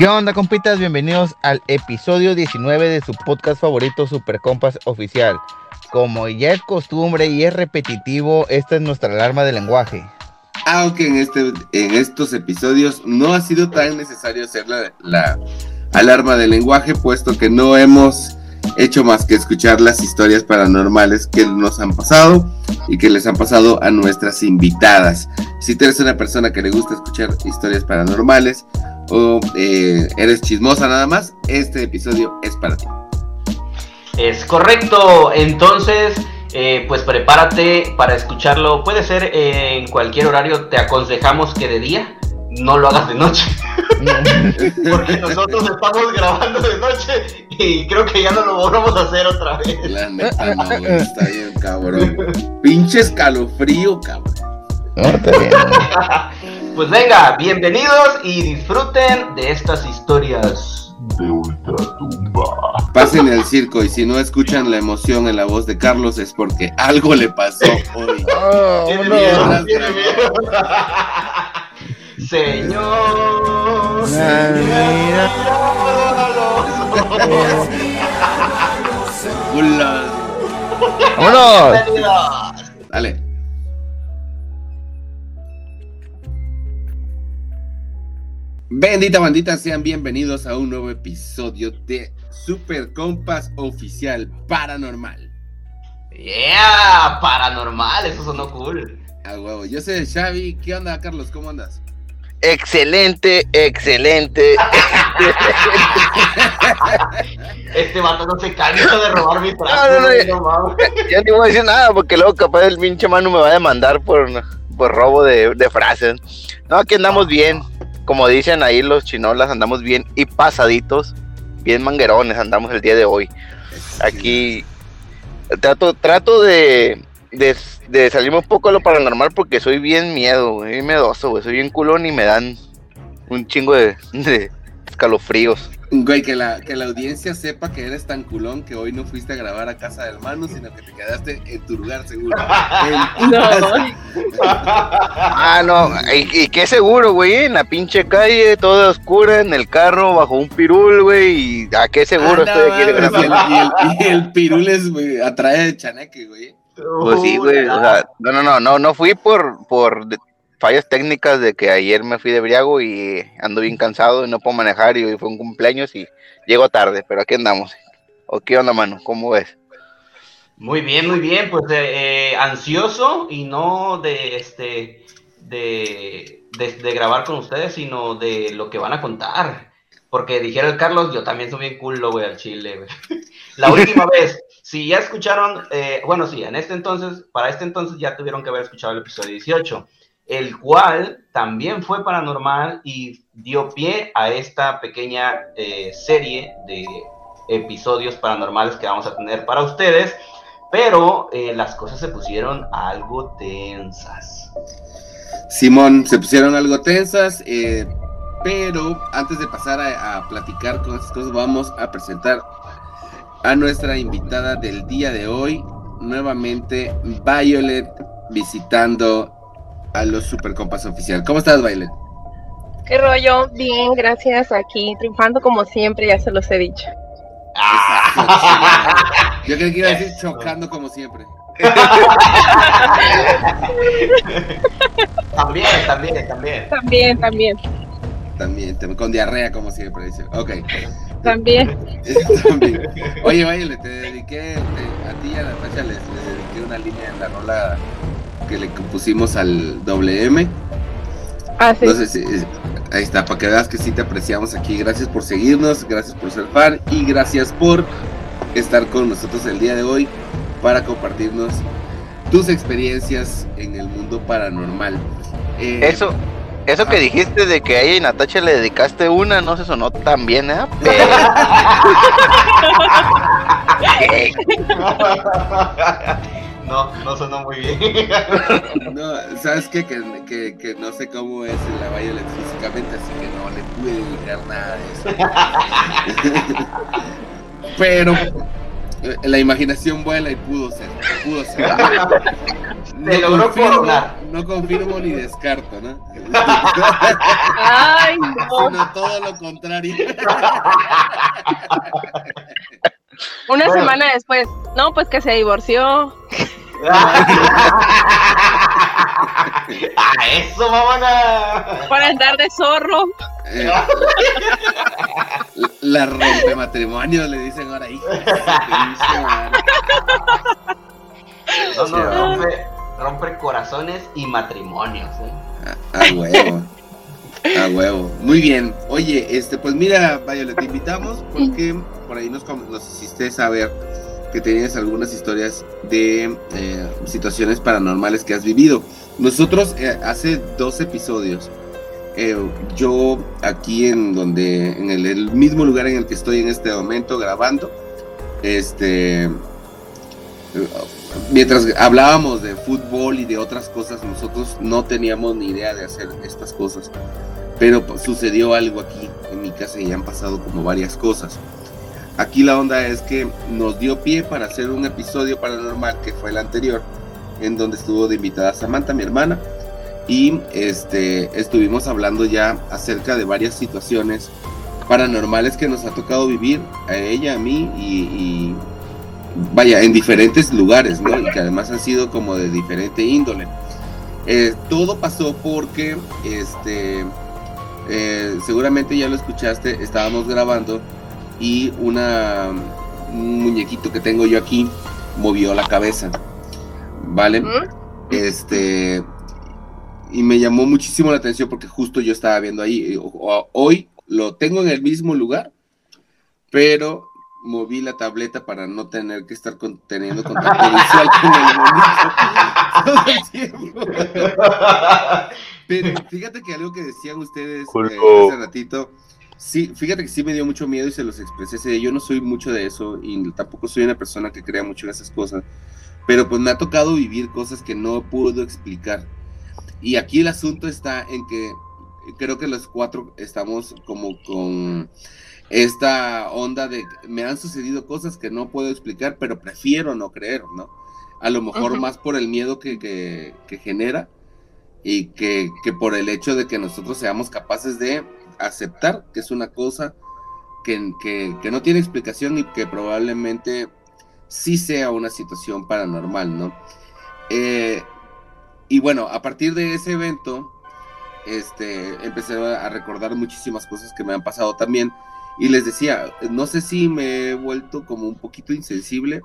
¿Qué onda, compitas? Bienvenidos al episodio 19 de su podcast favorito, Super Compas Oficial. Como ya es costumbre y es repetitivo, esta es nuestra alarma de lenguaje. Aunque en, este, en estos episodios no ha sido tan necesario hacer la, la alarma de lenguaje, puesto que no hemos hecho más que escuchar las historias paranormales que nos han pasado y que les han pasado a nuestras invitadas. Si tú eres una persona que le gusta escuchar historias paranormales o eh, eres chismosa nada más, este episodio es para ti. Es correcto, entonces eh, pues prepárate para escucharlo. Puede ser en cualquier horario, te aconsejamos que de día, no lo hagas de noche. Porque nosotros estamos grabando de noche y creo que ya no lo volvamos a hacer otra vez. La neta, no, está bien, cabrón. Pinche escalofrío, cabrón. Pues venga, bienvenidos y disfruten de estas historias de ultratumba. Pasen el circo y si no escuchan la emoción en la voz de Carlos es porque algo le pasó hoy. Oh, Tiene no. miedo, tiene miedo. Señor, Ah, mira. Hola. ¡Vámonos! Dale. Bendita bandita, sean bienvenidos a un nuevo episodio de Super Compas Oficial Paranormal. Yeah, paranormal, eso sonó cool. A huevo, yo soy Xavi. ¿Qué onda, Carlos? ¿Cómo andas? Excelente, excelente. Este vato no se cansa de robar mi frase. No, no, no, ya- ni voy a decir nada porque luego capaz el pinche mano me va a demandar por, por robo de, de frases. No, aquí andamos bien. Como dicen ahí los chinolas, andamos bien y pasaditos. Bien manguerones andamos el día de hoy. Aquí trato, trato de, de, de salirme un poco de lo paranormal porque soy bien miedo, güey, bien miedoso, güey. Soy bien culón y me dan un chingo de, de escalofríos. Güey, que la, que la audiencia sepa que eres tan culón que hoy no fuiste a grabar a casa del Manu, sino que te quedaste en tu lugar seguro. En tu casa. Ah, no, y, y qué seguro, güey, en la pinche calle, toda oscura, en el carro, bajo un pirul, güey, y a qué seguro Ah, estoy aquí de no, y, el, y, el, y el pirules, güey, atrae de chaneque, güey. Pues sí, güey, o sea, no, no, no, no, no fui por, por fallas técnicas de que ayer me fui de briago y ando bien cansado y no puedo manejar y hoy fue un cumpleaños y llego tarde, pero aquí andamos. ¿O qué onda, mano? ¿Cómo ves? Muy bien, muy bien, pues eh, eh, ansioso y no de este de, de, de grabar con ustedes, sino de lo que van a contar. Porque dijera el Carlos, yo también soy bien culo, güey, al chile, güey. La última vez, si ya escucharon, eh, bueno, sí, en este entonces, para este entonces ya tuvieron que haber escuchado el episodio 18, el cual también fue paranormal y dio pie a esta pequeña eh, serie de episodios paranormales que vamos a tener para ustedes, pero eh, las cosas se pusieron algo tensas. Simón, se pusieron algo tensas, eh, pero antes de pasar a, a platicar con estas cosas, vamos a presentar a nuestra invitada del día de hoy, nuevamente Violet, visitando a los Super Compas Oficial. ¿Cómo estás, Violet? ¿Qué rollo? Bien, gracias. Aquí triunfando como siempre, ya se los he dicho. Ah. Yo creí que iba a decir chocando como siempre. también, también, también. También, también, También, tam- con diarrea como siempre, dice. Ok. también. También. Oye, Violet, te dediqué, te- a ti y a Natasha les, les dediqué una línea en la rola que le compusimos al WM. Ah, sí. Sé si, ahí está, para que veas que sí te apreciamos aquí. Gracias por seguirnos, gracias por ser fan y gracias por estar con nosotros el día de hoy para compartirnos tus experiencias en el mundo paranormal. Eh, Eso, eso que dijiste de que a ella y Natacha le dedicaste una, no se sonó tan bien, ¿eh? Pero... No, no sonó muy bien. No, ¿sabes qué? Que, que, que no sé cómo es la Violet físicamente, así que no le pude dedicar nada de eso. Pero Eh, La imaginación vuela y pudo ser. Pudo ser. Se logró confirmo, no confirmo ni descarto, ¿no? Ay, no. Sino todo lo contrario. Una Bueno. semana después, no, pues que se divorció. ¡Ah, eso, mamona! Por andar de zorro. Eh, la rompe matrimonio, le dicen ahora, madre. No, no, rompe, rompe corazones y matrimonios. ¿eh? A, a huevo. A huevo. Muy bien. Oye, este, pues mira, Violet, te invitamos porque por ahí nos, nos hiciste saber que tenías algunas historias de eh, situaciones paranormales que has vivido. Nosotros eh, hace dos episodios, eh, yo aquí en donde, en el, el mismo lugar en el que estoy en este momento grabando, este, eh, mientras hablábamos de fútbol y de otras cosas, nosotros no teníamos ni idea de hacer estas cosas. Pero pues, sucedió algo aquí en mi casa y han pasado como varias cosas. Aquí la onda es que nos dio pie para hacer un episodio paranormal que fue el anterior, en donde estuvo de invitada Samantha, mi hermana, y este estuvimos hablando ya acerca de varias situaciones paranormales que nos ha tocado vivir a ella, a mí y, vaya, en diferentes lugares, ¿no? Y que además han sido como de diferente índole. Eh, todo pasó porque, este, eh, seguramente ya lo escuchaste, estábamos grabando y una, un muñequito que tengo yo aquí movió la cabeza, ¿vale? Este, y me llamó muchísimo la atención porque justo yo estaba viendo ahí, o- o- hoy lo tengo en el mismo lugar, pero moví la tableta para no tener que estar con- teniendo contacto visual con el monito todo el tiempo. Pero fíjate que algo que decían ustedes eh, hace ratito, sí, fíjate que sí me dio mucho miedo y se los expresé. día. Yo no soy mucho de eso y tampoco soy una persona que crea mucho en esas cosas, pero pues me ha tocado vivir cosas que no puedo explicar. Y aquí el asunto está en que creo que los cuatro estamos como con esta onda de me han sucedido cosas que no puedo explicar, pero prefiero no creer, ¿no? A lo mejor más por el miedo que, que- que genera y que, que por el hecho de que nosotros seamos capaces de aceptar que es una cosa que, que- que no tiene explicación y que probablemente sí sea una situación paranormal, ¿no? Eh, y bueno, a partir de ese evento, este, empecé a recordar muchísimas cosas que me han pasado también. Y les decía, no sé si me he vuelto como un poquito insensible,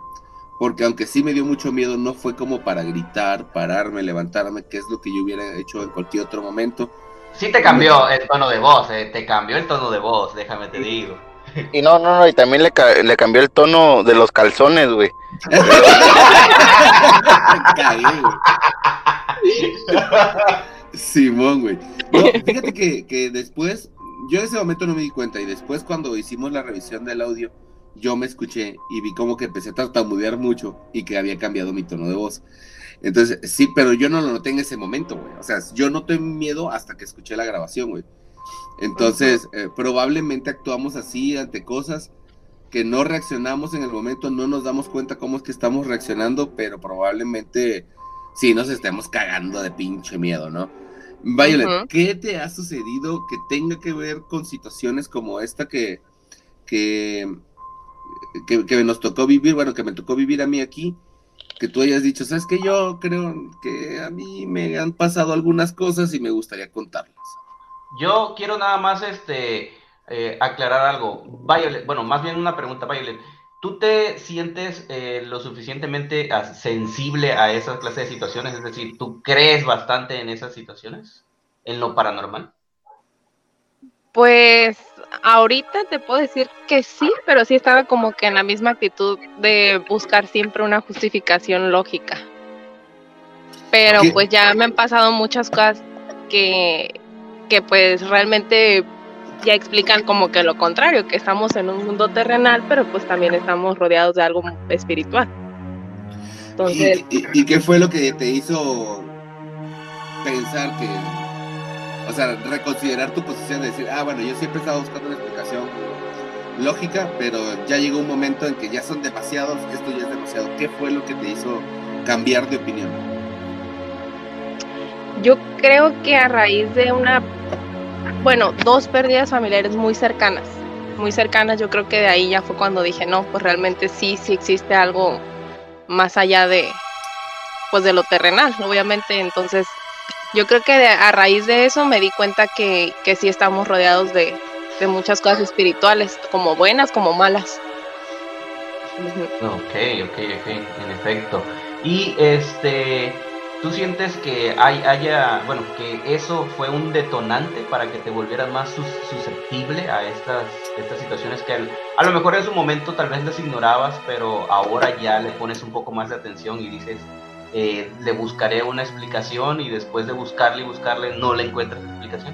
porque aunque sí me dio mucho miedo, no fue como para gritar, pararme, levantarme, que es lo que yo hubiera hecho en cualquier otro momento. Sí te cambió el tono de voz, eh, te cambió el tono de voz, déjame te digo. Y no, no, no, y también le, ca- le cambió el tono de los calzones, güey. Cagué, güey. Simón, güey. No, fíjate que, que después, yo en ese momento no me di cuenta y después cuando hicimos la revisión del audio, yo me escuché y vi como que empecé a tartamudear mucho y que había cambiado mi tono de voz. Entonces, sí, pero yo no lo noté en ese momento, güey. O sea, yo noté miedo hasta que escuché la grabación, güey. Entonces, eh, probablemente actuamos así ante cosas que no reaccionamos en el momento, no nos damos cuenta cómo es que estamos reaccionando, pero probablemente sí nos estemos cagando de pinche miedo, ¿no? Violet. ¿qué te ha sucedido que tenga que ver con situaciones como esta que, que, que, que nos tocó vivir, bueno, que me tocó vivir a mí aquí, que tú hayas dicho, sabes que yo creo que a mí me han pasado algunas cosas y me gustaría contarlas. Yo quiero nada más este eh, aclarar algo. Violet, bueno, más bien una pregunta, Violet. ¿Tú te sientes eh, lo suficientemente sensible a esa clase de situaciones? Es decir, ¿tú crees bastante en esas situaciones? ¿En lo paranormal? Pues ahorita te puedo decir que sí, pero sí estaba como que en la misma actitud de buscar siempre una justificación lógica. Pero ¿Qué? pues ya me han pasado muchas cosas que, que pues realmente ya explican como que lo contrario, que estamos en un mundo terrenal, pero pues también estamos rodeados de algo espiritual. Entonces, ¿Y, y, y qué fue lo que te hizo pensar que, o sea, reconsiderar tu posición de decir, ah, bueno, yo siempre estaba buscando una explicación lógica, pero ya llegó un momento en que ya son demasiados, esto ya es demasiado. ¿Qué fue lo que te hizo cambiar de opinión? Yo creo que a raíz de una, bueno, dos pérdidas familiares muy cercanas, muy cercanas, yo creo que de ahí ya fue cuando dije, no, pues realmente sí, sí existe algo más allá de, pues de lo terrenal, obviamente. Entonces, yo creo que a raíz de eso me di cuenta que, que sí estamos rodeados de, de muchas cosas espirituales, como buenas como malas. Ok, ok, ok, en efecto. Y este, ¿tú sientes que hay, haya, bueno, que eso fue un detonante para que te volvieras más susceptible a estas, estas situaciones que a lo mejor en su momento tal vez las ignorabas, pero ahora ya le pones un poco más de atención y dices, eh, le buscaré una explicación y después de buscarle y buscarle no le encuentras explicación?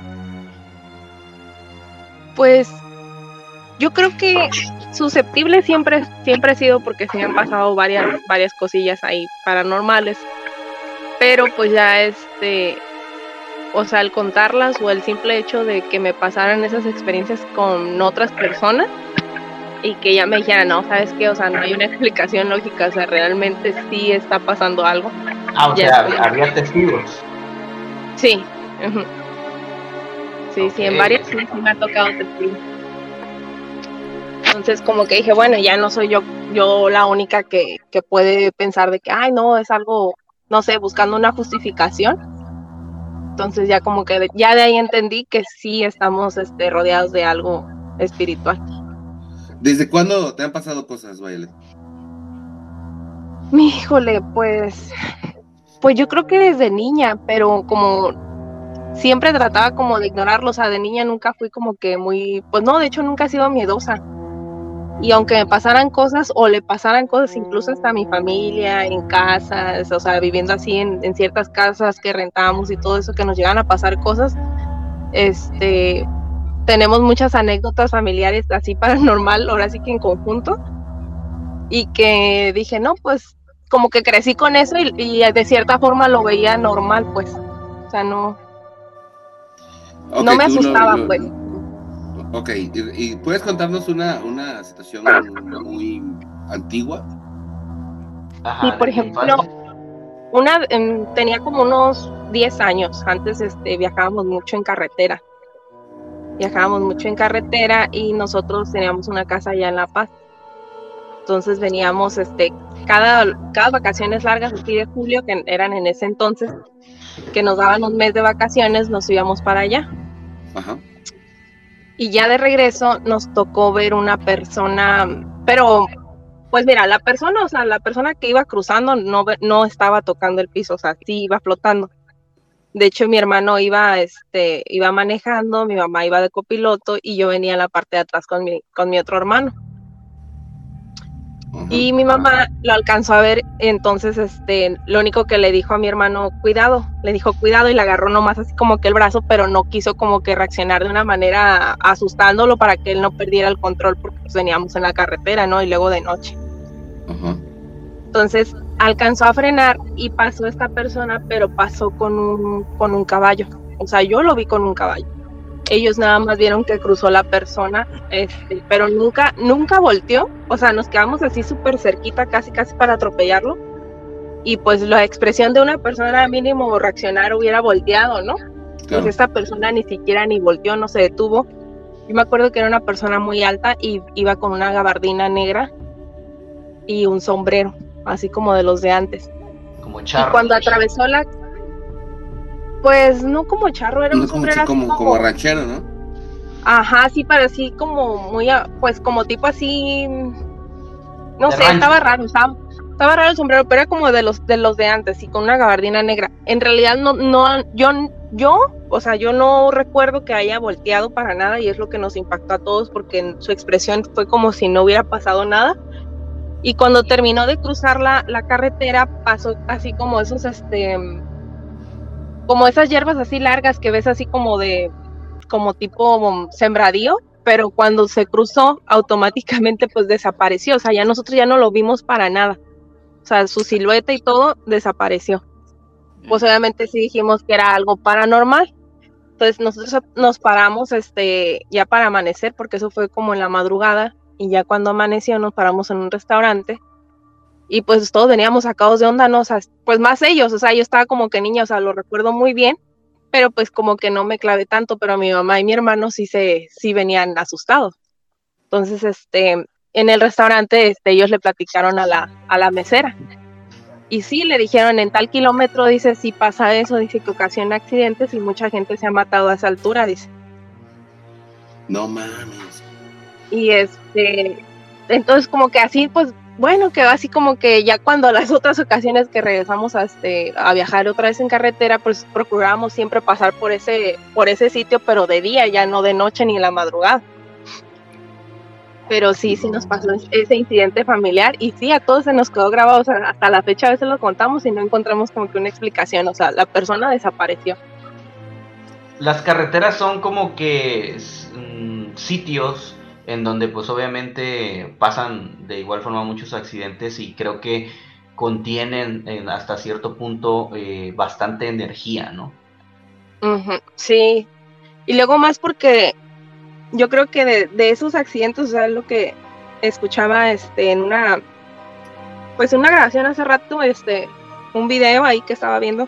Pues yo creo que susceptible siempre, siempre he sido porque se han pasado varias, varias cosillas ahí paranormales. Pero pues ya este, o sea, al contarlas o el simple hecho de que me pasaran esas experiencias con otras personas y que ya me dijeran, no, ¿sabes qué? O sea, no hay una explicación lógica, o sea, realmente sí está pasando algo. Ah, o sea, había, testigos. Sí. Sí, sí, en varias sí, me ha tocado testigo. Entonces, como que dije, bueno, ya no soy yo, yo la única que, que puede pensar de que, ay, no, es algo, no sé, buscando una justificación. Entonces, ya como que ya de ahí entendí que sí estamos este, rodeados de algo espiritual. ¿Desde cuándo te han pasado cosas, Baile? Híjole, pues, pues yo creo que desde niña, pero como siempre trataba como de ignorarlo, o sea, de niña nunca fui como que muy, pues no, de hecho nunca he sido miedosa. Y aunque me pasaran cosas o le pasaran cosas incluso hasta a mi familia, en casas, o sea, viviendo así en, ciertas casas que rentamos y todo eso, que nos llegan a pasar cosas, este, tenemos muchas anécdotas familiares así paranormal, ahora sí que en conjunto. Y que dije, no, pues como que crecí con eso y, y de cierta forma lo veía normal, pues. O sea, no, no me asustaba, pues. Ok, ¿Y, puedes contarnos una, una situación muy antigua? sí, por ejemplo, una em, tenía como unos 10 años. Antes este, viajábamos mucho en carretera. Viajábamos mucho en carretera y nosotros teníamos una casa allá en La Paz. Entonces veníamos este, cada, cada vacaciones largas, aquí de julio, que eran en ese entonces, que nos daban un mes de vacaciones, nos íbamos para allá. Ajá. Y ya de regreso nos tocó ver una persona, pero pues mira, la persona, o sea, la persona que iba cruzando no, no estaba tocando el piso, o sea, sí iba flotando. De hecho, mi hermano iba, este, iba manejando, mi mamá iba de copiloto y yo venía en la parte de atrás con mi, con mi otro hermano. Y mi mamá lo alcanzó a ver, entonces este, lo único que le dijo a mi hermano, cuidado, le dijo cuidado y le agarró nomás así como que el brazo, pero no quiso como que reaccionar de una manera asustándolo para que él no perdiera el control porque pues, veníamos en la carretera, ¿no? Y luego de noche. Entonces alcanzó a frenar y pasó esta persona, pero pasó con un, con un caballo. O sea, yo lo vi con un caballo ellos nada más vieron que cruzó la persona, este, pero nunca, nunca volteó, o sea, nos quedamos así súper cerquita, casi, casi para atropellarlo, y pues la expresión de una persona mínimo reaccionar hubiera volteado, ¿no? Pues esta persona ni siquiera ni volteó, no se detuvo. Yo me acuerdo que era una persona muy alta y iba con una gabardina negra y un sombrero, así como de los de antes. Como charro. Y cuando atravesó la, pues no como charro, era un sombrero como, como, como ranchero, ¿no? Ajá, sí, pero así como muy, pues como tipo así, no sé, estaba raro, estaba, estaba, raro el sombrero, pero era como de los de los de antes, y con una gabardina negra. En realidad no, no, yo, yo, o sea, yo no recuerdo que haya volteado para nada y es lo que nos impactó a todos porque su expresión fue como si no hubiera pasado nada. Y cuando terminó de cruzar la, la carretera, pasó así como esos, este, como esas hierbas así largas que ves así como de, como tipo sembradío, pero cuando se cruzó automáticamente pues desapareció, o sea, ya nosotros ya no lo vimos para nada, o sea, su silueta y todo desapareció. Pues obviamente sí dijimos que era algo paranormal. Entonces nosotros nos paramos este, ya para amanecer, porque eso fue como en la madrugada, y ya cuando amaneció nos paramos en un restaurante, y pues todos veníamos sacados de onda, ¿no? Pues más ellos, o sea, yo estaba como que niña, o sea, lo recuerdo muy bien, pero pues como que no me clavé tanto, pero mi mamá y mi hermano sí se, sí venían asustados. Entonces, este, en el restaurante, este, ellos le platicaron a la, a la mesera. Y sí, le dijeron, en tal kilómetro, dice, si pasa eso, dice que ocasiona accidentes y mucha gente se ha matado a esa altura, dice. No mames. Y este, entonces como que así, pues bueno, quedó así como que ya cuando las otras ocasiones que regresamos a, este, a viajar otra vez en carretera, pues procurábamos siempre pasar por ese, por ese sitio, pero de día, ya no de noche ni en la madrugada. Pero sí, sí nos pasó ese incidente familiar y sí, a todos se nos quedó grabado, o sea, hasta la fecha a veces lo contamos y no encontramos como que una explicación, o sea, la persona desapareció. Las carreteras son como que mm, sitios en donde pues obviamente pasan de igual forma muchos accidentes y creo que contienen hasta cierto punto eh, bastante energía, ¿no? sí, y luego más porque yo creo que de, esos accidentes, o sea, lo que escuchaba este, en una, pues una grabación hace rato, este, un video ahí que estaba viendo,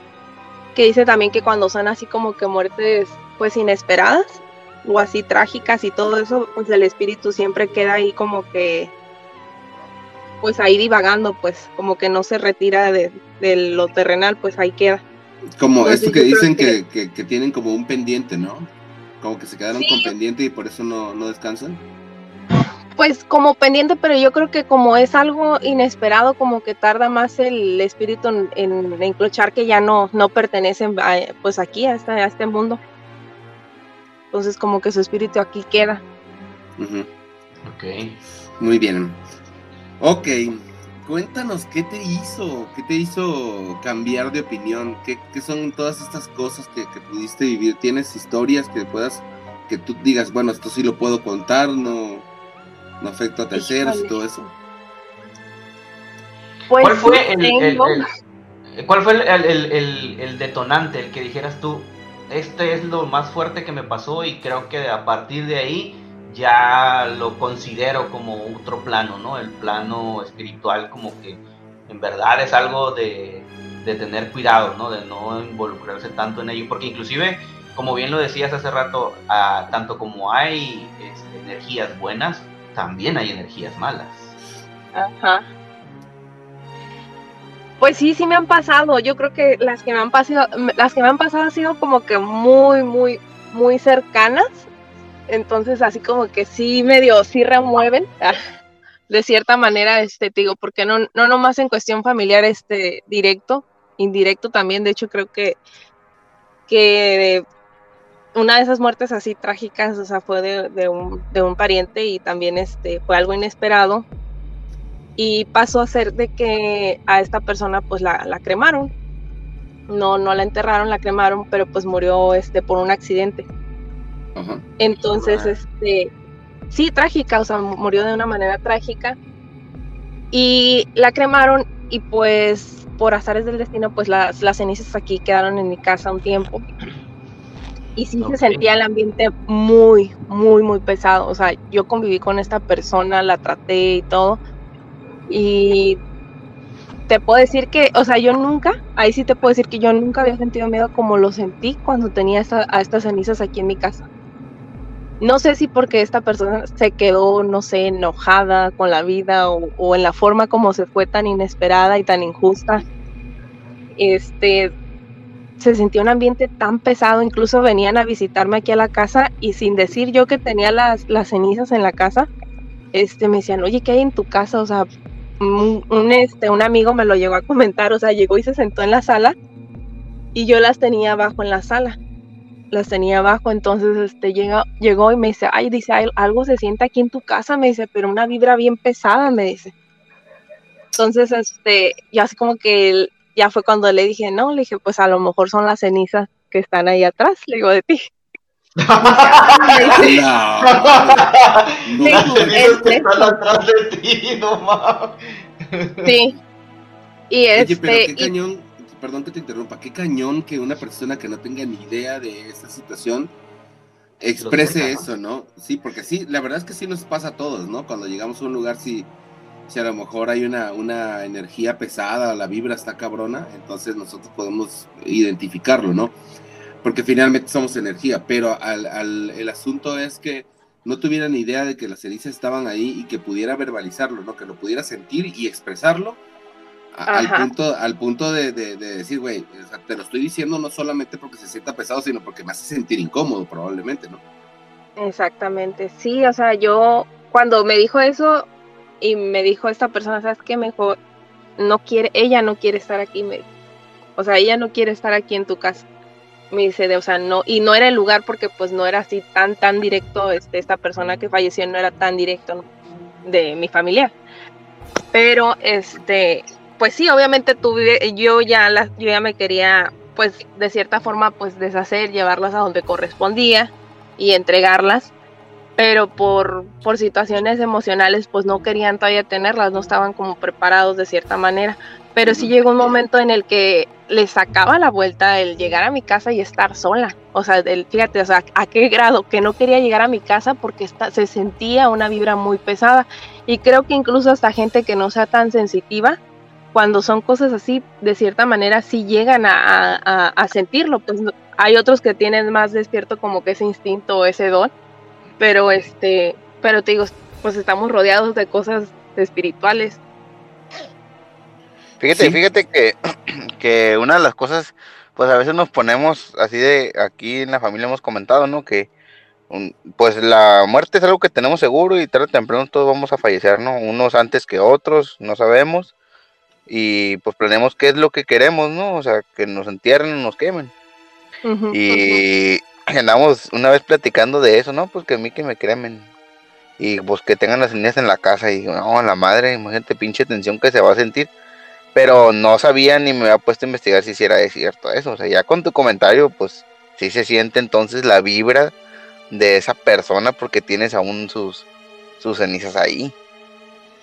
que dice también que cuando son así como que muertes pues inesperadas, o así trágicas y todo eso, pues el espíritu siempre queda ahí como que, pues ahí divagando, pues como que no se retira de, lo terrenal, pues ahí queda. Como esto que dicen que, que, tienen como un pendiente, ¿no? Como que se quedaron con pendiente y por eso no, no descansan. Pues como pendiente, pero yo creo que como es algo inesperado, como que tarda más el espíritu en, en enclochar que ya no, no pertenecen pues aquí a este, a este mundo. Entonces como que su espíritu aquí queda. Ok. Muy bien. Ok. Cuéntanos, ¿qué te hizo? ¿Qué te hizo cambiar de opinión? ¿Qué, son todas estas cosas que, pudiste vivir? ¿Tienes historias que puedas, que tú digas, bueno, esto sí lo puedo contar, no, no afecta a terceros y todo eso? Pues ¿Cuál fue el, ¿cuál fue el, detonante, el que dijeras tú, este es lo más fuerte que me pasó y creo que a partir de ahí ya lo considero como otro plano, ¿no? El plano espiritual como que en verdad es algo de, tener cuidado, ¿no? De no involucrarse tanto en ello, porque inclusive, como bien lo decías hace rato, tanto como hay este, energías buenas, también hay energías malas. Ajá. Pues sí, sí me han pasado. Yo creo que las que me han pasado, las que me han pasado han sido como que muy, muy, muy cercanas. Entonces, así como que sí medio, sí remueven. Ah, de cierta manera, este, digo, porque no, no nomás en cuestión familiar, este, directo, indirecto también. De hecho, creo que, que una de esas muertes así trágicas, o sea, fue de, de, un, de un pariente y también este, fue algo inesperado y pasó a ser de que a esta persona pues la, la, cremaron. No, no la enterraron, la cremaron, pero pues murió este por un accidente. Entonces, este, sí, trágica, o sea, murió de una manera trágica. Y la cremaron y pues por azares del destino, pues las, las cenizas aquí quedaron en mi casa un tiempo. Y sí se sentía el ambiente muy, muy, muy pesado. O sea, yo conviví con esta persona, la traté y todo y te puedo decir que, o sea, yo nunca, ahí sí te puedo decir que yo nunca había sentido miedo como lo sentí cuando tenía a estas cenizas aquí en mi casa. No sé si porque esta persona se quedó, no sé, enojada con la vida o, en la forma como se fue tan inesperada y tan injusta. Este, se sentía un ambiente tan pesado, incluso venían a visitarme aquí a la casa y sin decir yo que tenía las, las cenizas en la casa, este, me decían, oye, ¿qué hay en tu casa? O sea, un, este, un amigo me lo llegó a comentar, o sea, llegó y se sentó en la sala y yo las tenía abajo en la sala. Las tenía abajo, entonces este llega, llegó y me dice, ay, dice, algo se siente aquí en tu casa, me dice, pero una vibra bien pesada, me dice. Entonces, este, ya así como que ya fue cuando le dije, no, le dije, pues a lo mejor son las cenizas que están ahí atrás, le digo de ti. Sí. Y este. qué cañón, perdón que te interrumpa, qué cañón que una persona que no tenga ni idea de esta situación exprese eso, ¿no? Sí, porque sí, la verdad es que sí nos pasa a todos, ¿no? Cuando llegamos a un lugar, si, si a lo mejor hay una, una energía pesada, la vibra está cabrona, entonces nosotros podemos identificarlo, ¿no? Porque finalmente somos energía, pero al, al, el asunto es que no tuviera ni idea de que las cenizas estaban ahí y que pudiera verbalizarlo, ¿no? Que lo pudiera sentir y expresarlo al punto, al punto de, decir, güey, te lo estoy diciendo no solamente porque se sienta pesado, sino porque me hace sentir incómodo, probablemente, ¿no? Exactamente, sí, o sea, yo cuando me dijo eso y me dijo esta persona, ¿sabes qué? Mejor no quiere, ella no quiere estar aquí, me O sea, ella no quiere estar aquí en tu casa. Me dice, de, o sea, no, y no era el lugar porque pues no era así tan, tan directo, este, esta persona que falleció no era tan directo de mi familia. Pero, este, pues sí, obviamente tú, yo ya las, yo ya me quería, pues de cierta forma, pues deshacer, llevarlas a donde correspondía y entregarlas, pero por, por situaciones emocionales, pues no querían todavía tenerlas, no estaban como preparados de cierta manera. Pero sí llegó un momento en el que les sacaba la vuelta el llegar a mi casa y estar sola. O sea, el, fíjate, o sea, a qué grado que no quería llegar a mi casa porque se sentía una vibra muy pesada. Y creo que incluso hasta gente que no sea tan sensitiva, cuando son cosas así, de cierta manera sí llegan a, sentirlo. Pues hay otros que tienen más despierto como que ese instinto o ese don, pero este, pero te digo, pues estamos rodeados de cosas espirituales. Fíjate, fíjate que, que una de las cosas, pues a veces nos ponemos así de, aquí en la familia hemos comentado, ¿no? Que pues la muerte es algo que tenemos seguro y tarde o temprano todos vamos a fallecer, ¿no? Unos antes que otros, no sabemos y pues planeamos qué es lo que queremos, ¿no? O sea, que nos entierren o nos quemen. y andamos una vez platicando de eso, ¿no? Pues que a mí que me cremen. Y pues que tengan las niñas en la casa y no, la madre, imagínate pinche tensión que se va a sentir. Pero no sabía ni me había puesto a investigar si era cierto eso. O sea, ya con tu comentario, pues sí se siente entonces la vibra de esa persona porque tienes aún sus, sus cenizas ahí.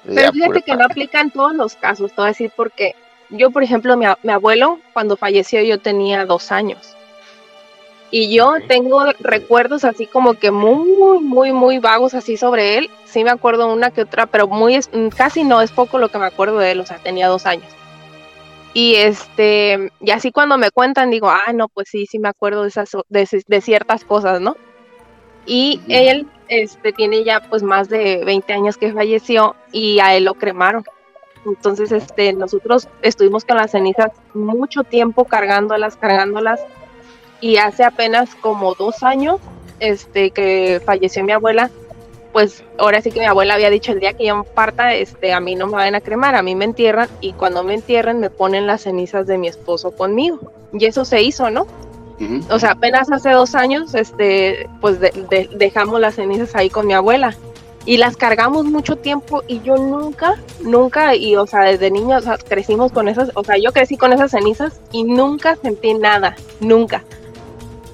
Pero fíjate que no aplica en todos los casos, te voy a decir porque yo, por ejemplo, mi, abuelo, cuando falleció yo tenía dos años. Y yo tengo recuerdos así como que muy, muy, muy vagos así sobre él. Sí me acuerdo una que otra, pero muy, casi no, es poco lo que me acuerdo de él, o sea, tenía dos años. Y este, y así cuando me cuentan digo, ah, no, pues sí, sí me acuerdo de esas, de ciertas cosas, ¿no? Y él este, tiene ya pues más de 20 años que falleció y a él lo cremaron. Entonces, este, nosotros estuvimos con las cenizas mucho tiempo cargándolas, cargándolas. Y hace apenas como dos años, este, que falleció mi abuela, pues ahora sí que mi abuela había dicho el día que yo parta, este, a mí no me van a cremar, a mí me entierran y cuando me entierren me ponen las cenizas de mi esposo conmigo. Y eso se hizo, ¿no? O sea, apenas hace dos años, este, pues dejamos las cenizas ahí con mi abuela y las cargamos mucho tiempo y yo nunca, nunca, y o sea, desde niña o sea, crecimos con esas, o sea, yo crecí con esas cenizas y nunca sentí nada, nunca,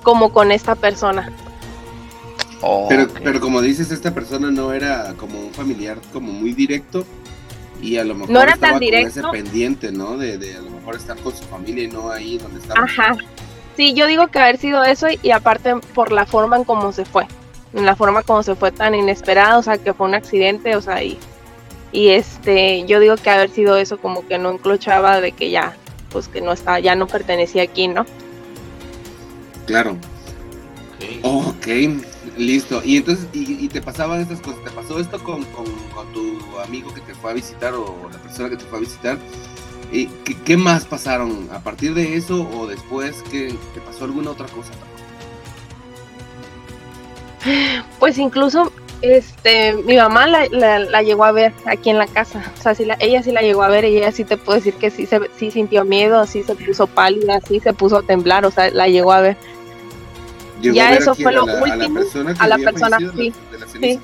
como con esta persona. pero, pero como dices, esta persona no era como un familiar como muy directo y a lo mejor no era tan directo. ese pendiente, ¿no? De, de, a lo mejor estar con su familia y no ahí donde estaba. Ajá. Sí, yo digo que haber sido eso y, aparte por la forma en cómo se fue, en la forma como se fue tan inesperado, o sea, que fue un accidente, o sea, y, y este, yo digo que haber sido eso como que no enclochaba de que ya, pues que no estaba, ya no pertenecía aquí, ¿no? Claro. Ok, listo. Y entonces, y, te pasaban estas cosas, ¿te pasó esto con, con, con tu amigo que te fue a visitar o la persona que te fue a visitar? ¿qué, ¿qué, más pasaron? ¿A partir de eso o después que te pasó alguna otra cosa? Pues incluso este mi mamá la, la, llegó a ver aquí en la casa. O sea, sí ella sí la llegó a ver y ella sí te puede decir que sí, se, sí sintió miedo, sí se puso pálida, sí se puso a temblar, o sea, la llegó a ver. Ya eso fue lo último. A la persona, sí. sí.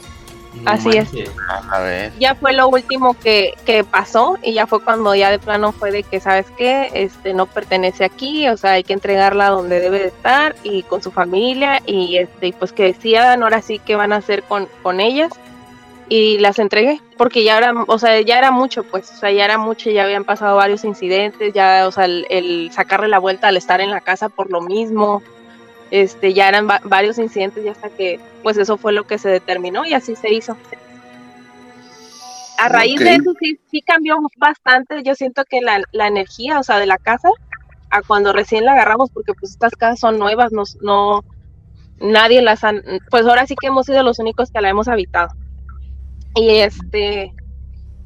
Así es. A ver. Ya fue lo último que, que, pasó y ya fue cuando ya de plano fue de que, ¿sabes qué? Este no pertenece aquí, o sea, hay que entregarla donde debe de estar y con su familia y este pues que decían ahora sí que van a hacer con, con ellas. y las entregué porque ya era, o sea, ya era mucho, pues, o sea, ya era mucho, ya habían pasado varios incidentes, ya, o sea, el, sacarle la vuelta al estar en la casa por lo mismo, este, ya eran varios incidentes y hasta que, pues, eso fue lo que se determinó y así se hizo. A raíz de eso sí, sí cambió bastante, yo siento que la, la energía, o sea, de la casa, a cuando recién la agarramos, porque pues estas casas son nuevas, no, no nadie las han, pues ahora sí que hemos sido los únicos que la hemos habitado. Y este,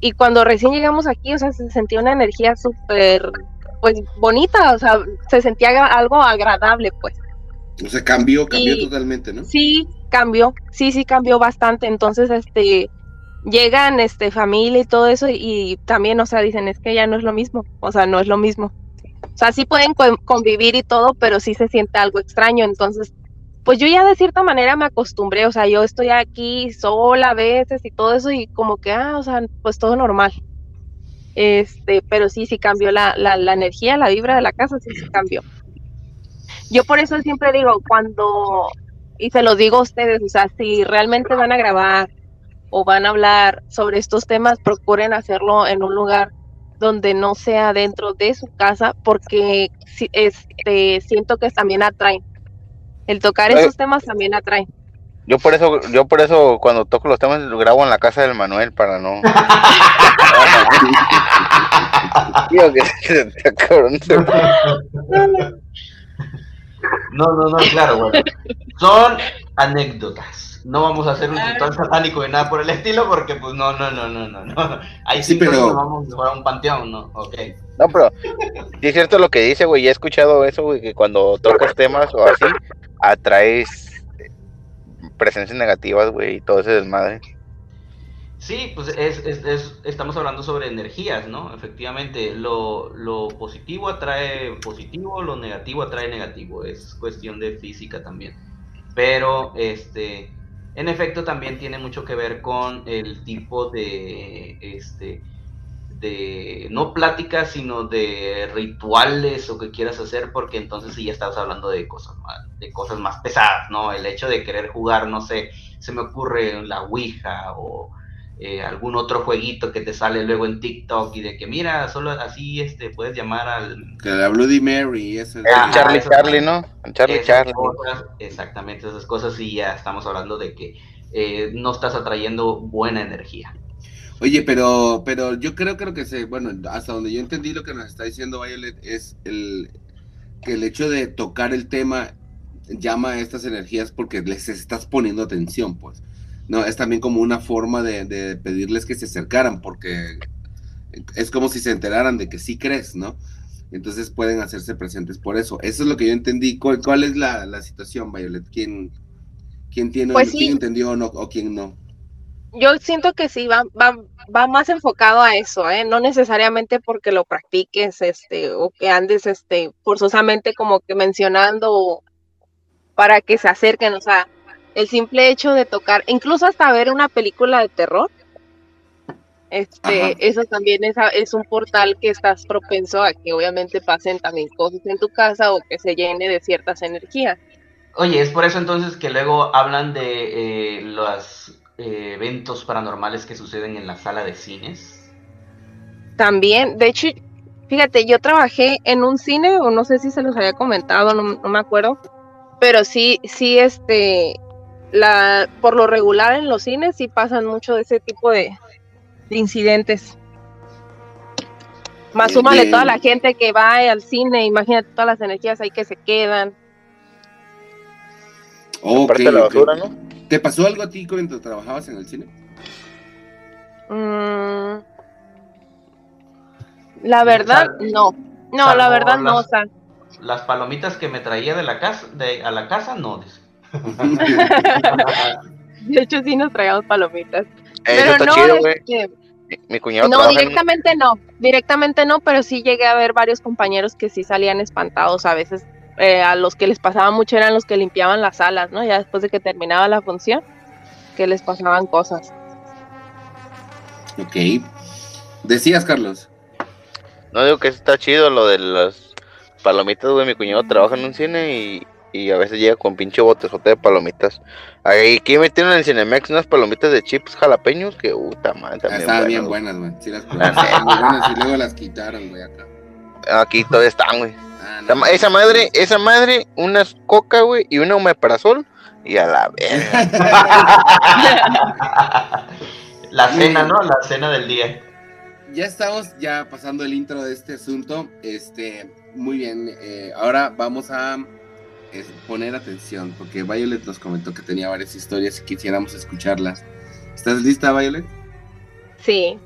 y cuando recién llegamos aquí, o sea, se sentía una energía súper, pues bonita, o sea, se sentía algo agradable, pues. O sea, cambió, cambió totalmente, ¿no? Sí, cambió, sí, sí cambió bastante. Entonces, este, llegan, este, familia y todo eso, y, también, o sea, dicen, es que ya no es lo mismo, o sea, no es lo mismo. O sea, sí pueden convivir y todo, pero sí se siente algo extraño. Entonces, pues yo ya de cierta manera me acostumbré, o sea, yo estoy aquí sola a veces y todo eso y como que, ah, o sea, pues todo normal. Este, pero sí, sí cambió la, la, la energía, la vibra de la casa, sí, sí cambió. Yo por eso siempre digo, cuando, y se los digo a ustedes, o sea, si realmente van a grabar o van a hablar sobre estos temas, procuren hacerlo en un lugar donde no sea dentro de su casa, porque este, siento que también atraen el tocar esos temas también atrae. Yo por eso, yo por eso cuando toco los temas lo grabo en la casa del Manuel para no. No, no, no, claro, bueno. Son anécdotas. No vamos a hacer un ritual satánico de nada por el estilo, porque pues no, no, no, no, no. no. Ahí sí, pero vamos a un panteón, ¿no? Ok. No, pero sí es cierto lo que dice, güey. Ya he escuchado eso, güey, que cuando tocas temas o así, atraes presencias negativas, güey, y todo ese desmadre. Sí, pues es, es, estamos hablando sobre energías, ¿no? Efectivamente, lo, lo, positivo atrae positivo, lo negativo atrae negativo, es cuestión de física también. Pero, este, en efecto, también tiene mucho que ver con el tipo de, este, de no pláticas, sino de rituales o que quieras hacer, porque entonces sí ya estás hablando de cosas más, de cosas más pesadas, ¿no? El hecho de querer jugar, no sé, se me ocurre la Ouija o eh, algún otro jueguito que te sale luego en TikTok y de que mira, solo así este puedes llamar al que la Bloody Mary, ese Charlie Charlie, ¿no? Charlie Charlie. exactamente esas cosas y ya estamos hablando de que eh, no estás atrayendo buena energía. Oye, pero, pero yo creo, creo que se, bueno, hasta donde yo entendí lo que nos está diciendo Violet es el que el hecho de tocar el tema llama a estas energías porque les estás poniendo atención, pues. No, es también como una forma de, pedirles que se acercaran, porque es como si se enteraran de que sí crees, ¿no? Entonces pueden hacerse presentes por eso. Eso es lo que yo entendí. ¿Cuál, es la, situación, Violet? ¿Quién, quién tiene, pues quién entendió o, no, o quién no? yo siento que sí, va, va, va más enfocado a eso, ¿eh? no necesariamente porque lo practiques este, o que andes este, forzosamente como que mencionando para que se acerquen, o sea, el simple hecho de tocar, incluso hasta ver una película de terror, este, eso también es, es un portal que estás propenso a que obviamente pasen también cosas en tu casa o que se llene de ciertas energías. Oye, es por eso entonces que luego hablan de eh, las eh, eventos paranormales que suceden en la sala de cines? También, de hecho, fíjate, yo trabajé en un cine, o no sé si se los había comentado, no, me acuerdo, pero sí, sí, este, la, por lo regular en los cines sí pasan mucho de ese tipo de, incidentes. Más súmale toda la gente que va al cine, imagínate todas las energías ahí que se quedan. Okay, la basura, ¿no? ¿Te pasó algo a ti cuando trabajabas en el cine? Mm, la verdad, no. No, la verdad no. Las palomitas que me traía de la casa, de, a la casa, no. de hecho, sí nos traíamos palomitas. pero no, chido, este, mi cuñado no, directamente no, directamente no, pero sí llegué a ver varios compañeros que sí salían espantados a veces eh, a los que les pasaba mucho eran los que limpiaban las salas, ¿no? Ya después de que terminaba la función, que les pasaban cosas. Ok. Decías, Carlos. No digo que está chido lo de las palomitas, güey. Mi cuñado trabaja en un cine y, y a veces llega con pinche botezote de palomitas. Ahí aquí metieron en el Cinemex unas palomitas de chips jalapeños que puta madre, Ah, también. Estaban bien buenas, güey. Sí las muy buenas y luego las quitaron, güey, acá. Aquí todavía están, güey. Ah, Esa ma- Esa madre, esa madre, unas coca, güey, y una omeprazol, y a la verga. La cena, ¿no? La cena del día. Ya estamos ya pasando el intro de este asunto. Este, muy bien. eh, ahora vamos a es, poner atención porque Violet nos comentó que tenía varias historias y quisiéramos escucharlas. ¿Estás lista, Violet? Sí,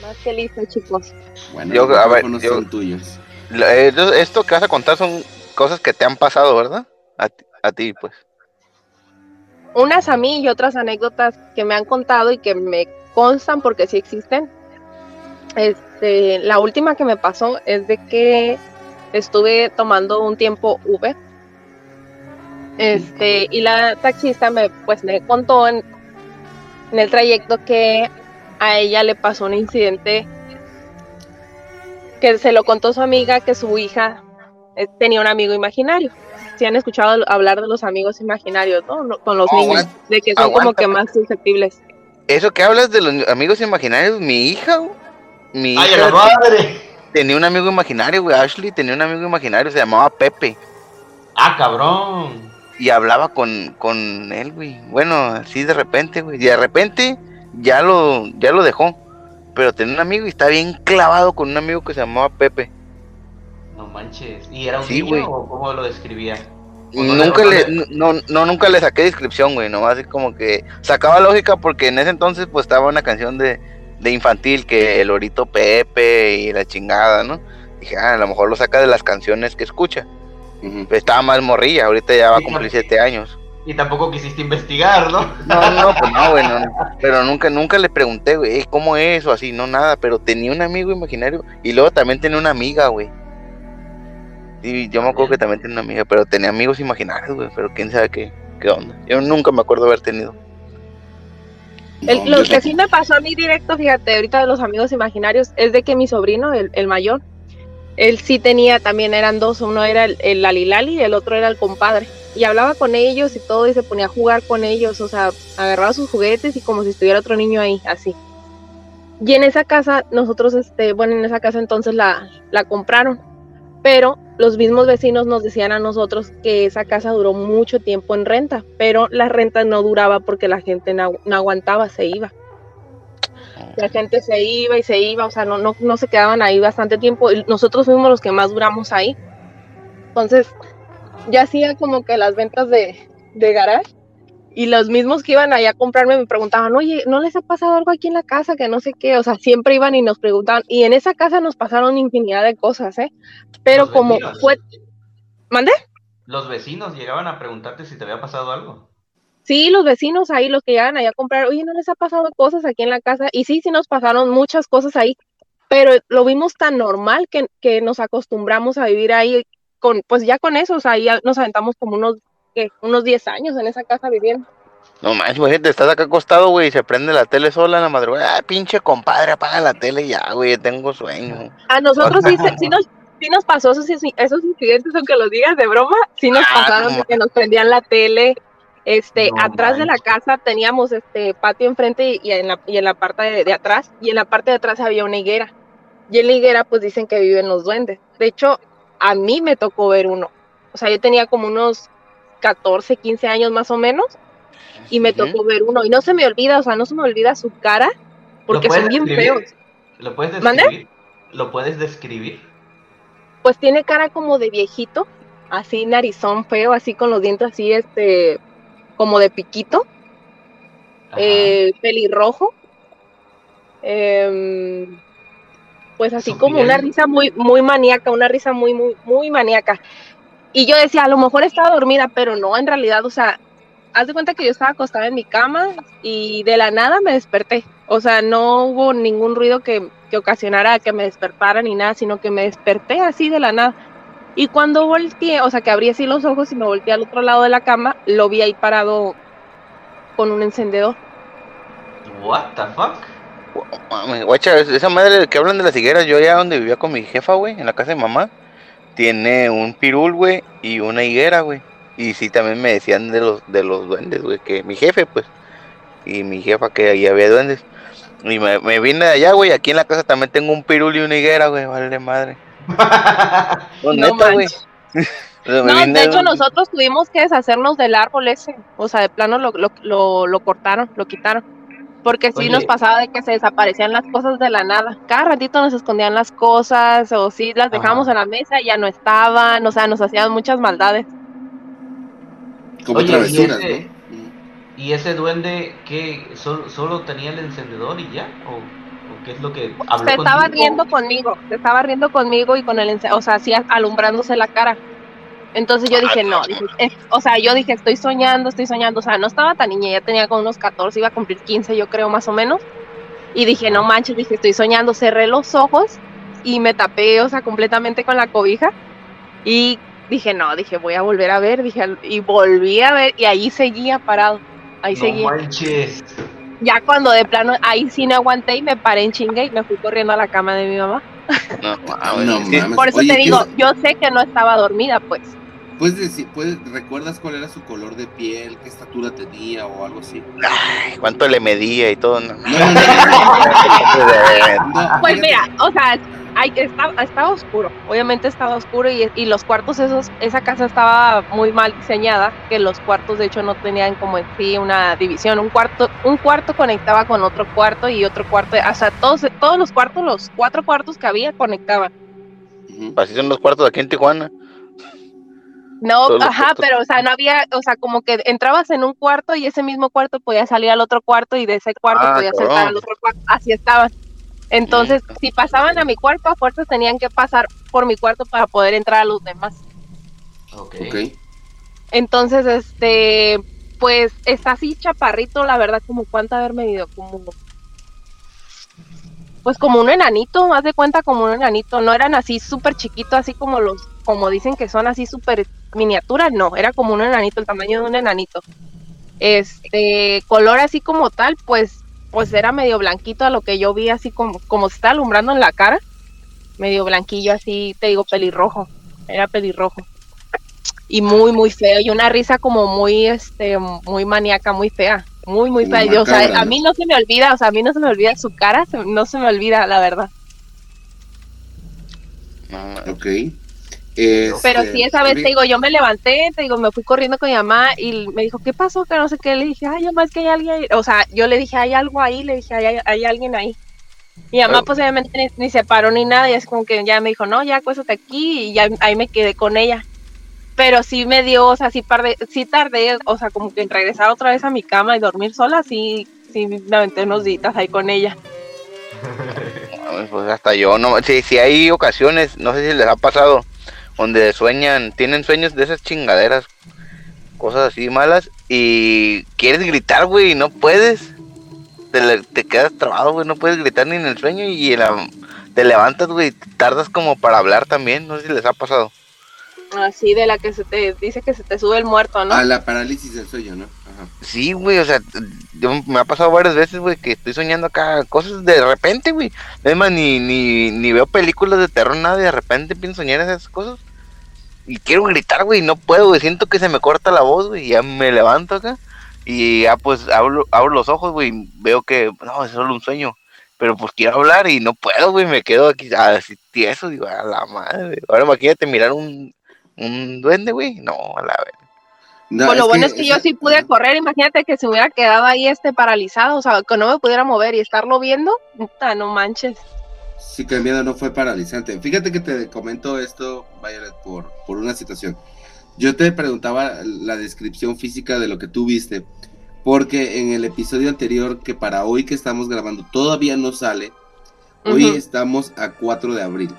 más que listo, chicos. Bueno, Yo, los a ver, yo- son tuyos. Eh, esto- que vas a contar son cosas que te han pasado, ¿verdad? A, ti- a ti, pues. Unas a mí y otras anécdotas que me han contado y que me constan porque sí existen. Este, la última que me pasó es de que estuve tomando un tiempo Uber. Este, y la taxista me pues me contó en, en el trayecto que a ella le pasó un incidente que se lo contó su amiga que su hija eh, tenía un amigo imaginario. Si han escuchado hablar de los amigos imaginarios, ¿no? Con los Oh, niños, de que son como que más susceptibles. Eso que hablas de los amigos imaginarios, mi hija, mi ¡Ay, a hija la madre! tenía un amigo imaginario, güey. Ashley tenía un amigo imaginario, se llamaba Pepe. ¡Ah, cabrón! Y hablaba con, con él, güey. Bueno, así de repente, güey. Y de repente ya lo, ya lo dejó. Pero tenía un amigo y está bien clavado con un amigo que se llamaba Pepe. No manches. ¿Y era un Sí, niño güey. o cómo lo describía? ¿O no Nunca le- no, no, nunca le saqué descripción, güey, nomás así como que sacaba lógica porque en ese entonces pues estaba una canción de, de infantil que el orito Pepe y la chingada, ¿no? Dije, ah, a lo mejor lo saca de las canciones que escucha. Estaba más morrilla, ahorita ya va a cumplir siete años. Y tampoco quisiste investigar, ¿no? No, no, pues no, güey, no, no. pero nunca, nunca le pregunté, güey, "Ey, ¿cómo es o así? No, nada, pero tenía un amigo imaginario y luego también tenía una amiga, güey. Y yo me acuerdo que también tenía una amiga, pero tenía amigos imaginarios, güey, pero quién sabe qué, qué onda. Yo nunca me acuerdo haber tenido. El- No, lo que sí me pasó a mí directo, fíjate, ahorita de los amigos imaginarios, es de que mi sobrino, el, el mayor, él sí tenía, también eran dos, uno era el, el Lalilali y el otro era el compadre. Y hablaba con ellos y todo, y se ponía a jugar con ellos, o sea, agarraba sus juguetes y como si estuviera otro niño ahí, así. Y en esa casa, nosotros, este, bueno, en esa casa entonces la, la compraron. Pero los mismos vecinos nos decían a nosotros que esa casa duró mucho tiempo en renta, pero la renta no duraba porque la gente no, no aguantaba, se iba. La gente se iba y se iba, o sea, no, no, no se quedaban ahí bastante tiempo. y Nosotros fuimos los que más duramos ahí. Entonces, ya hacía como que las ventas de, de garage y los mismos que iban allá a comprarme me preguntaban, oye, ¿no les ha pasado algo aquí en la casa? Que no sé qué, o sea, siempre iban y nos preguntaban. Y en esa casa nos pasaron infinidad de cosas, ¿eh? Pero como fue... ¿Mandé? Los vecinos llegaban a preguntarte si te había pasado algo. Sí, los vecinos ahí, los que llegan allá a comprar, oye, ¿no les ha pasado cosas aquí en la casa? Y sí, sí nos pasaron muchas cosas ahí, pero lo vimos tan normal que, que nos acostumbramos a vivir ahí con, pues ya con eso, o sea, ya nos aventamos como unos, ¿qué? unos 10 años en esa casa viviendo. No manches, imagínate, estás acá acostado, güey, y se prende la tele sola en la madrugada. Ah, pinche compadre, apaga la tele ya, güey, tengo sueño. A nosotros sí, sí nos, sí nos pasó esos, esos incidentes, aunque los digas de broma, sí nos Ah, pasaron no. que nos prendían la tele. Este, No atrás de la casa teníamos este patio enfrente y, y en la, y en la parte de, de atrás, y en la parte de atrás había una higuera. Y en la higuera, pues dicen que viven los duendes. De hecho, a mí me tocó ver uno. O sea, yo tenía como unos 14, 15 años más o menos, y me tocó ver uno. Y no se me olvida, o sea, no se me olvida su cara, porque son bien describir? feos. ¿Lo puedes describir? ¿Lo puedes describir? pues tiene cara como de viejito, así narizón feo, así con los dientes así, este, como de piquito, eh, pelirrojo, em, pues así como una risa muy, muy maníaca, una risa muy, muy, muy maníaca. Y yo decía, a lo mejor estaba dormida, pero no, en realidad, o sea, haz de cuenta que yo estaba acostada en mi cama y de la nada me desperté. O sea, no hubo ningún ruido que, que ocasionara que me despertara ni nada, sino que me desperté así de la nada. Y cuando volteé, o sea, que abrí así los ojos y me volteé al otro lado de la cama, lo vi ahí parado con un encendedor. What the fuck? Guacha, es- esa madre que hablan de las higueras, yo allá donde vivía con mi jefa, güey, en la casa de mamá, tiene un pirul, güey, y una higuera, güey. Y sí, también me decían de los, de los duendes, güey, que mi jefe, pues, y mi jefa que ahí había duendes. Y me, me vine de allá, güey, aquí en la casa también tengo un pirul y una higuera, güey, vale madre. No, No neta, güey. de hecho nosotros tuvimos que deshacernos del árbol ese. O sea, de plano lo, lo, lo, lo cortaron, lo quitaron. Porque sí Oye. nos pasaba de que se desaparecían las cosas de la nada. Cada ratito nos escondían las cosas o sí las dejábamos Ajá. en la mesa y ya no estaban. O sea, nos hacían muchas maldades. Como Oye, y ese- ¿no? ¿Y ese duende qué? ¿Solo, solo tenía el encendedor y ya? ¿O, o qué es lo que habló Se estaba contigo? riendo conmigo, se estaba riendo conmigo y con el, o sea, así alumbrándose la cara. Entonces yo dije, no, dije, es- o sea, yo dije, estoy soñando, estoy soñando, o sea, no estaba tan niña, ya tenía como unos 14, iba a cumplir 15, yo creo, más o menos. Y dije, no manches, dije, estoy soñando, cerré los ojos y me tapé, o sea, completamente con la cobija. Y dije, no, dije, voy a volver a ver, dije, y volví a ver y ahí seguía parado, ahí No seguía. manches. Ya cuando de plano, ahí sí no aguanté y me paré en chingue y me fui corriendo a la cama de mi mamá. No, mames, No sí. mames. Por eso Oye, te ¿qué- digo, yo sé que no estaba dormida, pues. ¿Puedes decir, puedes, ¿recuerdas cuál era su color de piel? ¿Qué estatura tenía o algo así? Ay, cuánto le medía y todo. No, No, no, no, no, no, Pues mira, o sea, hay, estaba, estaba oscuro, obviamente estaba oscuro y, y los cuartos esos, esa casa estaba muy mal diseñada, que los cuartos de hecho no tenían como en sí una división, un cuarto, un cuarto conectaba con otro cuarto y otro cuarto, o sea, todos, todos los cuartos, los cuatro cuartos que había conectaban. Así son los cuartos aquí en Tijuana. No, Todos ajá, pero o sea, no había, o sea, como que entrabas en un cuarto y ese mismo cuarto podía salir al otro cuarto y de ese cuarto Ah, podía saltar al otro cuarto, así estaban. Entonces, Mm. si pasaban a mi cuarto, a fuerzas tenían que pasar por mi cuarto para poder entrar a los demás. Ok. Ok. Entonces, este, pues está así chaparrito, la verdad, como cuánto haber medido, como pues como un enanito, haz de cuenta como un enanito, no eran así súper chiquitos, así como los, como dicen que son así súper miniaturas, no, era como un enanito, el tamaño de un enanito. Este, color así como tal, pues, pues era medio blanquito a lo que yo vi, así como, como se está alumbrando en la cara, medio blanquillo así, te digo, pelirrojo, era pelirrojo y muy muy feo y una risa como muy este muy maníaca muy fea muy muy fea Yo, o sea macabra, a mí no se me olvida o sea a mí no se me olvida su cara se- no se me olvida la verdad. Ok. Este, pero sí esa vez te digo yo me levanté te digo me fui corriendo con mi mamá y me dijo qué pasó que no sé qué le dije ay mamá es que hay alguien ahí". o sea yo le dije hay algo ahí le dije hay, hay alguien ahí mi mamá Oh. pues obviamente ni, ni se paró ni nada y es como que ya me dijo no ya acuéstate aquí y ya ahí me quedé con ella pero sí me dio, o sea, sí, parde- sí tardé, o sea, como que en regresar otra vez a mi cama y dormir sola, sí, sí me aventé unos días ahí con ella. Mames, Pues hasta yo, no, si, si hay ocasiones, no sé si les ha pasado, donde sueñan, tienen sueños de esas chingaderas, cosas así malas, y quieres gritar, güey, y no puedes, te, le- te quedas trabado, güey, no puedes gritar ni en el sueño, y en la- te levantas, güey, tardas como para hablar también, no sé si les ha pasado. Así de la que se te dice que se te sube el muerto, ¿no? A la parálisis del sueño, ¿no? Ajá. Sí, güey, o sea, yo, me ha pasado varias veces, güey, que estoy soñando acá cosas de repente, güey. Además, ni, ni, ni veo películas de terror, nada, y de repente a soñar esas cosas. Y quiero gritar, güey, no puedo, güey, siento que se me corta la voz, güey, y ya me levanto acá. Y ya, pues, abro, abro los ojos, güey, veo que, no, es solo un sueño. Pero pues quiero hablar y no puedo, güey, me quedo aquí, así tieso, digo, a la madre. Ahora imagínate mirar un, un duende, güey, no, a la vez. No, pues lo bueno es que yo sí pude correr, imagínate que se me hubiera quedado ahí este paralizado, o sea, que no me pudiera mover y estarlo viendo, puta, no manches. Sí, que el miedo no fue paralizante. Fíjate que te comento esto, Violet, por, por una situación. Yo te preguntaba la descripción física de lo que tú viste, porque en el episodio anterior, que para hoy que estamos grabando todavía no sale, hoy Ujú. estamos a 4 de abril.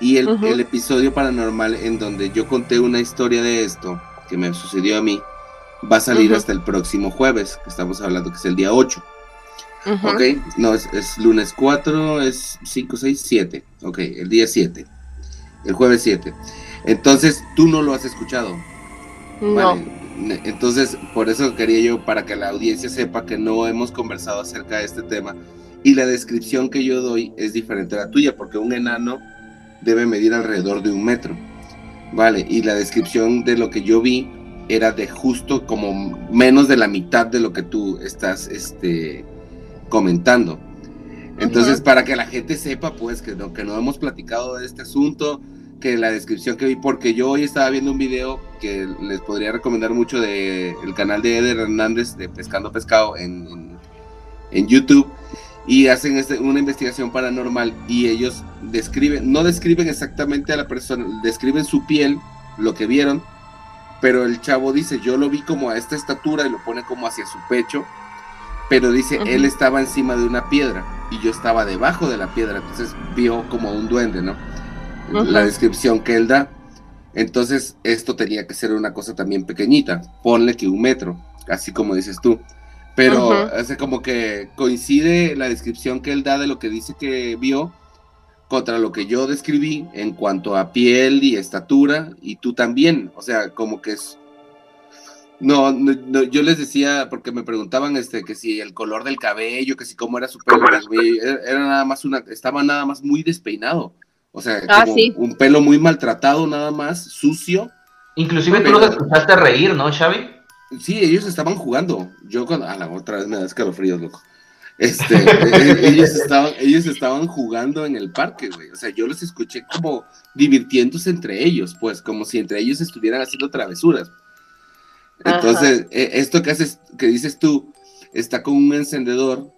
Y el, Ujú. el episodio paranormal en donde yo conté una historia de esto, que me sucedió a mí, va a salir Ujú. hasta el próximo jueves, que estamos hablando que es el día 8. Ujú. Ok, no, es, es lunes 4, es 5, 6, 7. Ok, el día 7. El jueves 7. Entonces, tú no lo has escuchado. No. Vale. Entonces, por eso quería yo, para que la audiencia sepa que no hemos conversado acerca de este tema. Y la descripción que yo doy es diferente a la tuya, porque un enano debe medir alrededor de un metro. Vale, y la descripción de lo que yo vi era de justo como menos de la mitad de lo que tú estás este, comentando. Entonces, para que la gente sepa, pues, que no, que no hemos platicado de este asunto, que la descripción que vi, porque yo hoy estaba viendo un video que les podría recomendar mucho del el canal de Eder Hernández de Pescando Pescado en, en, YouTube, y hacen este, una investigación paranormal y ellos describen, no describen exactamente a la persona, describen su piel, lo que vieron, pero el chavo dice, yo lo vi como a esta estatura y lo pone como hacia su pecho, pero dice, él estaba encima de una piedra y yo estaba debajo de la piedra, entonces vio como un duende, ¿no? La descripción que él da. Entonces, esto tenía que ser una cosa también pequeñita, ponle que un metro, así como dices tú. Pero hace como que coincide la descripción que él da de lo que dice que vio contra lo que yo describí en cuanto a piel y estatura, y tú también, o sea, como que es... No, no, yo les decía, porque me preguntaban este, que si el color del cabello, que si cómo era su pelo, era, nada más una, estaba nada más muy despeinado, o sea, ah, como un pelo muy maltratado, nada más, sucio. Inclusive tú los escuchaste reír, ¿no, Xavi? Sí, ellos estaban jugando. Yo cuando, a la otra vez me da escalofríos, loco. Este, e, ellos, estaban, ellos estaban jugando en el parque, güey. O sea, yo los escuché como divirtiéndose entre ellos, pues, como si entre ellos estuvieran haciendo travesuras. Entonces, e, esto que haces, que dices tú, está con un encendedor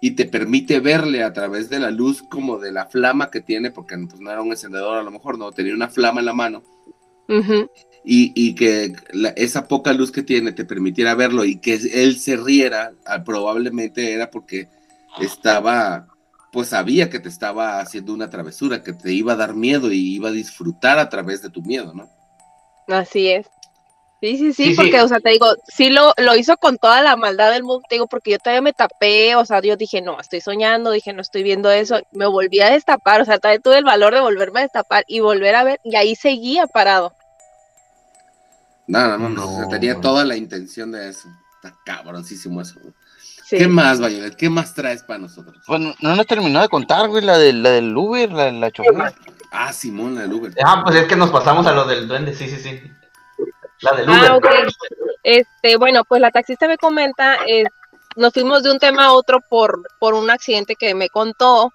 y te permite verle a través de la luz como de la flama que tiene, porque pues, no era un encendedor a lo mejor, no, tenía una flama en la mano. y, que esa poca luz que tiene te permitiera verlo y que él se riera, ah, probablemente era porque estaba, pues sabía que te estaba haciendo una travesura, que te iba a dar miedo y iba a disfrutar a través de tu miedo, ¿no? Así es. Sí, sí, sí, porque, o sea, te digo, sí lo, lo hizo con toda la maldad del mundo, te digo, porque yo todavía me tapé, o sea, yo dije, no, estoy soñando, dije, no estoy viendo eso, me volví a destapar, o sea, todavía tuve el valor de volverme a destapar y volver a ver, y ahí seguía parado. No, no, no, tenía toda la intención de eso. Está cabroncísimo eso. ¿Qué más, Violet? ¿Qué más traes para nosotros? Pues no nos terminó de contar, güey, la, de, la del Uber, la, la Ah, Simón, la del Uber. Ah, pues es que nos pasamos a lo del duende, sí, sí, sí. La del ah, Uber. Ah, Este, bueno, pues la taxista me comenta, eh, nos fuimos de un tema a otro por, por un accidente que me contó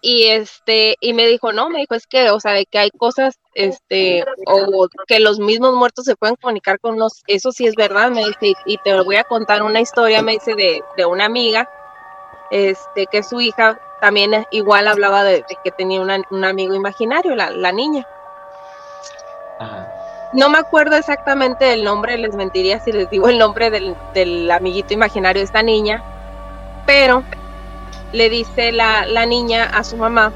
y este y me dijo no me dijo es que o sea de que hay cosas este o que los mismos muertos se pueden comunicar con los eso sí es verdad me dice y, te voy a contar una historia me dice de, de una amiga este que su hija también igual hablaba de, que tenía un amigo imaginario la, la niña no me acuerdo exactamente del nombre les mentiría si les digo el nombre del, del amiguito imaginario de esta niña pero le dice la, la, niña a su mamá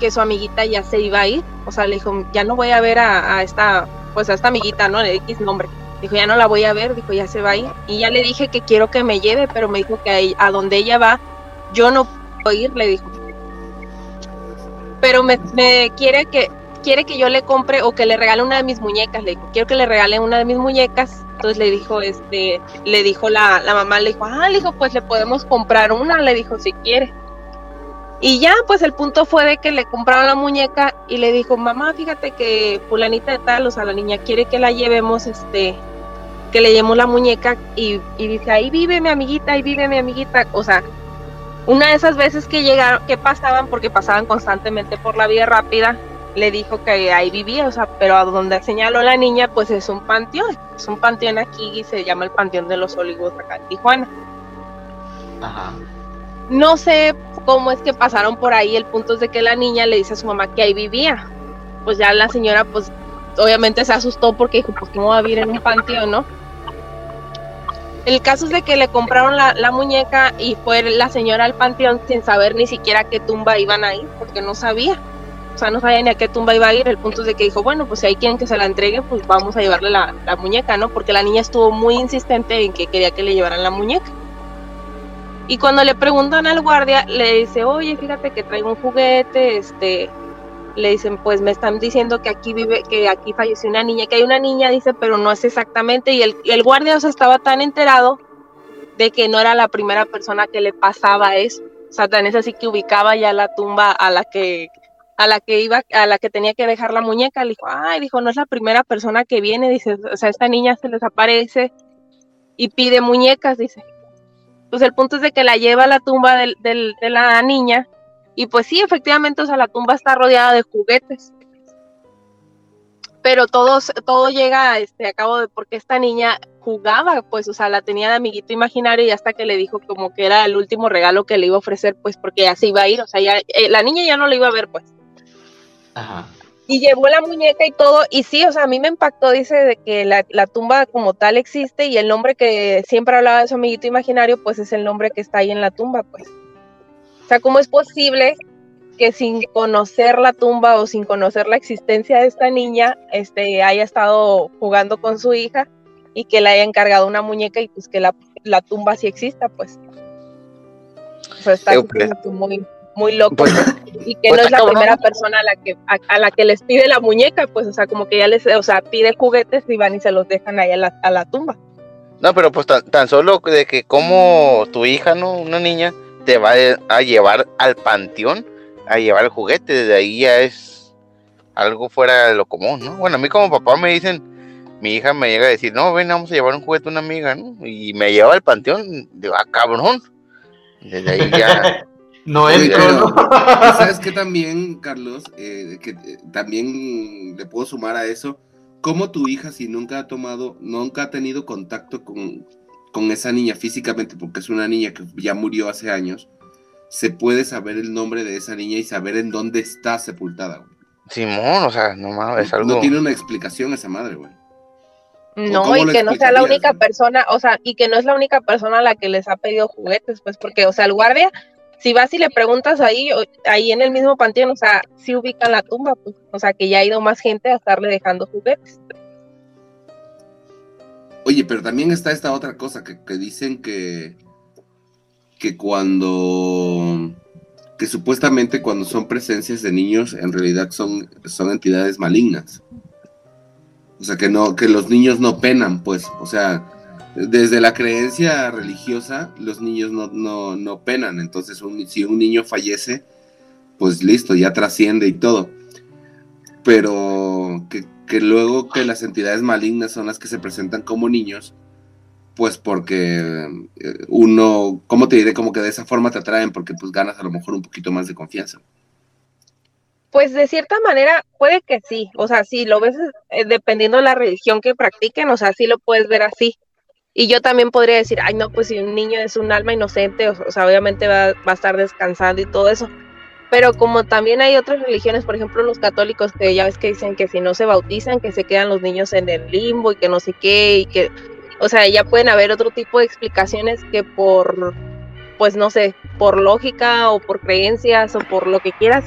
que su amiguita ya se iba a ir, o sea, le dijo, ya no voy a ver a, esta, pues a esta amiguita, ¿no? De X nombre. Dijo, ya no la voy a ver, dijo, ya se va a ir. Y ya le dije que quiero que me lleve, pero me dijo que a, donde ella va, yo no puedo ir, le dijo. Pero me, me quiere que, quiere que yo le compre o que le regale una de mis muñecas, le dijo, quiero que le regale una de mis muñecas entonces le dijo, este, le dijo la, la mamá, le dijo, ah, le dijo, pues le podemos comprar una, le dijo, si quiere. Y ya, pues el punto fue de que le compraron la muñeca y le dijo, mamá, fíjate que fulanita de tal, o sea, la niña quiere que la llevemos, este, que le llevemos la muñeca y, y dice, ahí vive mi amiguita, ahí vive mi amiguita, o sea, una de esas veces que llegaron, que pasaban, porque pasaban constantemente por la vía rápida, le dijo que ahí vivía, o sea, pero a donde señaló la niña, pues es un panteón, es un panteón aquí y se llama el Panteón de los Olivos acá en Tijuana. Ajá. No sé cómo es que pasaron por ahí, el punto es de que la niña le dice a su mamá que ahí vivía. Pues ya la señora, pues obviamente se asustó porque dijo, pues cómo va a vivir en un panteón, ¿no? El caso es de que le compraron la, la, muñeca y fue la señora al panteón sin saber ni siquiera qué tumba iban a ir, porque no sabía sea, no sabía ni a qué tumba iba a ir, el punto es de que dijo, bueno, pues si ahí quieren que se la entregue, pues vamos a llevarle la, muñeca, ¿no? Porque la niña estuvo muy insistente en que quería que le llevaran la muñeca. Y cuando le preguntan al guardia, le dice, oye, fíjate que traigo un juguete, este, le dicen, pues me están diciendo que aquí vive, que aquí falleció una niña, que hay una niña, dice, pero no es exactamente, y el, el guardia o sea, estaba tan enterado de que no era la primera persona que le pasaba eso. O sea, tan es así que ubicaba ya la tumba a la que a la que iba, a la que tenía que dejar la muñeca, le dijo, ay, dijo, no es la primera persona que viene, dice, o sea, esta niña se les aparece y pide muñecas, dice. Pues el punto es de que la lleva a la tumba del, de la niña y pues sí, efectivamente, o sea, la tumba está rodeada de juguetes. Pero todos, todo llega este, a cabo de porque esta niña jugaba, pues, o sea, la tenía de amiguito imaginario y hasta que le dijo como que era el último regalo que le iba a ofrecer, pues, porque ya se iba a ir, o sea, ya, eh, la niña ya no la iba a ver, pues. Y llevó la muñeca y todo, y sí, o sea, a mí me impactó, dice, de que la, la, tumba como tal existe y el nombre que siempre hablaba de su amiguito imaginario, pues es el nombre que está ahí en la tumba, pues. O sea, ¿cómo es posible que sin conocer la tumba o sin conocer la existencia de esta niña, este, haya estado jugando con su hija y que le haya encargado una muñeca y pues que la, la tumba sí exista, pues. O sea, está muy, muy loco. Pues, y que pues no es la primera persona a la que a, la que les pide la muñeca, pues, o sea, como que ya les, o sea, pide juguetes y van y se los dejan ahí a la, a la tumba. No, pero pues tan, solo de que como tu hija, ¿no? Una niña, te va a llevar al panteón a llevar el juguete, desde ahí ya es algo fuera de lo común, ¿no? Bueno, a mí como papá me dicen, mi hija me llega a decir, no, ven, vamos a llevar un juguete a una amiga, ¿no? Y me lleva al panteón, digo, ah, cabrón. Desde ahí ya... no es ¿no? ¿Sabes qué también, Carlos? Eh, que eh, también le puedo sumar a eso. ¿Cómo tu hija, si nunca ha tomado, nunca ha tenido contacto con, con esa niña físicamente, porque es una niña que ya murió hace años, se puede saber el nombre de esa niña y saber en dónde está sepultada, güey. Simón, o sea, no mames, es algo. No tiene una explicación esa madre, güey. No, y que no sea la única persona, o sea, y que no es la única persona a la que les ha pedido juguetes, pues, porque, o sea, el guardia, si vas y le preguntas ahí, ahí en el mismo panteón, o sea, sí ubican la tumba, pues, o sea, que ya ha ido más gente a estarle dejando juguetes. Oye, pero también está esta otra cosa que, que dicen que, que cuando que supuestamente cuando son presencias de niños en realidad son, son entidades malignas. O sea, que no que los niños no penan, pues, o sea, desde la creencia religiosa los niños no, no, no penan, entonces si un niño fallece, pues listo, ya trasciende y todo. Pero que, que luego que las entidades malignas son las que se presentan como niños, pues porque eh, uno, ¿cómo te diré? Como que de esa forma te atraen porque pues ganas a lo mejor un poquito más de confianza. Pues de cierta manera puede que sí, o sea, si lo ves eh, dependiendo de la religión que practiquen, o sea, sí lo puedes ver así. Y yo también podría decir, ay no, pues si un niño es un alma inocente, o, sea, obviamente va, va, a estar descansando y todo eso. Pero como también hay otras religiones, por ejemplo los católicos, que ya ves que dicen que si no se bautizan, que se quedan los niños en el limbo y que no sé qué, y que o sea, ya pueden haber otro tipo de explicaciones que por, pues no sé, por lógica o por creencias o por lo que quieras,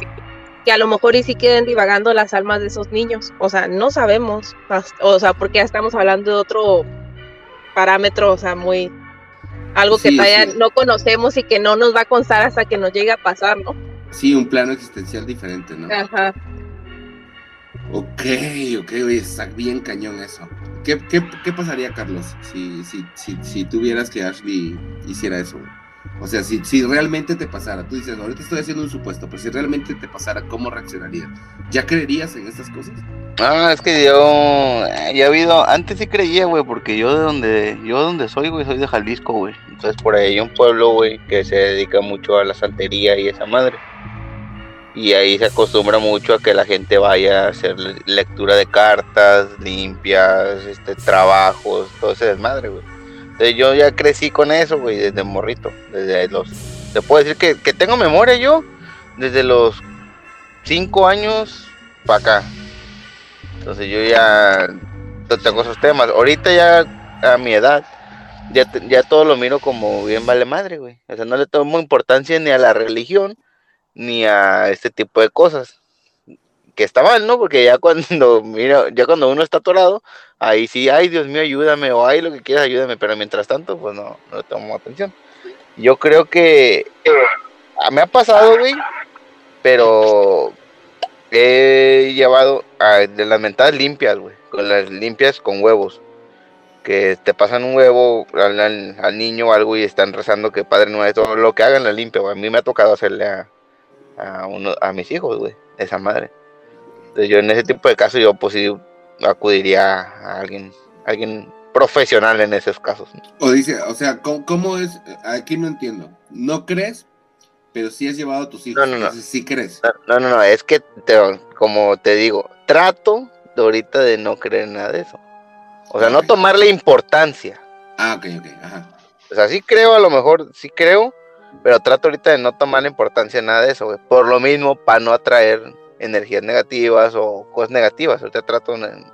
que a lo mejor y sí queden divagando las almas de esos niños. O sea, no sabemos, o sea, porque ya estamos hablando de otro parámetro, o sea, muy algo que todavía no conocemos y que no nos va a constar hasta que nos llegue a pasar, ¿no? Sí, un plano existencial diferente, ¿no? Ajá. Ok, ok, oye, está bien cañón eso. ¿Qué, pasaría, Carlos, si, si, si, si tuvieras que Ashley hiciera eso? O sea, si, si realmente te pasara, tú dices, ahorita estoy haciendo un supuesto, pero si realmente te pasara, ¿cómo reaccionarías? ¿Ya creerías en estas cosas? Ah, es que yo ya he habido, antes sí creía, güey, porque yo de donde, yo donde soy, güey, soy de Jalisco, güey. Entonces por ahí hay un pueblo, güey, que se dedica mucho a la santería y esa madre y ahí se acostumbra mucho a que la gente vaya a hacer lectura de cartas limpias, este, trabajos, todo ese desmadre, güey. Entonces yo ya crecí con eso, güey, desde morrito, desde los... Te puedo decir que, que tengo memoria yo desde los cinco años para acá. Entonces yo ya tengo esos temas. Ahorita ya a mi edad, ya, ya todo lo miro como bien vale madre, güey. O sea, no le tomo importancia ni a la religión, ni a este tipo de cosas. Que está mal, ¿no? Porque ya cuando, mira, ya cuando uno está atorado, ahí sí, ay, Dios mío, ayúdame, o ay, lo que quieras, ayúdame, pero mientras tanto, pues no, no tomo atención. Yo creo que ah, me ha pasado, güey, pero he llevado a, de las mentadas limpias, güey, con las limpias con huevos que te pasan un huevo al, niño o algo y están rezando que Padre no es todo lo que hagan la limpia, A mí me ha tocado hacerle a, a, uno, a mis hijos, güey. esa madre. Entonces yo en ese tipo de casos yo pues sí acudiría a alguien, alguien profesional en esos casos. O dice, o sea, ¿cómo, cómo es? Aquí no entiendo. ¿No crees? Pero sí has llevado a tus hijos. No, no, no. entonces sí crees. No, no, no, es que te- como te digo, trato de ahorita de no creer en nada de eso. O sea, no tomarle importancia. Ah, ok, ok. Ajá. O sea, sí creo, a lo mejor sí creo, pero trato ahorita de no tomarle importancia a nada de eso, güey. Por lo mismo, para no atraer energías negativas o cosas negativas. Ahorita trato de,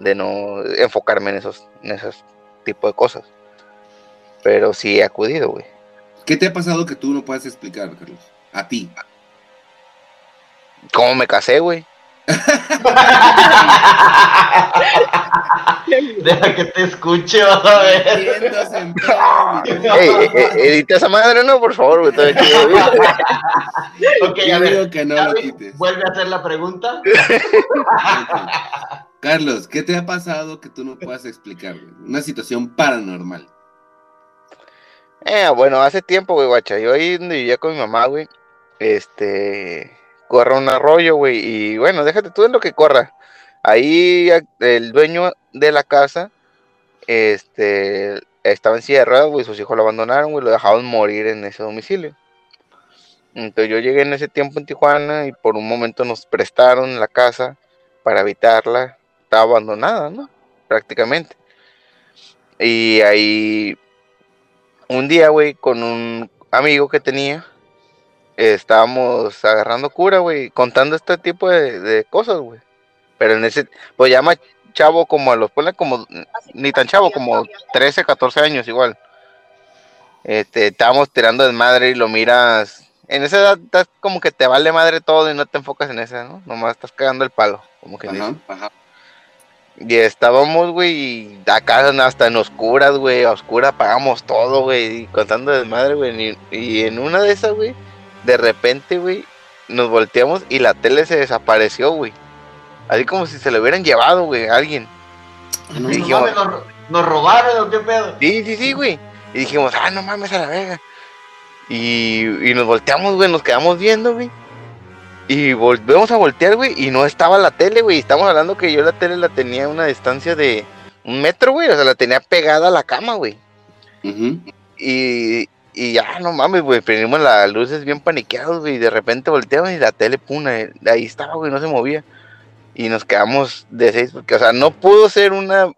de no enfocarme en esos, en esos tipos de cosas. Pero sí he acudido, güey. ¿Qué te ha pasado que tú no puedas explicar, Carlos? A ti. ¿Cómo me casé, güey? Deja que te escuche, vas a ver. Ey, eh, eh, edita esa madre, no, por favor, güey. todavía quiero, güey. Ok, Yo a ver. digo que no lo quites. Vuelve a hacer la pregunta. Carlos, ¿qué te ha pasado que tú no puedas explicar? güey? Una situación paranormal. Eh, bueno, hace tiempo, güey, guacha. Yo ahí donde vivía con mi mamá, güey. Este. Corre un arroyo, güey. Y bueno, déjate tú en lo que corra. Ahí el dueño de la casa. Este. Estaba en güey. Sus hijos lo abandonaron, güey. Lo dejaron morir en ese domicilio. Entonces yo llegué en ese tiempo en Tijuana y por un momento nos prestaron la casa para habitarla. Estaba abandonada, ¿no? Prácticamente. Y ahí un día, güey, con un amigo que tenía, estábamos agarrando cura, güey, contando este tipo de, de cosas, güey. Pero en ese, pues llama chavo como a los, ponle como, ni tan chavo, como 13, 14 años igual. Este, estábamos tirando desmadre y lo miras. En esa edad estás como que te vale madre todo y no te enfocas en esa, ¿no? Nomás estás cagando el palo, como que dice. Ajá, ajá. Y estábamos, güey, acá hasta en oscuras, güey, a oscura apagamos todo, güey, y contando desmadre, güey. Y, y en una de esas, güey, de repente, güey, nos volteamos y la tele se desapareció, güey. Así como si se lo hubieran llevado, güey, a alguien. Ah, no. No Dijimos- mames, ¿Nos, nos robaron qué pedo? Sí, sí, sí, güey. Y dijimos, ah, no mames a la verga. Y, y nos volteamos, güey, nos quedamos viendo, güey. Y volvemos a voltear, güey, y no estaba la tele, güey. Estamos hablando que yo la tele la tenía a una distancia de un metro, güey. O sea, la tenía pegada a la cama, güey. Ujú. Y, y ya, no mames, güey. Prendimos las luces bien paniqueados, güey. Y de repente volteamos y la tele, puna, ahí estaba, güey, no se movía. Y nos quedamos de seis, porque, o sea, no pudo ser una.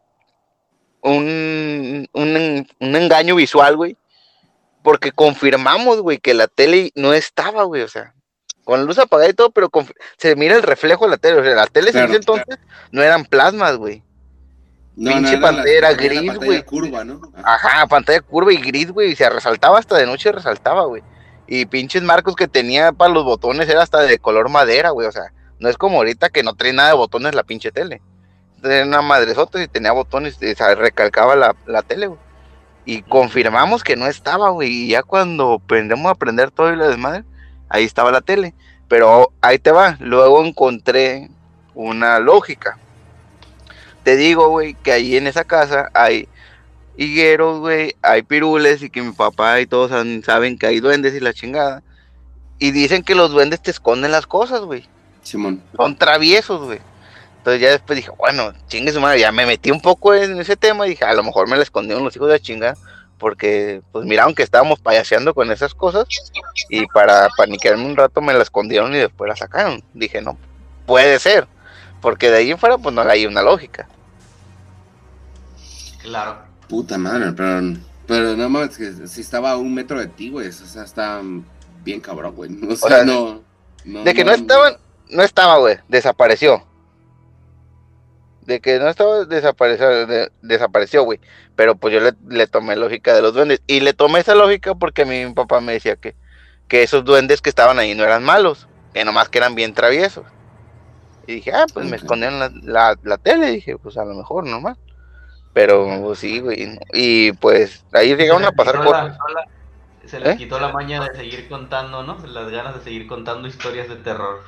Un, un, un engaño visual, güey. Porque confirmamos, güey, que la tele no estaba, güey. O sea, con la luz apagada y todo, pero se mira el reflejo de la tele. O sea, la tele en ese entonces no eran plasmas, güey. No, Pinche la- pantalla la gris, güey. curva, ¿no? Ajá. Ajá, pantalla curva y gris, güey, y se resaltaba hasta de noche, resaltaba, güey. Y pinches marcos que tenía para los botones era hasta de color madera, güey, o sea, no es como ahorita que no trae nada de botones la pinche tele. Tenía una madresota y tenía botones, y, o sea, recalcaba la, la tele, güey. Y confirmamos que no estaba, güey, y ya cuando aprendemos a aprender todo y la desmadre, ahí estaba la tele. Pero ahí te va, luego encontré una lógica. Te digo, güey, que ahí en esa casa hay higueros, güey, hay pirules y que mi papá y todos han- saben que hay duendes y la chingada. Y dicen que los duendes te esconden las cosas, güey. Simón. Son traviesos, güey. Entonces ya después dije, bueno, chingue su madre, ya me metí un poco en ese tema y dije, a lo mejor me la escondieron los hijos de la chingada. Porque, pues miraron que estábamos payaseando con esas cosas y para paniquearme un rato me la escondieron y después la sacaron. Dije, no, puede ser. Porque de ahí en fuera, pues no hay una lógica. Claro. Puta madre, pero, pero no mames, que si estaba a un metro de ti, güey, o sea, está bien cabrón, güey. O sea, sea, no, no. De que no estaban, no estaba, güey, desapareció. De que no estaba, desapareció, de- desapareció, güey. Pero pues yo le, le tomé lógica de los duendes. Y le tomé esa lógica porque mi papá me decía que, que esos duendes que estaban ahí no eran malos, que nomás que eran bien traviesos. Y dije, ah, pues me escondieron la, la, la tele. dije, pues a lo mejor normal. Pero pues, sí, güey. Y pues ahí llegaron a pasar cosas. Se les ¿Eh? quitó la maña de seguir contando, ¿no? Las ganas de seguir contando historias de terror.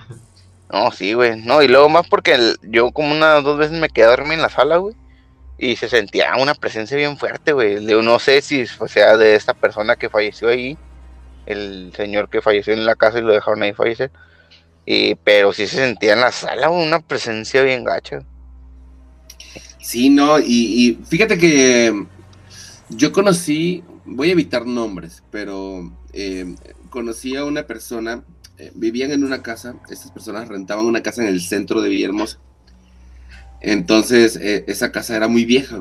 No, sí, güey. No, y luego más porque el- yo como unas dos veces me quedé a dormir en la sala, güey. Y se sentía una presencia bien fuerte, güey. Yo no sé si o sea de esta persona que falleció ahí. El señor que falleció en la casa y lo dejaron ahí fallecer. Y, pero sí se sentía en la sala una presencia bien gacha. Sí, no, y, y fíjate que yo conocí, voy a evitar nombres, pero eh, conocí a una persona, eh, vivían en una casa, estas personas rentaban una casa en el centro de Villahermosa. Entonces, eh, esa casa era muy vieja.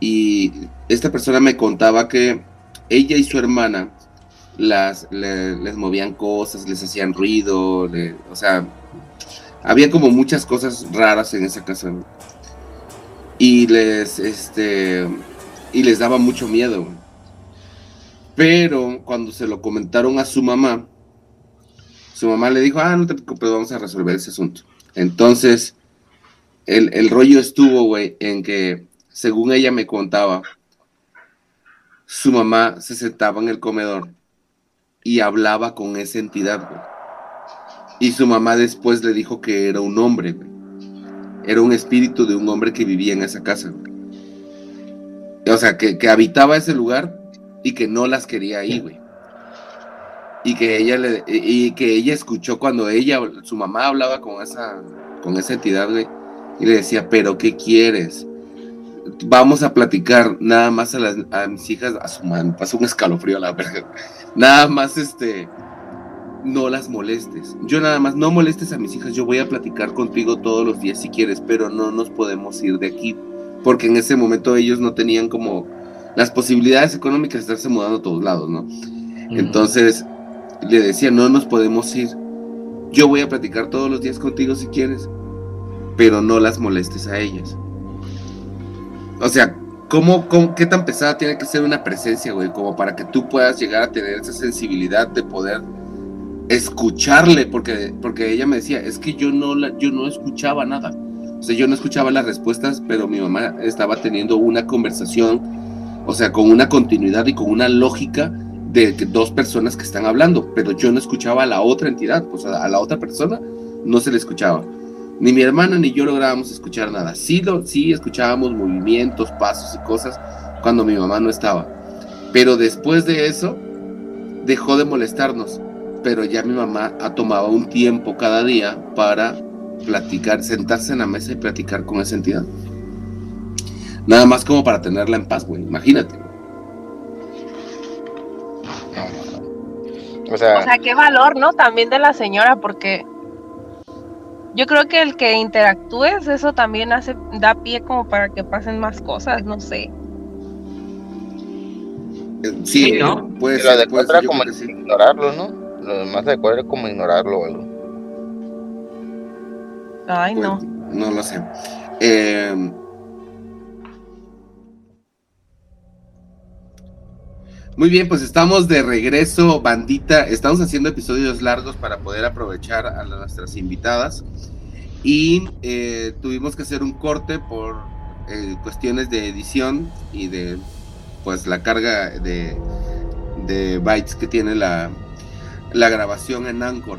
Y esta persona me contaba que ella y su hermana las, le- les movían cosas, les hacían ruido, le- o sea, había como muchas cosas raras en esa casa. Y les, este, y les daba mucho miedo. Pero cuando se lo comentaron a su mamá, su mamá le dijo, ah, no te preocupes, vamos a resolver ese asunto. Entonces, el, el rollo estuvo, güey, en que, según ella me contaba, su mamá se sentaba en el comedor y hablaba con esa entidad. Y su mamá después le dijo que era un hombre, güey. Era un espíritu de un hombre que vivía en esa casa. O sea, que, que habitaba ese lugar y que no las quería ahí, güey. Y que ella le, y que ella escuchó cuando ella, su mamá hablaba con esa, con esa entidad, güey, y le decía, pero ¿qué quieres? Vamos a platicar nada más a, las, a mis hijas, a su mano, pasó un escalofrío a la verga. Nada más este, no las molestes. Yo nada más, no molestes a mis hijas, yo voy a platicar contigo todos los días si quieres, pero no nos podemos ir de aquí, porque en ese momento ellos no tenían como las posibilidades económicas de estarse mudando a todos lados, ¿no? Entonces le decía, no nos podemos ir. Yo voy a platicar todos los días contigo si quieres, pero no las molestes a ellas. O sea, ¿cómo, cómo- qué tan pesada tiene que ser una presencia, güey? Como para que tú puedas llegar a tener esa sensibilidad de poder escucharle, porque, porque ella me decía, es que yo no, yo no escuchaba nada. O sea, yo no escuchaba las respuestas, pero mi mamá estaba teniendo una conversación, o sea, con una continuidad y con una lógica de dos personas que están hablando, pero yo no escuchaba a la otra entidad, pues a, a la otra persona no se le escuchaba. Ni mi hermana ni yo lográbamos escuchar nada. Sí, lo, sí escuchábamos movimientos, pasos y cosas cuando mi mamá no estaba. Pero después de eso, dejó de molestarnos. Pero ya mi mamá ha tomado un tiempo cada día para platicar, sentarse en la mesa y platicar con esa entidad. Nada más como para tenerla en paz, güey. Imagínate. O sea, O sea, qué valor, ¿no? También de la señora, porque yo creo que el que interactúes, eso también hace, da pie como para que pasen más cosas, no sé. Sí, Sí, ¿no? de como sí. ignorarlo, ¿no? Lo demás de acuerdo como ignorarlo o algo. Ay, Pues, no. No lo sé. Eh, Muy bien, pues estamos de regreso, bandita. Estamos haciendo episodios largos para poder aprovechar a las- nuestras invitadas. Y eh, tuvimos que hacer un corte por eh, cuestiones de edición y de pues la carga de, de bytes que tiene la, la grabación en Anchor.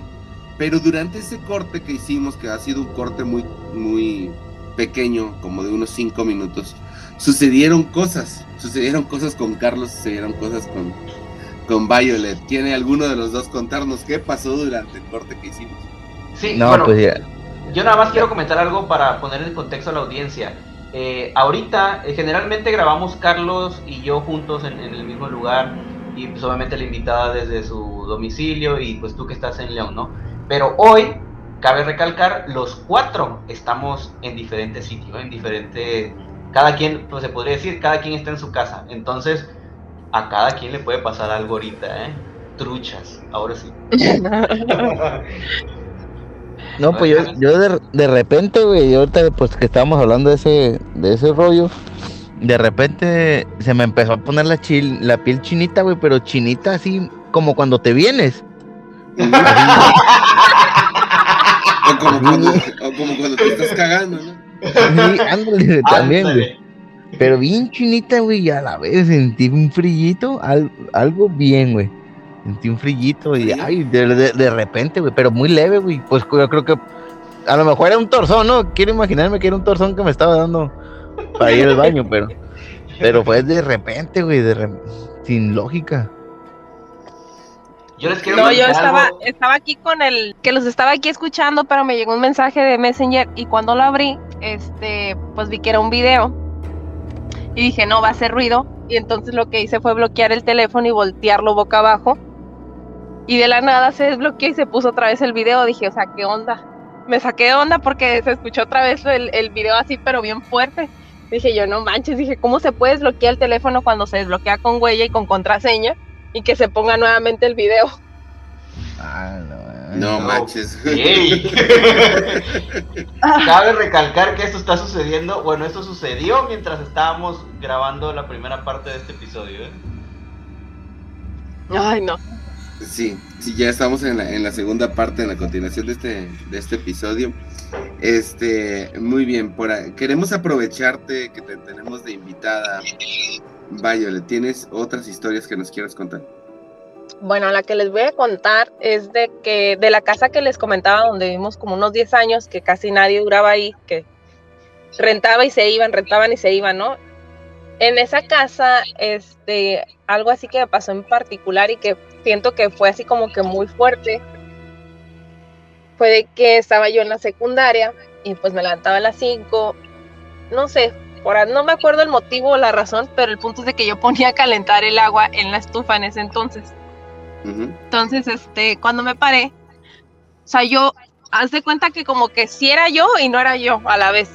Pero durante ese corte que hicimos, que ha sido un corte muy, muy pequeño, como de unos cinco minutos, sucedieron cosas. Sucedieron cosas con Carlos, sucedieron cosas con, con Violet. ¿Tiene alguno de los dos contarnos qué pasó durante el corte que hicimos? Sí, No, bueno, pues ya. Yo nada más quiero comentar algo para poner en contexto a la audiencia. Eh, ahorita, eh, generalmente grabamos Carlos y yo juntos en, en el mismo lugar y pues obviamente la invitada desde su domicilio y pues tú que estás en León, ¿no? Pero hoy, cabe recalcar, los cuatro estamos en diferentes sitios, en diferentes... Cada quien, pues se podría decir, cada quien está en su casa. Entonces, a cada quien le puede pasar algo ahorita, ¿eh? Truchas, ahora sí. No, pues yo, yo de, de repente, güey, ahorita pues que estábamos hablando de ese, de ese rollo, de repente se me empezó a poner la, chil, la piel chinita, güey, pero chinita así como cuando te vienes. O como cuando, o como cuando te estás cagando, ¿no? Sí, ándale, también, güey. Pero bien chinita, güey, y a la vez sentí un frillito, al- algo bien, güey. Sentí un frillito y, ay, de, de, de repente, güey, pero muy leve, güey. Pues yo creo que a lo mejor era un torzón, ¿no? Quiero imaginarme que era un torzón que me estaba dando para ir al baño, pero, pero fue de repente, güey, de re- sin lógica. Yo les quiero No, yo estaba, algo. estaba aquí con el que los estaba aquí escuchando, pero me llegó un mensaje de Messenger y cuando lo abrí, este, pues vi que era un video y dije, no, va a hacer ruido. Y entonces lo que hice fue bloquear el teléfono y voltearlo boca abajo. Y de la nada se desbloqueó y se puso otra vez el video. Dije, o sea, ¿qué onda? Me saqué de onda porque se escuchó otra vez el, el video así, pero bien fuerte. Dije yo, no manches, dije, ¿cómo se puede desbloquear el teléfono cuando se desbloquea con huella y con contraseña? Y que se ponga nuevamente el video. Ah, no, No No. manches. Cabe recalcar que esto está sucediendo, bueno, esto sucedió mientras estábamos grabando la primera parte de este episodio. ¿eh? Ay, no. Sí, sí, ya estamos en la, en la segunda parte, en la continuación de este, de este episodio. Este, muy bien, queremos aprovecharte que te tenemos de invitada. Violet, ¿tienes otras historias que nos quieras contar? Bueno, la que les voy a contar es de que de la casa que les comentaba donde vivimos como unos 10 años, que casi nadie duraba ahí, que rentaba y se iban, rentaban y se iban, ¿no? En esa casa, este, algo así que me pasó en particular y que siento que fue así como que muy fuerte, fue de que estaba yo en la secundaria y pues me levantaba a las 5, no sé, por, no me acuerdo el motivo o la razón, pero el punto es de que yo ponía a calentar el agua en la estufa en ese entonces. Entonces, este, cuando me paré, o sea, yo, haz de cuenta que como que sí era yo y no era yo a la vez.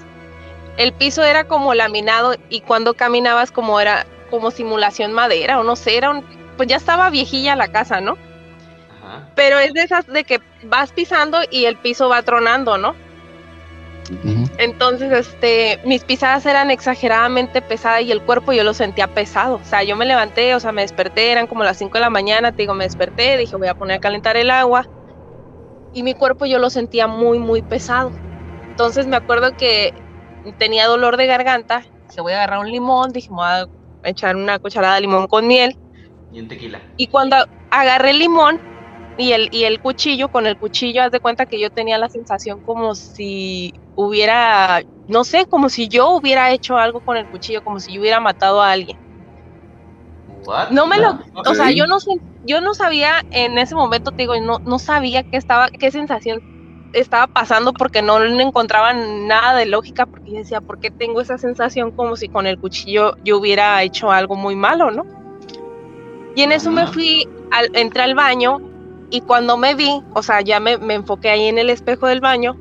El piso era como laminado y cuando caminabas como era como simulación madera o no sé, era un, pues ya estaba viejilla la casa, ¿no? Ajá. Pero es de esas de que vas pisando y el piso va tronando, ¿no? Entonces, este, mis pisadas eran exageradamente pesadas y el cuerpo yo lo sentía pesado. O sea, yo me levanté, o sea, me desperté, eran como las 5 de la mañana, te digo, me desperté, dije, voy a poner a calentar el agua. Y mi cuerpo yo lo sentía muy, muy pesado. Entonces me acuerdo que tenía dolor de garganta, dije, voy a agarrar un limón, dije, me voy a echar una cucharada de limón con miel. Y un tequila. Y cuando agarré el limón y el, y el cuchillo, con el cuchillo, haz de cuenta que yo tenía la sensación como si hubiera, no sé, como si yo hubiera hecho algo con el cuchillo, como si yo hubiera matado a alguien. What? No me lo, o sea, yo no yo no sabía en ese momento, te digo, no, no sabía qué estaba, qué sensación estaba pasando porque no le encontraba nada de lógica, porque yo decía, ¿por qué tengo esa sensación como si con el cuchillo yo hubiera hecho algo muy malo, ¿no? Y en eso me fui, al, entré al baño y cuando me vi, o sea, ya me, me enfoqué ahí en el espejo del baño,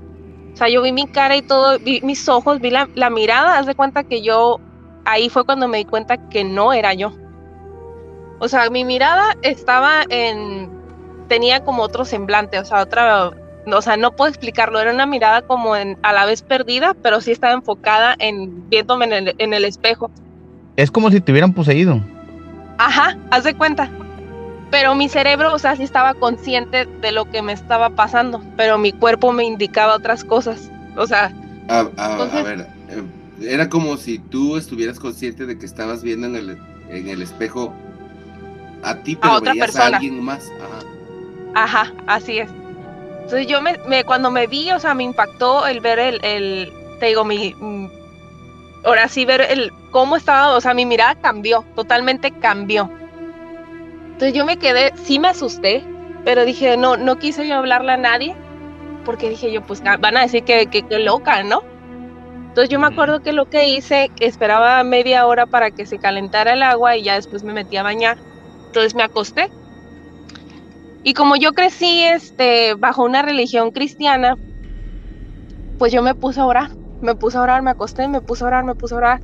o sea, yo vi mi cara y todo, vi mis ojos, vi la, la mirada, haz de cuenta que yo, ahí fue cuando me di cuenta que no era yo. O sea, mi mirada estaba en, tenía como otro semblante, o sea, otra, o sea, no puedo explicarlo, era una mirada como en, a la vez perdida, pero sí estaba enfocada en viéndome en el, en el espejo. Es como si te hubieran poseído. Ajá, haz de cuenta. Pero mi cerebro, o sea, sí estaba consciente de lo que me estaba pasando, pero mi cuerpo me indicaba otras cosas. O sea, A, a- a Entonces- ver, eh, era como si tú estuvieras consciente de que estabas viendo en el, en el espejo a ti, pero otra veías persona. a alguien más. Ajá. Ajá, así es. Entonces yo me, me- cuando me vi, o sea, me impactó el ver el, el te digo, mi, ahora sí ver el, cómo estaba, o sea, mi mirada cambió, totalmente cambió. Entonces yo me quedé, sí me asusté, pero dije, no, no quise yo hablarle a nadie, porque dije yo, pues ah, van a decir que, que, que loca, ¿no? Entonces yo me acuerdo que lo que hice, esperaba media hora para que se calentara el agua y ya después me metí a bañar. Entonces me acosté. Y como yo crecí este, bajo una religión cristiana, pues yo me puse a orar. Me puse a orar, me acosté, me puse a orar, me puse a orar.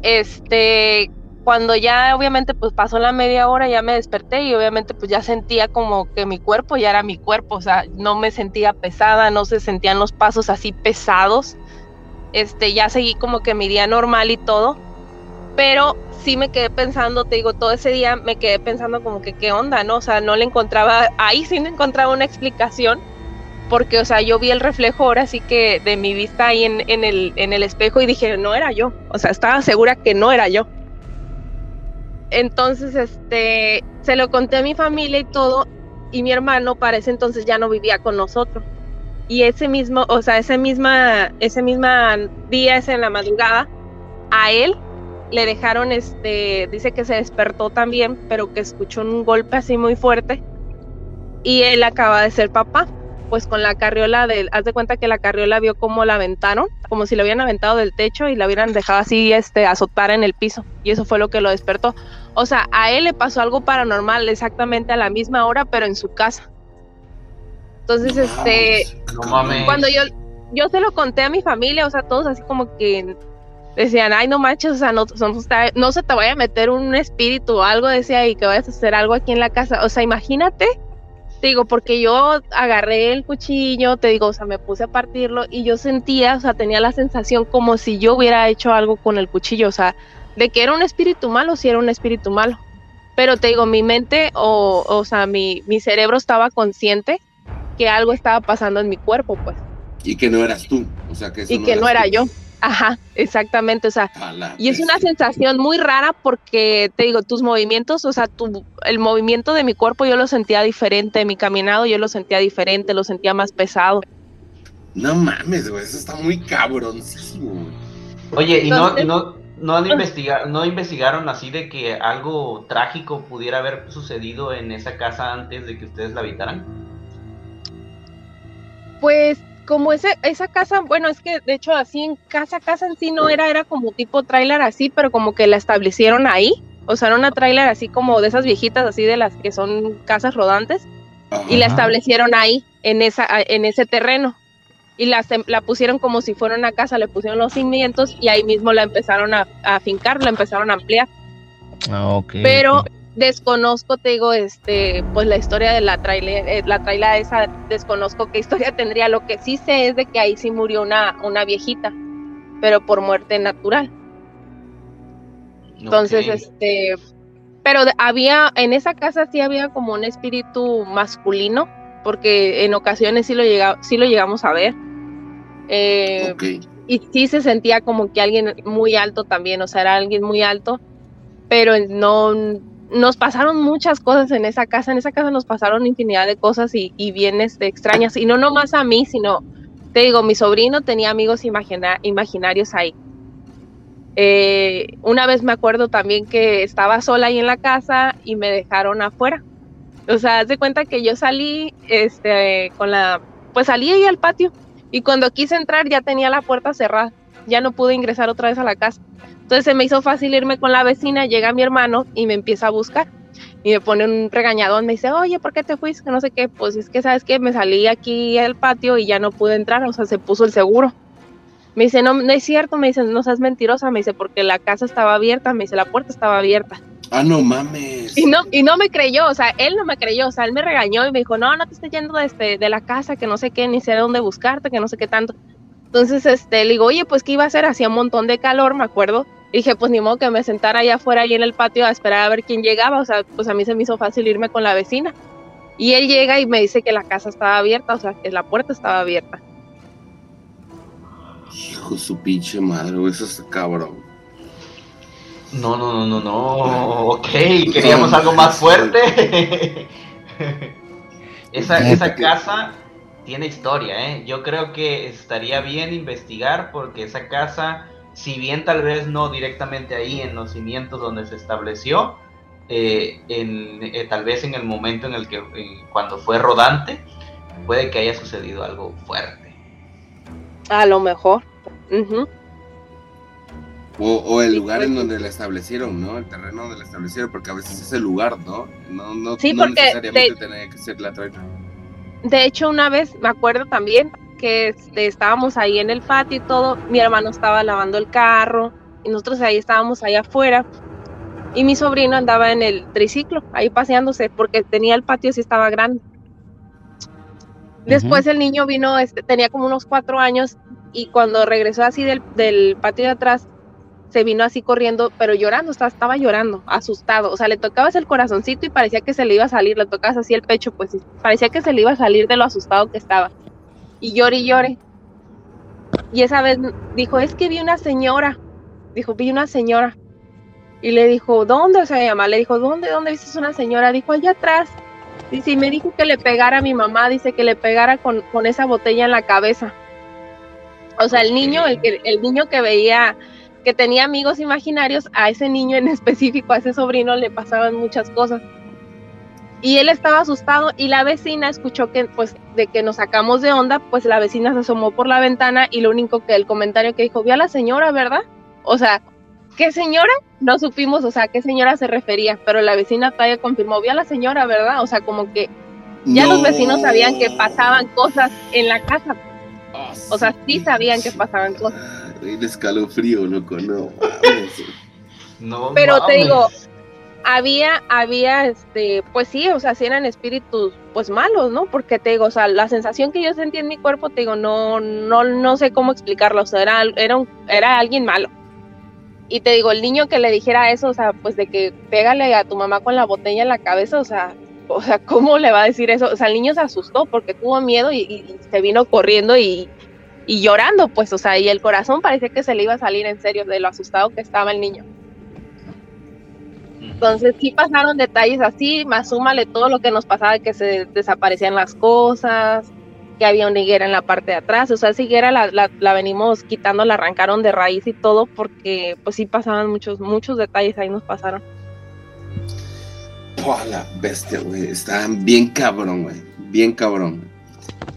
Este, cuando ya obviamente pues pasó la media hora, ya me desperté y obviamente pues ya sentía como que mi cuerpo ya era mi cuerpo, o sea, no me sentía pesada, no se sentían los pasos así pesados. Este, ya seguí como que mi día normal y todo, pero sí me quedé pensando, te digo, todo ese día me quedé pensando como que qué onda, ¿no? O sea, no le encontraba, ahí sí no encontraba una explicación, porque, o sea, yo vi el reflejo ahora sí que de mi vista ahí en, en, el, en el espejo y dije, no era yo, o sea, estaba segura que no era yo. Entonces, este, se lo conté a mi familia y todo, y mi hermano para ese entonces ya no vivía con nosotros. Y ese mismo, o sea, ese misma, ese misma día, ese en la madrugada, a él le dejaron, este, dice que se despertó también, pero que escuchó un golpe así muy fuerte y él acaba de ser papá. Pues con la carriola del, haz de cuenta que la carriola vio cómo la aventaron, como si la hubieran aventado del techo y la hubieran dejado así, este, azotar en el piso. Y eso fue lo que lo despertó. O sea, a él le pasó algo paranormal exactamente a la misma hora, pero en su casa. Entonces, este, No mames. cuando yo, yo se lo conté a mi familia, o sea, todos así como que decían, ay, no manches, o sea, no, no, está- no se te vaya a meter un espíritu o algo, decía, y que vayas a hacer algo aquí en la casa. O sea, imagínate, te digo, porque yo agarré el cuchillo, te digo, o sea, me puse a partirlo y yo sentía, o sea, tenía la sensación como si yo hubiera hecho algo con el cuchillo, o sea, de que era un espíritu malo, si era un espíritu malo. Pero te digo, mi mente, o, o sea, mi, mi cerebro estaba consciente que algo estaba pasando en mi cuerpo, pues, Y que no eras tú. O sea, que eso y que no era tú. yo. Ajá, exactamente, o sea, y es una sensación muy rara porque te digo, tus movimientos, o sea, tu, el movimiento de mi cuerpo yo lo sentía diferente, mi caminado yo lo sentía diferente, lo sentía más pesado. No mames, güey. Eso está muy cabroncísimo, güey. Oye, ¿y no, Entonces- no, no han investiga- no investigaron así de que algo trágico pudiera haber sucedido en esa casa antes de que ustedes la habitaran? Pues como ese, esa casa, bueno, es que de hecho así en casa, casa en sí no era, era como tipo tráiler así, pero como que la establecieron ahí. O sea, era una tráiler así como de esas viejitas, así de las que son casas rodantes. y la establecieron ahí, en, esa, en ese terreno. Y la, la pusieron como si fuera una casa, le pusieron los cimientos y ahí mismo la empezaron a, a fincar, la empezaron a ampliar. Ah, ok. Pero. Desconozco, te digo, este, pues la historia de la trailer, eh, la traila esa, desconozco qué historia tendría. Lo que sí sé es de que ahí sí murió una, una viejita, pero por muerte natural. Entonces, este, pero había, en esa casa sí había como un espíritu masculino, porque en ocasiones sí lo, llega, sí lo llegamos a ver. Eh, Ok. y sí se sentía como que alguien muy alto también, o sea, era alguien muy alto, pero no, nos pasaron muchas cosas en esa casa, en esa casa nos pasaron infinidad de cosas y, y bien este, extrañas, y no nomás a mí, sino, te digo, mi sobrino tenía amigos imagina- imaginarios ahí. Eh, una vez me acuerdo también que estaba sola ahí en la casa y me dejaron afuera. O sea, haz de cuenta que yo salí, este, con la, pues salí ahí al patio y cuando quise entrar ya tenía la puerta cerrada, ya no pude ingresar otra vez a la casa. Entonces se me hizo fácil irme con la vecina, llega mi hermano y me empieza a buscar y me pone un regañadón, me dice, oye, ¿por qué te fuiste? Que no sé qué, pues es que sabes que me salí aquí al patio y ya no pude entrar, o sea, se puso el seguro. Me dice, no, no es cierto, me dice, no seas mentirosa, me dice, porque la casa estaba abierta, me dice, la puerta estaba abierta. Ah, no mames. Y no, y no me creyó, o sea, él no me creyó, o sea, él me regañó y me dijo, no, no te estés yendo de, este, de la casa, que no sé qué, ni sé dónde buscarte, que no sé qué tanto. Entonces, este, le digo, oye, pues, ¿qué iba a hacer? Hacía un montón de calor, me acuerdo. Y dije, pues, ni modo que me sentara allá afuera, ahí en el patio, a esperar a ver quién llegaba, o sea, pues, a mí se me hizo fácil irme con la vecina. Y él llega y me dice que la casa estaba abierta, o sea, que la puerta estaba abierta. Hijo de su pinche madre. Eso es cabrón. No, no, no, no, no. Ok, queríamos algo más fuerte. esa, esa casa tiene historia, ¿eh? Yo creo que estaría bien investigar porque esa casa, si bien tal vez no directamente ahí en los cimientos donde se estableció, eh, en, eh, tal vez en el momento en el que eh, cuando fue rodante, puede que haya sucedido algo fuerte. A lo mejor. O, o el Sí, lugar pues, en sí. donde la establecieron, ¿no? El terreno donde la establecieron, porque a veces es el lugar, ¿no? No, no, Sí, no necesariamente de- tenía que ser la traila. De hecho, una vez me acuerdo también que este, estábamos ahí en el patio y todo, mi hermano estaba lavando el carro y nosotros ahí estábamos ahí afuera y mi sobrino andaba en el triciclo ahí paseándose porque tenía el patio sí estaba grande. Después el niño vino, este, tenía como unos cuatro años y cuando regresó así del, del patio de atrás, se vino así corriendo, pero llorando, estaba, estaba llorando, asustado. O sea, le tocabas el corazoncito y parecía que se le iba a salir, le tocabas así el pecho, pues parecía que se le iba a salir de lo asustado que estaba. Y llore y llore. Y esa vez dijo, es que vi una señora. Dijo, vi una señora. Y le dijo, ¿dónde? O sea, mi mamá le dijo, ¿dónde? ¿Dónde viste una señora? Dijo, allá atrás. Dice, y me dijo que le pegara a mi mamá, dice que le pegara con, con esa botella en la cabeza. O sea, el niño, el, el niño que veía, que tenía amigos imaginarios, a ese niño en específico, a ese sobrino, le pasaban muchas cosas. y él estaba asustado y la vecina escuchó que pues de que nos sacamos de onda, pues la vecina se asomó por la ventana y lo único que el comentario que dijo, vio a la señora, ¿verdad? O sea, ¿qué señora? No supimos, o sea, a qué señora se refería, pero la vecina todavía confirmó, vio a la señora, ¿verdad? O sea, como que ya los vecinos sabían que pasaban cosas en la casa. O sea, sí sabían que pasaban cosas. El escalofrío, loco, no. mames. No Pero te mames. digo, había, había, este, pues sí, o sea, sí eran espíritus, pues malos, ¿no? Porque te digo, o sea, la sensación que yo sentí en mi cuerpo, te digo, no, no, no sé cómo explicarlo, o sea, era, era, un, era alguien malo. Y te digo, el niño que le dijera eso, o sea, pues de que pégale a tu mamá con la botella en la cabeza, o sea, o sea, ¿cómo le va a decir eso? O sea, el niño se asustó porque tuvo miedo y, y- y se vino corriendo y, y llorando, pues, o sea, y el corazón parecía que se le iba a salir en serio de lo asustado que estaba el niño. Entonces sí pasaron detalles así, más súmale todo lo que nos pasaba, que se desaparecían las cosas, que había una higuera en la parte de atrás, o sea, esa higuera la, la, la venimos quitando, la arrancaron de raíz y todo, porque pues sí pasaban muchos, muchos detalles ahí nos pasaron. Pua, la bestia, güey. Estaban bien cabrón, güey. Bien cabrón.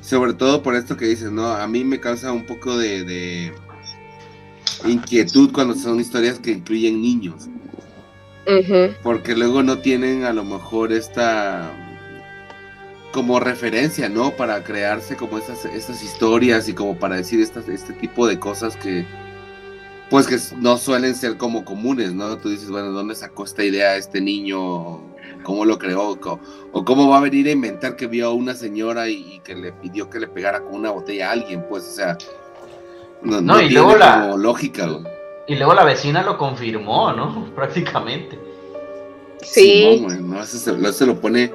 Sobre todo por esto que dices, ¿no? A mí me causa un poco de, de inquietud cuando son historias que incluyen niños. Porque luego no tienen a lo mejor esta como referencia, ¿no? Para crearse como estas, estas historias y como para decir estas, este tipo de cosas que pues que no suelen ser como comunes, ¿no? Tú dices, bueno, ¿dónde sacó esta idea este niño? ¿Cómo lo creó? ¿O cómo va a venir a inventar que vio a una señora y, y que le pidió que le pegara con una botella a alguien? Pues, o sea, no, No, no y tiene luego la- como lógica, güey. Y luego la vecina lo confirmó, ¿no? Prácticamente. Sí, güey, no, eso se, lo- se lo pone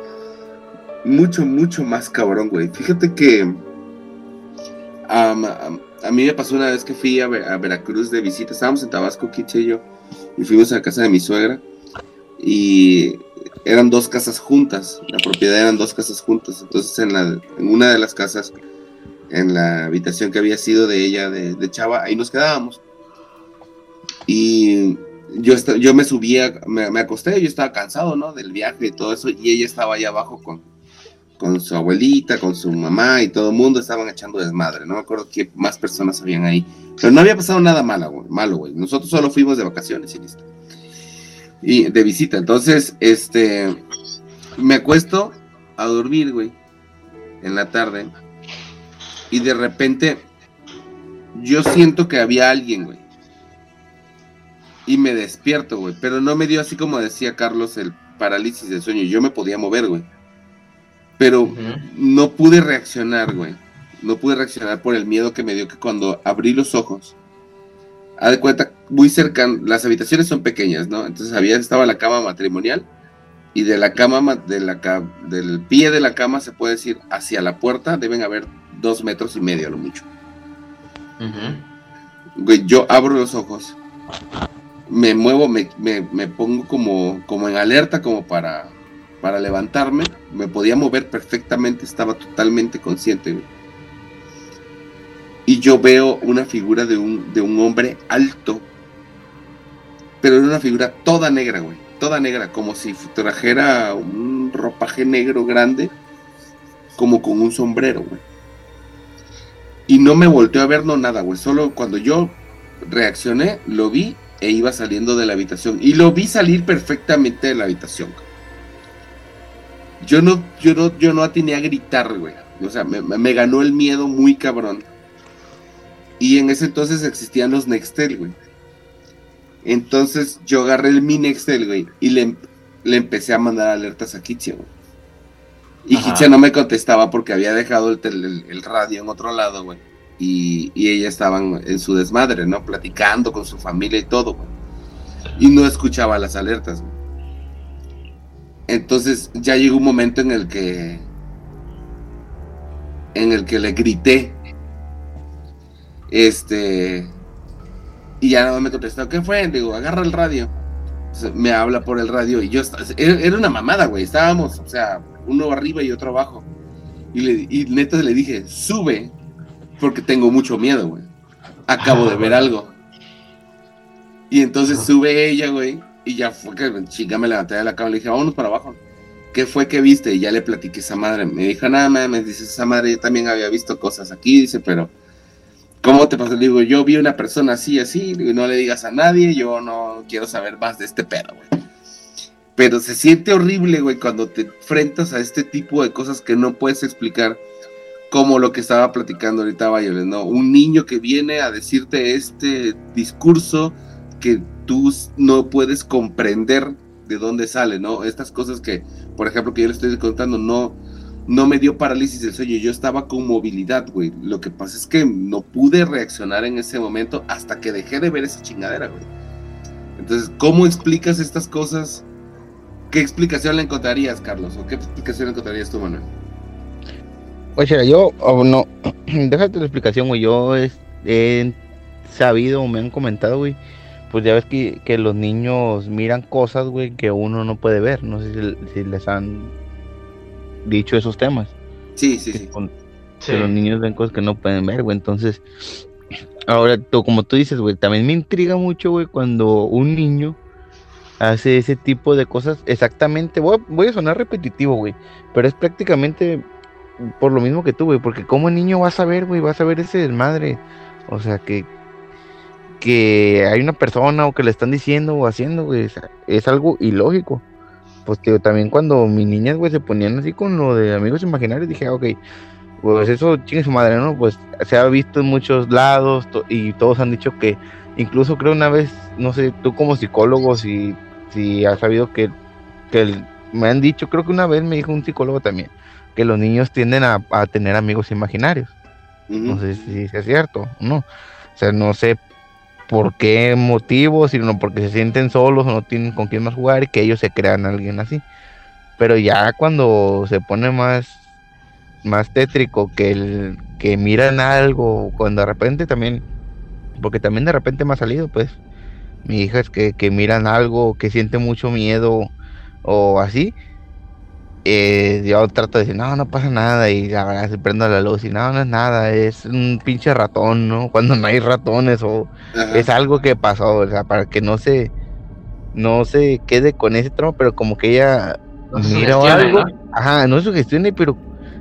mucho, mucho más cabrón, güey. Fíjate que a mí me pasó una vez que fui a, Ve- a Veracruz de visita. Estábamos en Tabasco, Quiche y yo, y fuimos a la casa de mi suegra. Y eran dos casas juntas, la propiedad eran dos casas juntas. Entonces, en, la, en una de las casas, en la habitación que había sido de ella, de, de Chava, ahí nos quedábamos. Y yo, yo me subía, me, me acosté, yo estaba cansado, ¿no? Del viaje y todo eso, y ella estaba allá abajo con, con su abuelita, con su mamá y todo el mundo estaban echando desmadre. No me acuerdo qué más personas habían ahí. Pero no había pasado nada malo, güey. Malo, güey. Nosotros solo fuimos de vacaciones y listo. Y de visita. Entonces, este, me acuesto a dormir, güey, en la tarde. Y de repente, yo siento que había alguien, güey. Y me despierto, güey. Pero no me dio así como decía Carlos el parálisis del sueño. Yo me podía mover, güey. Pero no pude reaccionar, güey. No pude reaccionar por el miedo que me dio que cuando abrí los ojos, haz de cuenta, muy cercano, las habitaciones son pequeñas, ¿no? Entonces había, estaba la cama matrimonial y de la cama, ma- de la, del pie de la cama se puede decir hacia la puerta deben haber dos metros y medio a lo mucho. Yo abro los ojos, me muevo, me, me- me pongo como, como en alerta, como para, para levantarme. Me podía mover perfectamente, estaba totalmente consciente. Y yo veo una figura de un, de un hombre alto, pero era una figura toda negra, güey. Toda negra, como si trajera un ropaje negro grande, como con un sombrero, güey. Y no me volteó a ver, no nada, güey. Solo cuando yo reaccioné, lo vi e iba saliendo de la habitación. Y lo vi salir perfectamente de la habitación. Yo no, yo no, yo no atiné a gritar, güey. O sea, me, me ganó el miedo muy cabrón. Y en ese entonces existían los Nextel, güey. Entonces yo agarré el mi Nextel, güey, y le, le empecé a mandar alertas a Kitsia, güey. Y Ajá. Kitsia no me contestaba porque había dejado el, tel- el- el radio en otro lado, güey. Y, y ella estaban en su desmadre, ¿no? Platicando con su familia y todo, güey. Y no escuchaba las alertas, güey. Entonces ya llegó un momento en el que. En el que le grité. Este. Y ya no me contestó. ¿Qué fue? Digo, agarra el radio. Entonces, me habla por el radio y yo. Era, una mamada, güey. Estábamos, o sea, uno arriba y otro abajo. Y, le, y neta le dije, sube. Porque tengo mucho miedo, güey. Acabo de ver algo. Y entonces sube ella, güey. Y ya fue que chica me levanté de la cama le dije, vámonos para abajo. ¿qué fue que viste? Y ya le platiqué a esa madre. Me dijo, nada mames, dice, esa madre yo también había visto cosas aquí, dice, pero ¿cómo te pasó? Digo, yo vi una persona así, así, no le digas a nadie, yo no quiero saber más de este pedo, güey. Pero se siente horrible, güey, cuando te enfrentas a este tipo de cosas que no puedes explicar, como lo que estaba platicando ahorita Violet, ¿no? Un niño que viene a decirte este discurso que tú no puedes comprender de dónde sale, ¿no? Estas cosas que, por ejemplo, que yo le estoy contando, no, no me dio parálisis del sueño, yo estaba con movilidad, güey. Lo que pasa es que no pude reaccionar en ese momento hasta que dejé de ver esa chingadera, güey. Entonces, ¿cómo explicas estas cosas? ¿Qué explicación le encontrarías, Carlos? ¿O qué explicación le encontrarías tú, Manuel? Pues mira, yo, oh, no, déjate la explicación, güey. Yo es- he sabido o me han comentado, güey. Pues ya ves que, los niños miran cosas, güey, que uno no puede ver. No sé si les han dicho esos temas. Sí, sí, que sí. con- Sí. que los niños ven cosas que no pueden ver, güey. Entonces, ahora, tú, como tú dices, güey, también me intriga mucho, güey, cuando un niño hace ese tipo de cosas. Exactamente, voy a, voy a sonar repetitivo, güey, pero es prácticamente por lo mismo que tú, güey, porque como niño vas a ver, güey, vas a ver ese desmadre. O sea, que que hay una persona o que le están diciendo o haciendo, güey, es, es algo ilógico. Pues tío, también cuando mis niñas, güey, se ponían así con lo de amigos imaginarios, dije, ah, ok, pues eso chingue su madre, ¿no? Pues se ha visto en muchos lados to- y todos han dicho que, incluso creo una vez, no sé, tú como psicólogo, si, si has sabido que, que el- me han dicho, creo que una vez me dijo un psicólogo también, que los niños tienden a, a tener amigos imaginarios. No sé si es cierto o no. O sea, no sé por qué motivo, sino porque se sienten solos o no tienen con quién más jugar y que ellos se crean a alguien así. Pero ya cuando se pone más, más tétrico, que el, que miran algo, cuando de repente también, porque también de repente me ha salido, pues, mi hija es que, que miran algo, que siente mucho miedo o así, eh, yo trato de decir, no, no pasa nada, y la verdad se prendo la luz y no, no es nada, es un pinche ratón, ¿no? Cuando no hay ratones o Ajá. es algo que pasó, o sea, para que no se, no se quede con ese trauma, pero como que ella No mira algo, ¿no? ajá, no sugestione, pero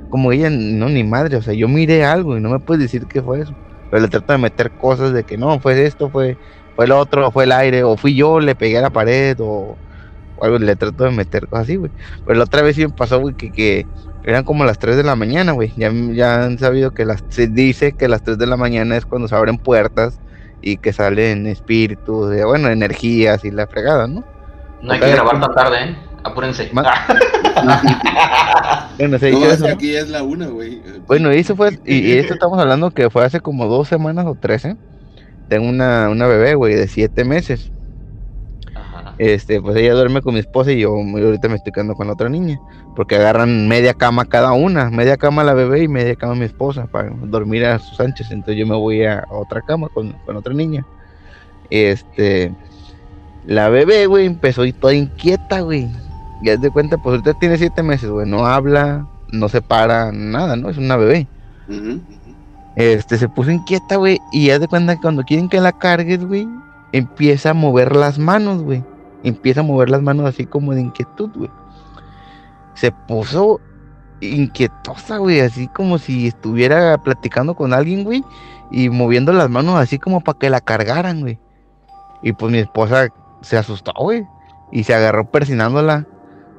como ella, no, ni madre, o sea, yo miré algo y no me puedes decir qué fue eso, pero le trato de meter cosas de que no, fue esto, fue, fue el otro, fue el aire, o fui yo, le pegué a la pared, o, o algo, le trato de meter cosas así, güey, pero la otra vez sí me pasó, güey, que, que eran como las 3 de la mañana, güey, ya, ya han sabido que las, se dice que las 3 de la mañana es cuando se abren puertas y que salen espíritus, de, bueno, energías y la fregada, ¿no? No hay que grabar tan tarde, ¿eh? Apúrense. Bueno, se aquí ya es la una, güey. Bueno, y eso fue, y, y esto estamos hablando que fue hace como dos semanas o tres, ¿eh? Tengo una, una bebé, güey, de siete meses. Este, pues ella duerme con mi esposa y yo ahorita me estoy quedando con la otra niña. Porque agarran media cama cada una, media cama la bebé y media cama mi esposa para dormir a sus anchas. Entonces yo me voy a otra cama con, con otra niña. Este, la bebé, güey, empezó y toda inquieta, güey. Ya de cuenta, pues ahorita tiene siete meses, güey, no habla, no se para, nada, ¿no? Es una bebé. Este, se puso inquieta, güey, y ya de cuenta que cuando quieren que la cargues, güey, empieza a mover las manos, güey. Empieza a mover las manos así como de inquietud, güey. Se puso inquietosa, güey, así como si estuviera platicando con alguien, güey, y moviendo las manos así como para que la cargaran, güey. Y pues mi esposa se asustó, güey, y se agarró persinándola.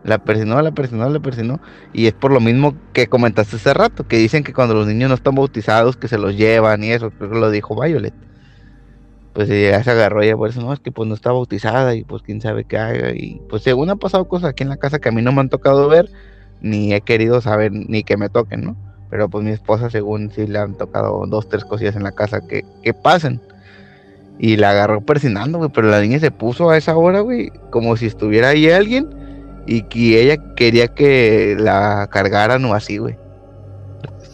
La persinó, la persinó, la persinó. Y es por lo mismo que comentaste hace rato, que dicen que cuando los niños no están bautizados, que se los llevan y eso, lo dijo Violet. Pues ella se agarró ella por eso, no, es que pues no está bautizada y pues quién sabe qué haga. Y pues según ha pasado cosas aquí en la casa que a mí no me han tocado ver, ni he querido saber, ni que me toquen, ¿no? Pero pues mi esposa según sí le han tocado dos, tres cosillas en la casa que, que pasen. Y la agarró persinando, güey, pero la niña se puso a esa hora, güey, como si estuviera ahí alguien y que ella quería que la cargaran o así, güey.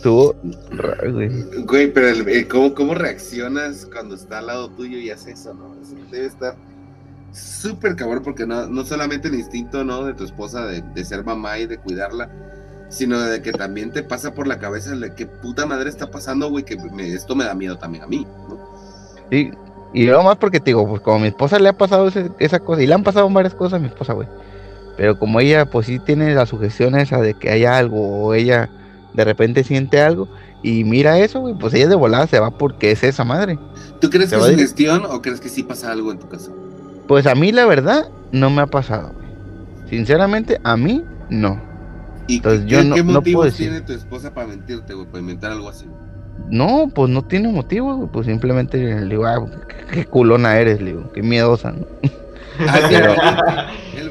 Estuvo raro, güey. Güey, pero el- el ¿cómo, ¿cómo reaccionas cuando está al lado tuyo y hace eso, no? Eso debe estar súper cabrón porque no, no solamente el instinto, ¿no? De tu esposa de, de ser mamá y de cuidarla, sino de que también te pasa por la cabeza de qué puta madre está pasando, güey, que me- esto me da miedo también a mí, ¿no? Sí, y luego más porque te digo, pues como a mi esposa le ha pasado ese- esa cosa, y le han pasado varias cosas a mi esposa, güey. Pero como ella pues sí tiene la sugestión esa de que hay algo o ella de repente siente algo y mira eso, güey, pues ella de volada se va porque es esa madre. ¿Tú crees Se que es a ir. gestión o crees que sí pasa algo en tu casa? Pues a mí la verdad no me ha pasado, güey. Sinceramente, a mí no. ¿Y Entonces, qué, yo qué no- no puedo motivos decir. tiene tu esposa para mentirte, güey? Para inventar algo así. No, pues no tiene motivo, güey, pues simplemente le digo, ah, qué, qué culona eres, le digo, qué miedosa, ¿no? Ah, sí, Pero-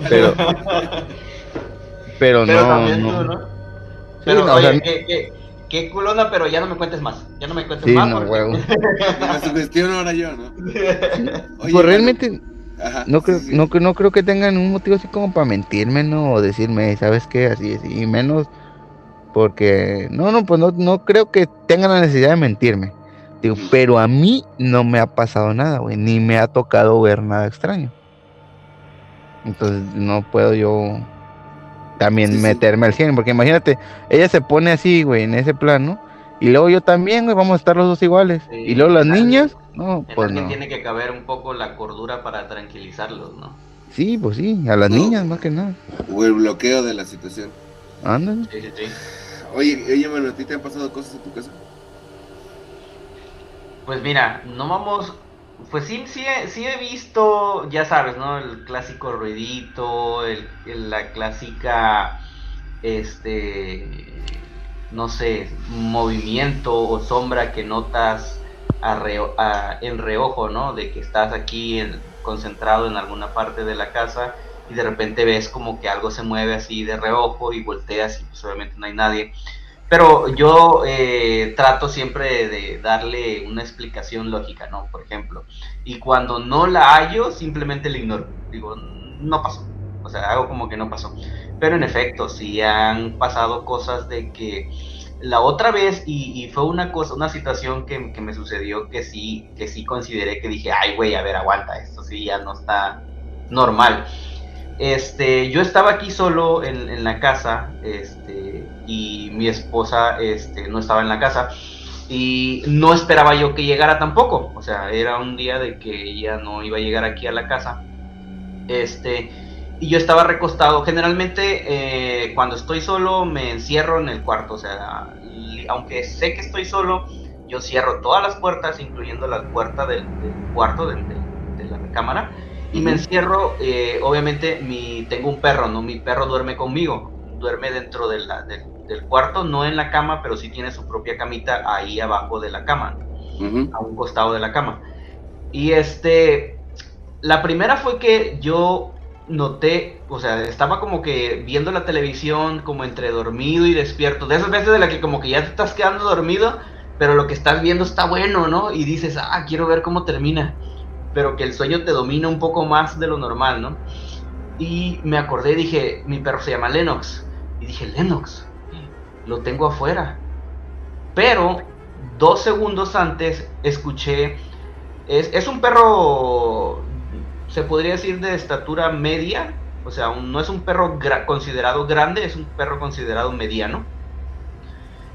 pero-. Pero, Pero no, también no. tú, ¿no? Sí, Pero, no, o oye, sea, qué, qué- qué culona, pero ya no me cuentes más. Ya no me cuentes Sí, más. no, porque- huevo. La sugestión ahora yo, ¿no? Oye, pues realmente Ajá, no sí, creo, sí. no, cre- no creo que tengan un motivo así como para mentirme, ¿no? O decirme, ¿sabes qué? Así es, y menos porque, no, no, pues no, no creo que tengan la necesidad de mentirme. Digo, pero a mí no me ha pasado nada, güey, ni me ha tocado ver nada extraño. Entonces no puedo yo también Sí, sí. meterme al 100, porque imagínate, ella se pone así, güey, en ese plano, y luego yo también, güey, vamos a estar los dos iguales. Sí, y luego las niñas, no, En pues no. tiene que caber un poco la cordura para tranquilizarlos, ¿no? Sí, pues sí, a las No. niñas más que nada. O el bloqueo de la situación. Ándale. Sí, sí, sí. Oye, oye, bueno, ¿a ti te han pasado cosas en tu casa? Pues mira, no vamos. Pues sí, sí, sí he visto, ya sabes, ¿no? El clásico ruidito, el, la clásica, este, no sé, movimiento o sombra que notas a a- en reojo, ¿no? De que estás aquí en- concentrado en alguna parte de la casa y de repente ves como que algo se mueve así de reojo y volteas y pues obviamente no hay nadie. Pero yo eh, trato siempre de darle una explicación lógica, ¿no? Por ejemplo. Y cuando no la hallo, simplemente la ignoro. Digo, no pasó. O sea, hago como que no pasó. Pero en efecto, sí han pasado cosas de que la otra vez, y, y fue una cosa, una situación que, que me sucedió que sí, que sí consideré que dije, ay, güey, a ver, aguanta, esto sí ya no está normal. Este, yo estaba aquí solo en, la casa, este, y mi esposa, este, no estaba en la casa, y no esperaba yo que llegara tampoco, o sea, era un día de que ella no iba a llegar aquí a la casa, este, y yo estaba recostado, generalmente eh, cuando estoy solo me encierro en el cuarto, o sea, aunque sé que estoy solo, yo cierro todas las puertas, incluyendo la puerta del, cuarto, de la recámara, y me encierro, eh, obviamente mi, tengo un perro, ¿no? Mi perro duerme conmigo, duerme dentro de la- del, del cuarto, no en la cama, pero sí tiene su propia camita ahí abajo de la cama, Ujú. a un costado de la cama. Y este, la primera fue que yo noté, o sea, estaba como que viendo la televisión, como entre dormido y despierto, de esas veces de la que como que ya te estás quedando dormido, pero lo que estás viendo está bueno, ¿no? Y dices, ah, quiero ver cómo termina pero que el sueño te domina un poco más de lo normal, ¿no? Y me acordé, dije, mi perro se llama Lennox. Y dije, Lennox, lo tengo afuera. Pero dos segundos antes escuché, es, es un perro, se podría decir de estatura media, o sea, no es un perro considerado grande, es un perro considerado mediano.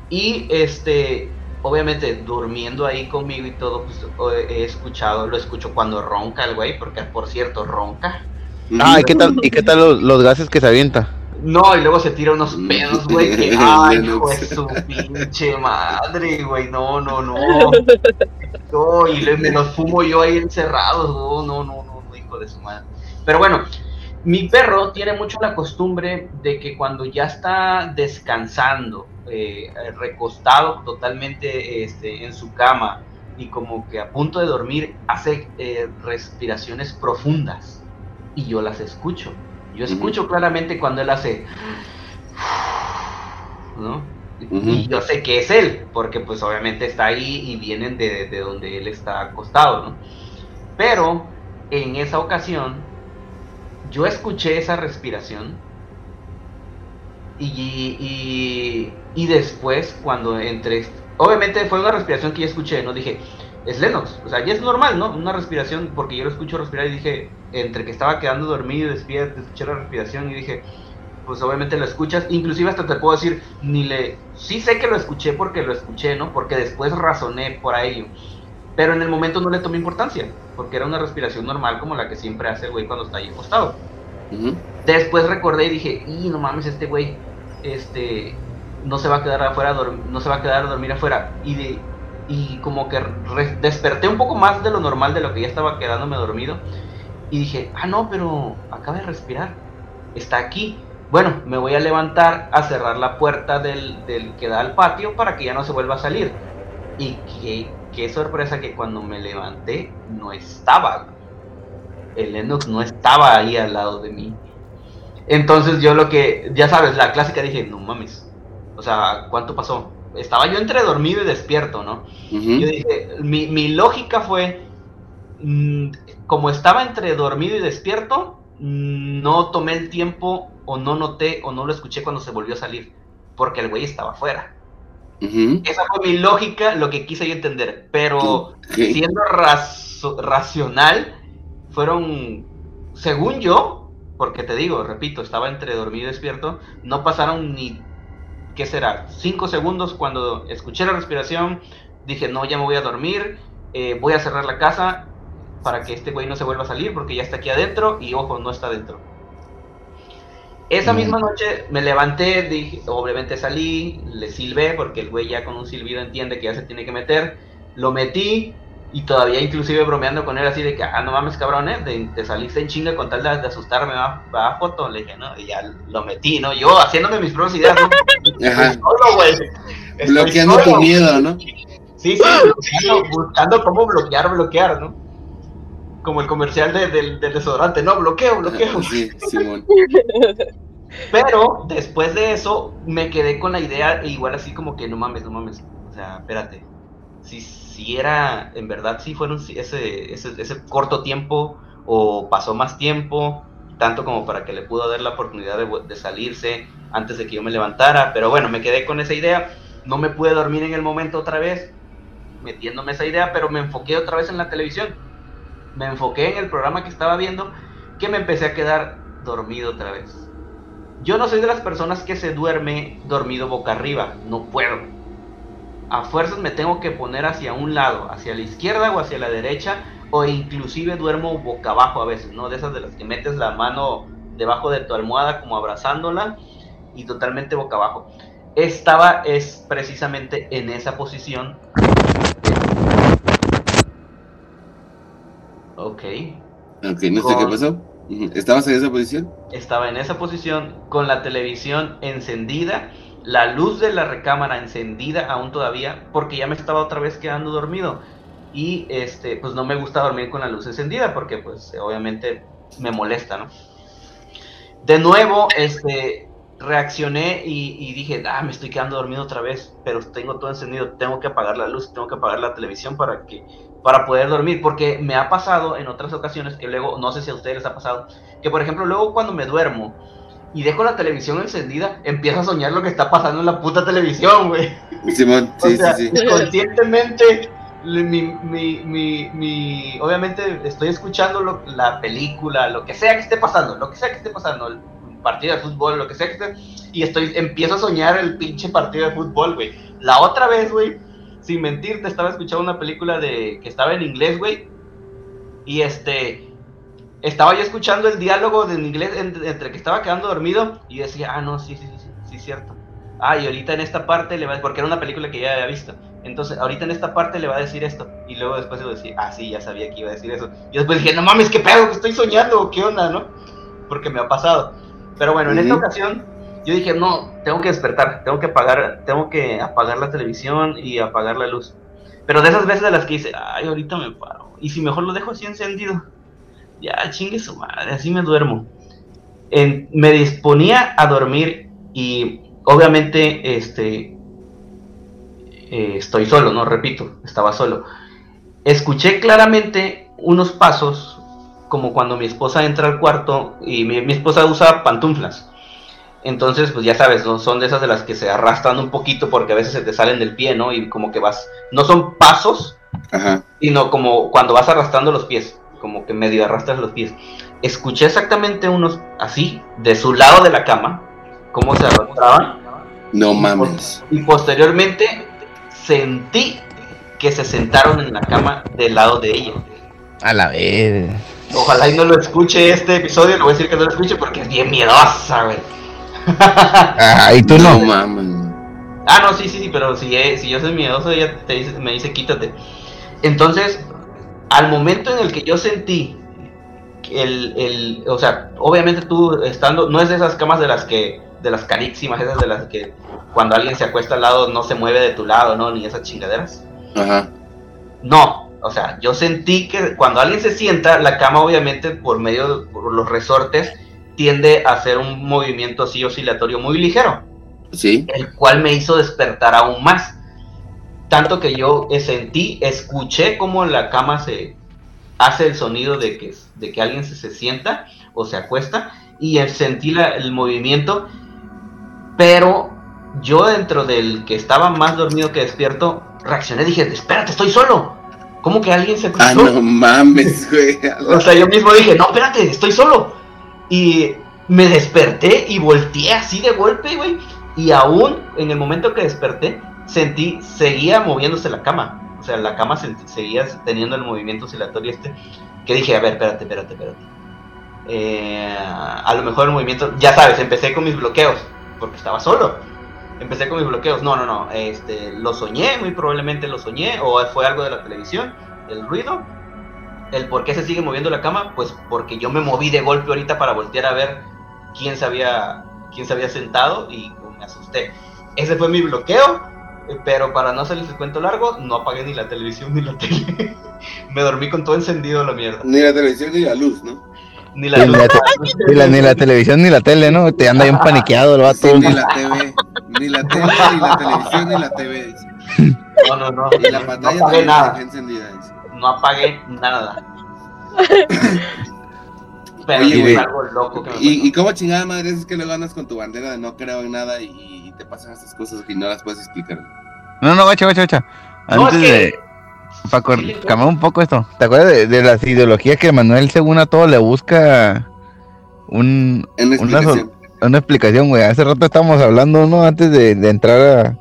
Y este, obviamente durmiendo ahí conmigo y todo, pues he escuchado, lo escucho cuando ronca el güey, porque por cierto ronca. Ah, ¿y qué tal, y qué tal los, los gases que se avienta? No, y luego se tira unos pedos, güey, que ay, de su pinche madre, güey, no, no, no. No, y le- me los fumo yo ahí encerrados, no, no, no, no, hijo de su madre. Pero bueno, mi perro tiene mucho la costumbre de que cuando ya está descansando, eh, recostado totalmente este, en su cama y como que a punto de dormir, hace eh, respiraciones profundas y yo las escucho. Yo escucho claramente cuando él hace, ¿no? Y yo sé que es él, porque pues obviamente está ahí y vienen de, de donde él está acostado, ¿no? Pero en esa ocasión, yo escuché esa respiración y, y, y después cuando entré, obviamente fue una respiración que yo escuché, ¿no? Dije, es Lennox, o sea, ya es normal, ¿no? Una respiración, porque yo lo escucho respirar y dije, entre que estaba quedando dormido y despierto, escuché la respiración y dije, pues obviamente lo escuchas, inclusive hasta te puedo decir, ni le, sí sé que lo escuché porque lo escuché, ¿no? Porque después razoné por ello, pero en el momento no le tomé importancia, porque era una respiración normal como la que siempre hace el güey cuando está ahí acostado. Después recordé y dije, y no mames, este güey, este, no se va a quedar afuera, no se va a quedar a dormir afuera. Y, de, y como que desperté un poco más de lo normal, de lo que ya estaba quedándome dormido. Y dije, ah, no, pero acaba de respirar, está aquí. Bueno, me voy a levantar a cerrar la puerta del, del que da al patio para que ya no se vuelva a salir. Y qué, qué sorpresa que cuando me levanté no estaba. El Lennox no estaba ahí al lado de mí. Entonces yo lo que, ya sabes, la clásica dije, no mames. O sea, ¿cuánto pasó? Estaba yo entre dormido y despierto, ¿no? Yo dije, mi, mi lógica fue, mm, como estaba entre dormido y despierto, mm, no tomé el tiempo o no noté o no lo escuché cuando se volvió a salir, porque el güey estaba afuera. Esa fue mi lógica, lo que quise yo entender, pero siendo racional, fueron, según yo, porque te digo, repito, estaba entre dormido y despierto, no pasaron ni, ¿qué será? Cinco segundos cuando escuché la respiración, dije, no, ya me voy a dormir, eh, voy a cerrar la casa para que este güey no se vuelva a salir porque ya está aquí adentro y ojo, no está adentro. Esa Mm. misma noche me levanté, dije, obviamente salí, le silbé porque el güey ya con un silbido entiende que ya se tiene que meter, lo metí y todavía inclusive bromeando con él así de que, ah, no mames cabrón, ¿eh? de, te saliste en chinga con tal de, de asustarme, va, va foto, le dije, no, y ya lo metí, ¿no? Yo haciéndome mis propias ideas, ¿no? Ajá. Solo, güey. Bloqueando solo. tu miedo, ¿no? Sí, sí, buscando, buscando cómo bloquear, bloquear, ¿no? Como el comercial de- del, del desodorante, no, bloqueo, bloqueo. Sí, Simón. Pero después de eso me quedé con la idea, e igual así como que no mames, no mames. O sea, espérate. Si, si era, en verdad, si fueron ese, ese, ese corto tiempo o pasó más tiempo, tanto como para que le pudo dar la oportunidad de, de salirse antes de que yo me levantara. Pero bueno, me quedé con esa idea. No me pude dormir en el momento otra vez, metiéndome esa idea, pero me enfoqué otra vez en la televisión. Me enfoqué en el programa que estaba viendo, que me empecé a quedar dormido otra vez. Yo no soy de las personas que se duerme dormido boca arriba, no puedo. A fuerzas me tengo que poner hacia un lado, hacia la izquierda o hacia la derecha, o inclusive duermo boca abajo a veces, ¿no? De esas de las que metes la mano debajo de tu almohada como abrazándola y totalmente boca abajo. Estaba es precisamente en esa posición. Ok. Ok, no sé qué pasó. ¿Estabas en esa posición? Estaba en esa posición con la televisión encendida, la luz de la recámara encendida aún todavía, porque ya me estaba otra vez quedando dormido. Y este, pues no me gusta dormir con la luz encendida, porque pues obviamente me molesta, ¿no? De nuevo, este, reaccioné y, dije, ah, me estoy quedando dormido otra vez, pero tengo todo encendido, tengo que apagar la luz, tengo que apagar la televisión para que para poder dormir, porque me ha pasado en otras ocasiones que luego, no sé si a ustedes les ha pasado, que por ejemplo luego cuando me duermo y dejo la televisión encendida, empiezo a soñar lo que está pasando en la puta televisión, güey. Simón, O sí, sea, sí, sí. conscientemente, mi, mi, mi, mi- obviamente estoy escuchando lo- la película, lo que sea que esté pasando, lo que sea que esté pasando, el partido de fútbol, lo que sea que esté, y estoy, empiezo a soñar el pinche partido de fútbol, güey. La otra vez, güey, sin mentirte, estaba escuchando una película de que estaba en inglés, güey, y este, estaba yo escuchando el diálogo en inglés entre, que estaba quedando dormido y decía, ah, no, sí, sí, sí, sí, cierto. Ah, y ahorita en esta parte le va porque era una película que ya había visto. Entonces, ahorita en esta parte le va a decir esto. Y luego después yo decía, ah, sí, ya sabía que iba a decir eso. Y después dije, no mames, qué pedo, que estoy soñando, qué onda, ¿no? Porque me ha pasado. Pero bueno, en esta ocasión, yo dije, no, tengo que despertar, tengo que apagar, tengo que apagar la televisión y apagar la luz. Pero de esas veces de las que dice, ay, ahorita me paro. Y si mejor lo dejo así encendido, ya chingue su madre, así me duermo. En- me disponía a dormir y obviamente este eh, estoy solo, no repito, estaba solo. Escuché claramente unos pasos como cuando mi esposa entra al cuarto y mi, mi esposa usa pantuflas. Entonces, pues ya sabes, ¿no? son de esas de las que se arrastran un poquito porque a veces se te salen del pie, ¿no? Y como que vas, no son pasos, Ajá. sino como cuando vas arrastrando los pies, como que medio arrastras los pies. Escuché exactamente unos así, de su lado de la cama, cómo se arrastraban, No mames. y posteriormente sentí que se sentaron en la cama del lado de ella. A la vez. Ojalá y no lo escuche este episodio, le voy a decir que no lo escuche porque es bien miedosa, güey. Ah, y tú No no. mames. Ah, no, sí, sí, sí, pero si, eh, si yo soy miedoso, ella te dice, me dice quítate. Entonces, al momento en el que yo sentí el, el, o sea, obviamente tú estando, no es de esas camas de las que, de las carísimas, esas de las que cuando alguien se acuesta al lado no se mueve de tu lado, ¿no? Ni esas chingaderas. Ajá. No, o sea, yo sentí que cuando alguien se sienta, la cama obviamente por medio de por los resortes tiende a hacer un movimiento así oscilatorio muy ligero Sí. el cual me hizo despertar aún más. Tanto que yo sentí, escuché cómo la cama se hace el sonido de que, de que alguien se, se sienta o se acuesta y sentí la- el movimiento, pero yo dentro del que estaba más dormido que despierto, reaccioné, dije, espérate, estoy solo. ¿Cómo que alguien se Ah, acostó? no mames, güey. O sea, yo mismo dije, no, espérate, estoy solo. Y me desperté y volteé así de golpe, güey. Y aún en el momento que desperté, sentí, seguía moviéndose la cama. O sea, la cama se- seguía teniendo el movimiento oscilatorio este. Que dije, a ver, espérate, espérate, espérate. Eh, a lo mejor el movimiento, ya sabes, empecé con mis bloqueos, porque estaba solo. Empecé con mis bloqueos. No, no, no. Este, lo soñé, muy probablemente lo soñé, o fue algo de la televisión, el ruido. El por qué se sigue moviendo la cama, pues porque yo me moví de golpe ahorita para voltear a ver quién se había, quién se había sentado y me asusté. Ese fue mi bloqueo, pero para no hacerles el cuento largo, no apagué ni la televisión ni la tele. me dormí con todo encendido la mierda. Ni la televisión ni la luz, ¿no? Ni la Ni luz. la, te- ni la- ni la televisión ni la tele, ¿no? Te anda bien paniqueado el Sí, vato. ni la TV. Ni la tele, ni la televisión, ni la TV. dice. No, no, no. Y la no pantalla apagué también la nada. encendida. No apagué nada. Pero algo loco que ¿Y. ¿Y cómo chingada madre es que le ganas con tu bandera de no creo en nada y, y te pasan estas cosas que no las puedes explicar? No, no, guacha, guacha, Antes es de. Para pues. cambiar un poco esto. ¿Te acuerdas de, de las ideologías que Manuel, según a todo, le busca un, Una explicación. una explicación, güey? Hace rato estábamos hablando, ¿no? Antes de, de entrar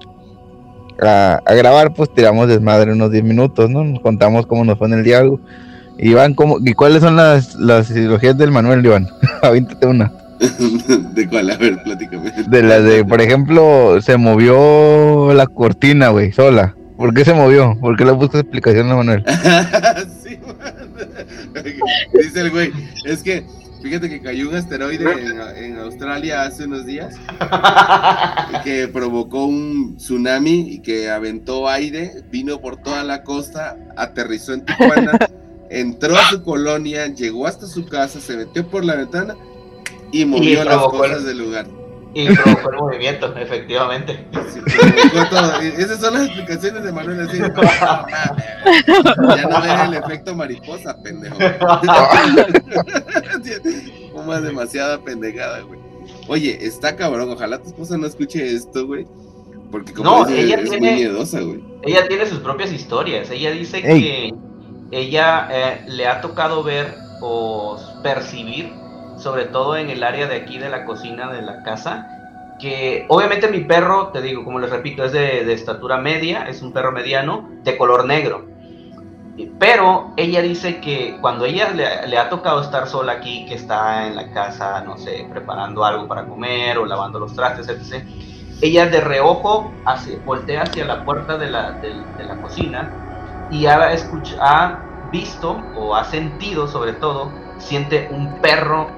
a, a, a grabar, pues tiramos desmadre unos 10 minutos, ¿no? Nos contamos cómo nos fue en el diálogo. Y Iván, ¿cómo, ¿y cuáles son las, las ideologías del Manuel, Iván? Avíntate una. ¿De cuál? A ver, platícame. De las de, por ejemplo, se movió la cortina, güey, sola. ¿Por qué se movió? ¿Por qué le buscas explicación a Manuel? sí, man. Dice el güey, es que fíjate que cayó un asteroide en, en Australia hace unos días que provocó un tsunami y que aventó aire, vino por toda la costa, aterrizó en Tijuana, entró a su colonia, llegó hasta su casa, se metió por la ventana y movió las el- cosas del lugar. Y provocó el movimiento, efectivamente. Sí, todo. Esas son las explicaciones de Manuel así. No, mames. ya no ves el efecto mariposa, pendejo. Fuma demasiada pendejada, güey. Oye, está cabrón. Ojalá tu esposa no escuche esto, güey. Porque como No, ella es tiene- muy miedosa, güey. Ella tiene sus propias historias. Ella dice Ey. que ella eh, le ha tocado ver o percibir, sobre todo en el área de aquí de la cocina de la casa, que obviamente mi perro, te digo, como les repito, es de, estatura media, es un perro mediano, de color negro. Pero ella dice que cuando ella le, ha tocado estar sola aquí, que está en la casa, no sé, preparando algo para comer o lavando los trastes, etc., ella de reojo hacia- voltea hacia la puerta de la, de la cocina y ha, ha visto o ha sentido sobre todo, siente un perro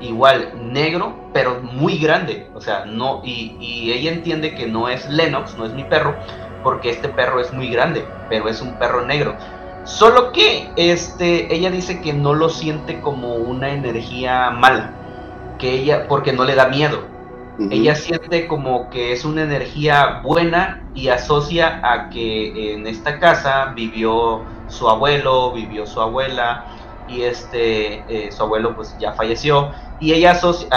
igual negro, pero muy grande. O sea, no, y, y ella entiende que no es Lennox, no es mi perro, porque este perro es muy grande, pero es un perro negro. Solo que este, ella dice que no lo siente como una energía mala, que ella, porque no le da miedo. Ella siente como que es una energía buena y asocia a que en esta casa vivió su abuelo, vivió su abuela y este eh, su abuelo pues ya falleció y ella asocia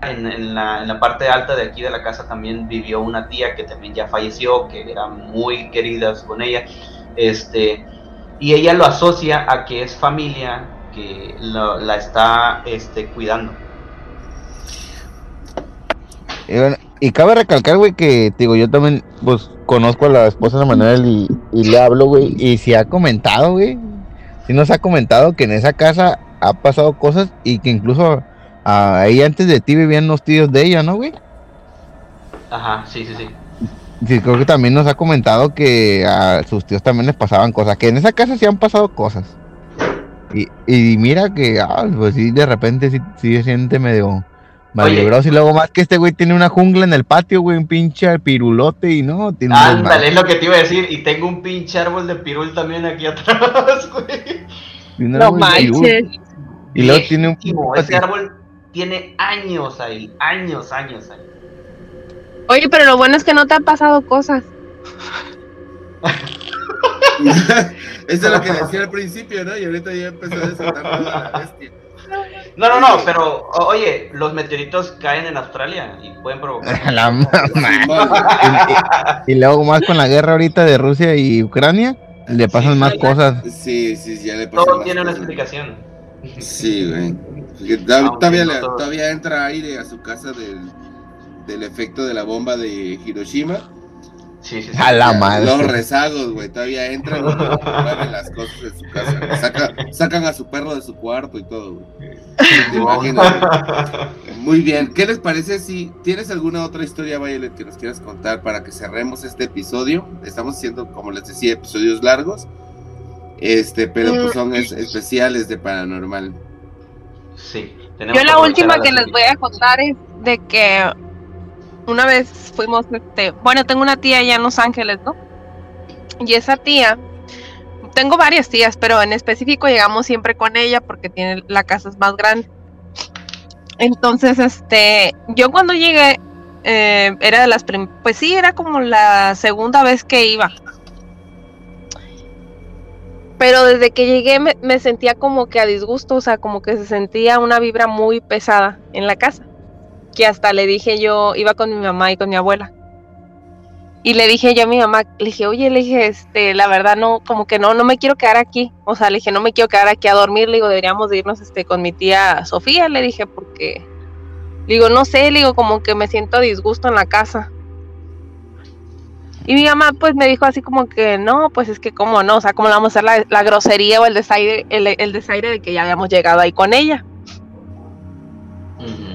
en, la, en la parte alta de aquí de la casa también vivió una tía que también ya falleció, que eran muy queridas con ella, este y ella lo asocia a que es familia que la está este, cuidando. Y, bueno, y cabe recalcar, güey, que digo, yo también, pues, conozco a la esposa de Manuel y, y le hablo, güey, y si ha comentado, güey, sí nos ha comentado que en esa casa ha pasado cosas y que incluso ah, ahí antes de ti vivían los tíos de ella, ¿no, güey? Ajá, sí, sí, sí. Sí, creo que también nos ha comentado que a sus tíos también les pasaban cosas, que en esa casa sí han pasado cosas. Y, y mira que, ah, pues sí, de repente sí, sí se siente medio malibroso. Y luego más que este güey tiene una jungla en el patio, güey, un pinche pirulote y no, tiene un Ándale, es lo que te iba a decir. Y tengo un pinche árbol de pirul también aquí atrás, güey. No manches. Y luego tiene un Ese árbol tiene años ahí, años, años ahí. Oye, pero lo bueno es que no te han pasado cosas. Eso es lo que decía al principio, ¿no? Y ahorita ya empezó a desatar la bestia. No, no, no, pero oye, los meteoritos caen en Australia y pueden provocar. La mamá. Y, y luego más con la guerra ahorita de Rusia y Ucrania, le pasan Sí, más cosas. Sí, sí, ya le pasó. Todo más tiene una explicación. Sí, güey. Aunque Todavía, no todavía entra aire a su casa del, del efecto de la bomba de Hiroshima. Sí, sí, sí. A la madre. Los rezagos, güey, todavía entran y mueven las cosas en su casa. Saca- sacan a su perro de su cuarto y todo, güey. ¿Te imaginas, güey? Muy bien. ¿Qué les parece si tienes alguna otra historia, Violet, que nos quieras contar para que cerremos este episodio? Estamos haciendo, como les decía, episodios largos. Este, pero pues son es- especiales de paranormal. Sí. tenemos Yo la última que les voy a contar es de que una vez fuimos, este, bueno, tengo una tía allá en Los Ángeles, ¿no? Y esa tía, tengo varias tías, pero en específico llegamos siempre con ella porque tiene la casa es más grande. Entonces, este, yo cuando llegué, eh, era de las, prim- pues sí, era como la segunda vez que iba. Pero desde que llegué me, me sentía como que a disgusto, o sea, como que se sentía una vibra muy pesada en la casa. Que hasta le dije yo, iba con mi mamá y con mi abuela. Y le dije yo a mi mamá, le dije, oye, le dije, este, la verdad no, como que no, no me quiero quedar aquí. O sea, le dije, no me quiero quedar aquí a dormir, le digo, deberíamos de irnos este, con mi tía Sofía, le dije, porque, digo, no sé, le digo, como que me siento a disgusto en la casa. Y mi mamá pues me dijo así como que no, pues es que cómo no, o sea, cómo le vamos a hacer la, la grosería o el desaire, el, el desaire de que ya habíamos llegado ahí con ella.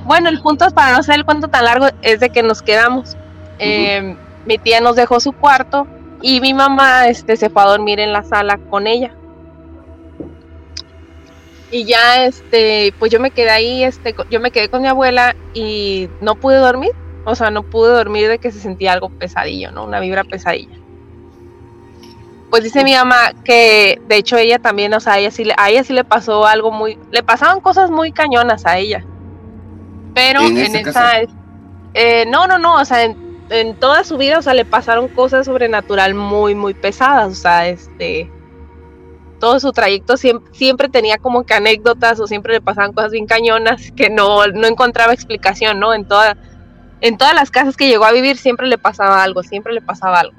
Bueno, el punto es para no hacer el cuento tan largo es de que nos quedamos. Eh, mi tía nos dejó su cuarto y mi mamá este, se fue a dormir en la sala con ella. Y ya, este, pues yo me quedé ahí, este, yo me quedé con mi abuela y no pude dormir. O sea, no pude dormir de que se sentía algo pesadillo, ¿no? Una vibra pesadilla. Pues dice mi mamá que, de hecho, ella también, o sea, a ella sí a ella sí le pasó algo muy, le pasaban cosas muy cañonas a ella. Pero ¿En esa, eh, no, no, no, o sea, en, en toda su vida, o sea, le pasaron cosas sobrenatural muy, muy pesadas, o sea, este, todo su trayecto siempre, siempre tenía como que anécdotas o siempre le pasaban cosas bien cañonas que no, no encontraba explicación, ¿no? En toda, en todas las casas que llegó a vivir siempre le pasaba algo, siempre le pasaba algo.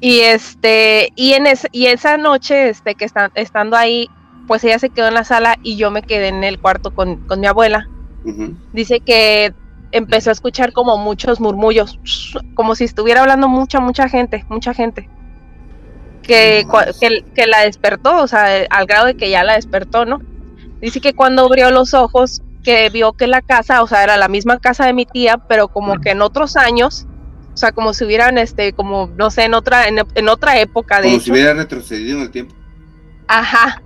Y este, y en ese, y esa noche, este, que está, estando ahí, pues ella se quedó en la sala y yo me quedé en el cuarto con, con mi abuela dice que empezó a escuchar como muchos murmullos, como si estuviera hablando mucha, mucha gente, mucha gente. Que, que, que la despertó, o sea, al grado de que ya la despertó, ¿no? Dice que cuando abrió los ojos, que vio que la casa, o sea, era la misma casa de mi tía, pero como que en otros años, o sea, como si hubieran, este, como, no sé, en otra, en, en otra época, de Como hecho. si hubiera retrocedido en el tiempo. Ajá.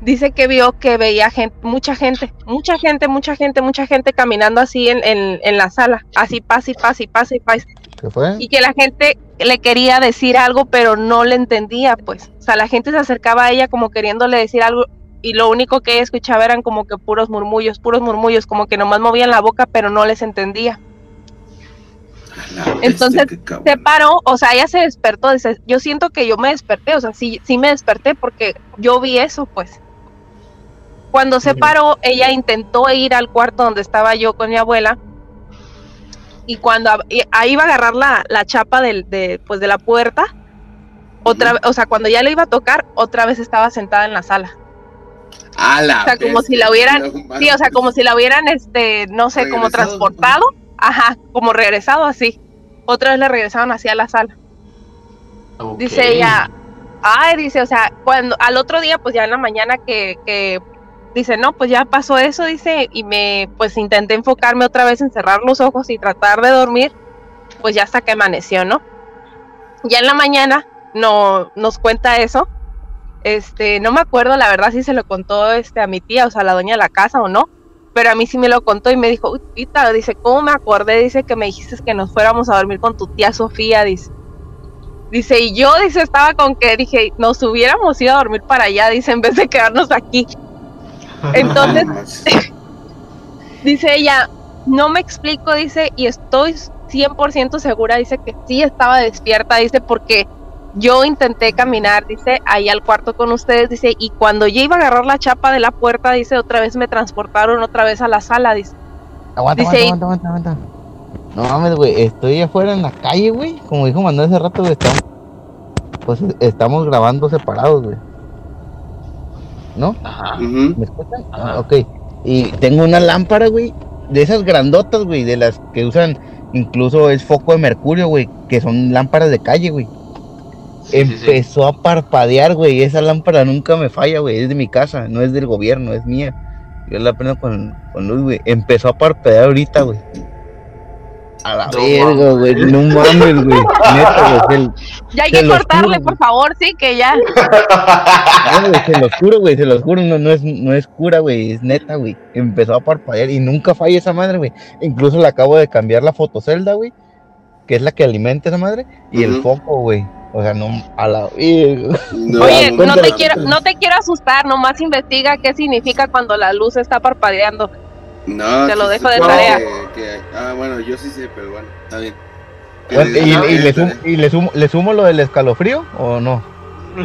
Dice que vio que veía gente, mucha gente, mucha gente, mucha gente, mucha gente caminando así en, en, en la sala, así pasa y pasa y pasa y pasa. ¿Qué fue? Y que la gente le quería decir algo, pero no le entendía, pues. O sea, la gente se acercaba a ella como queriéndole decir algo y lo único que ella escuchaba eran como que puros murmullos, puros murmullos, como que nomás movían la boca, pero no les entendía. Entonces, se paró, o sea, ella se despertó, dice, yo siento que yo me desperté, o sea, sí, sí me desperté porque yo vi eso, pues. Cuando se paró, ella intentó ir al cuarto donde estaba yo con mi abuela. Y cuando y ahí iba a agarrar la, la chapa del, de, pues, de la puerta, otra o sea, cuando ya le iba a tocar, otra vez estaba sentada en la sala. A la o sea, como si la hubieran- no Sí, o sea, como si la hubieran, este, no sé, como transportado, ajá, como regresado así. Otra vez le regresaron así a la sala. Dice ella, ay, dice, o sea, cuando al otro día, pues ya en la mañana que, que dice, no, pues ya pasó eso, dice, y me, pues intenté enfocarme otra vez en cerrar los ojos y tratar de dormir, pues ya hasta que amaneció, ¿no? Ya en la mañana no, nos cuenta eso, este, no me acuerdo la verdad si se lo contó este, a mi tía, o sea, a la dueña de la casa o no, pero a mí sí me lo contó y me dijo, uy, tita, dice, ¿cómo me acordé? Dice que me dijiste que nos fuéramos a dormir con tu tía Sofía, dice. Dice, y yo, dice, estaba con que dije, nos hubiéramos ido a dormir para allá, dice, en vez de quedarnos aquí. Entonces, dice ella, no me explico, dice, y estoy 100% segura, dice que sí estaba despierta, dice, porque yo intenté caminar, dice, ahí al cuarto con ustedes, dice, y cuando yo iba a agarrar la chapa de la puerta, dice, otra vez me transportaron otra vez a la sala, dice. Aguanta, Dice- aguanta, aguanta, aguanta, aguanta. No mames, güey, estoy afuera en la calle, güey. Como dijo Manuel hace rato, güey, estamos, pues estamos grabando separados, güey. ¿No? Ajá. ¿Me escuchan? Ajá. Ah, ok. Y tengo una lámpara, güey, de esas grandotas, güey, de las que usan, incluso es foco de mercurio, güey, que son lámparas de calle, güey. Sí, sí, sí. Empezó a parpadear, güey. Esa lámpara nunca me falla, güey. Es de mi casa, no es del gobierno, es mía. Yo la prendo con, con luz, güey. Empezó a parpadear ahorita, güey. A la No verga, güey. No mames, güey. Neta, güey. Se, Ya hay que cortarle, juro, por favor, sí, que ya. no, güey, se los juro, güey. Se los juro. No, no, es, no es cura, güey. Es neta, güey. Empezó a parpadear y nunca falla esa madre, güey. Incluso le acabo de cambiar la fotocelda, güey. Que es la que alimenta esa madre. Y el foco, güey. O sea, no. A la verga. No, Oye, no, te quiero, no. no te quiero asustar, nomás investiga qué significa cuando la luz está parpadeando. No, Te lo dejo de tarea. que- que- ah, bueno, yo sí sé, pero bueno, está bien. Bueno, ¿Y, y le, sumo, y le, sumo, le sumo lo del escalofrío o no?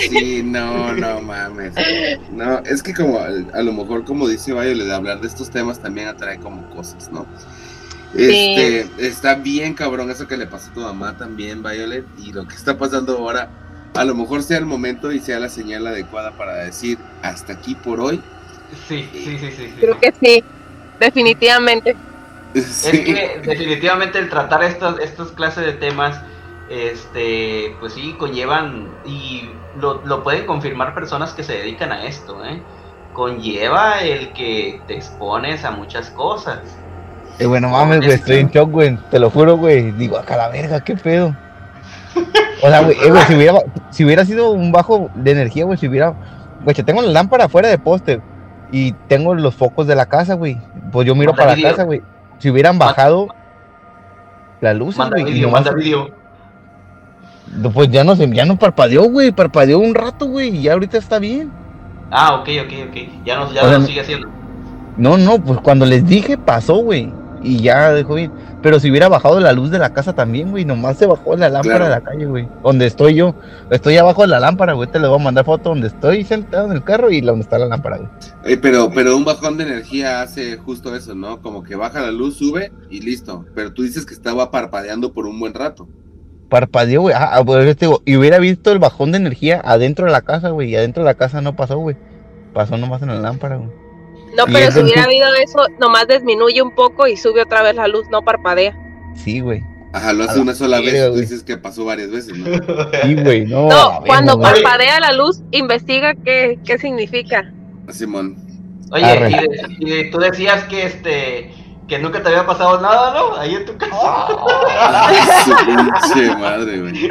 Sí, no, no mames. No, es que como a, a lo mejor como dice Violet, hablar de estos temas también atrae como cosas, ¿no? Este, está bien cabrón eso que le pasó a tu mamá también, Violet, y lo que está pasando ahora, a lo mejor sea el momento y sea la señal adecuada para decir hasta aquí por hoy. Sí, sí, sí, sí. sí. Creo que sí, definitivamente. Sí. Es que definitivamente el tratar estas, estas clases de temas, este, pues sí, conllevan, y lo, lo pueden confirmar personas que se dedican a esto, ¿eh? Conlleva el que te expones a muchas cosas. Eh, bueno, mames, güey, estoy en shock, güey. Te lo juro, güey. Digo, acá la verga, qué pedo. O sea, güey, eh, güey, si, hubiera, si hubiera sido un bajo de energía, güey, si hubiera. Güey, yo tengo la lámpara fuera de poste y tengo los focos de la casa, güey. Pues yo miro Manda para la video. casa, güey. Si hubieran bajado la luz, Manda güey. y vídeo, nomás- manda vídeo. Pues ya no se, ya no parpadeó, güey. Parpadeó un rato, güey. Y ya ahorita está bien. Ah, ok, ok, ok. Ya no, ya O sea, no no- sigue haciendo. No, no, pues cuando les dije pasó, güey. Y ya dejó bien. Pero si hubiera bajado la luz de la casa también, güey. Nomás se bajó la lámpara Claro. de la calle, güey. Donde estoy yo. Estoy abajo de la lámpara, güey. Te le voy a mandar foto donde estoy sentado en el carro y donde está la lámpara, güey. Eh, pero, pero un bajón de energía hace justo eso, ¿no? Como que baja la luz, sube y listo. Pero tú dices que estaba parpadeando por un buen rato. Parpadeó, güey. Ah, pues, güey, y hubiera visto el bajón de energía adentro de la casa, güey. Y adentro de la casa no pasó, güey. Pasó nomás en la lámpara, güey. No, pero si hubiera habido eso, nomás disminuye un poco y sube otra vez la luz, no parpadea. Sí, güey. Ajá, lo hace la una sola vez. Tú dices que pasó varias veces, ¿no? Sí, güey. No, No, cuando parpadea la luz, investiga qué, qué significa. Simón. Oye, y, de- y de- tú decías que este que nunca te había pasado nada, ¿no? Ahí en tu casa. Su pinche madre, güey.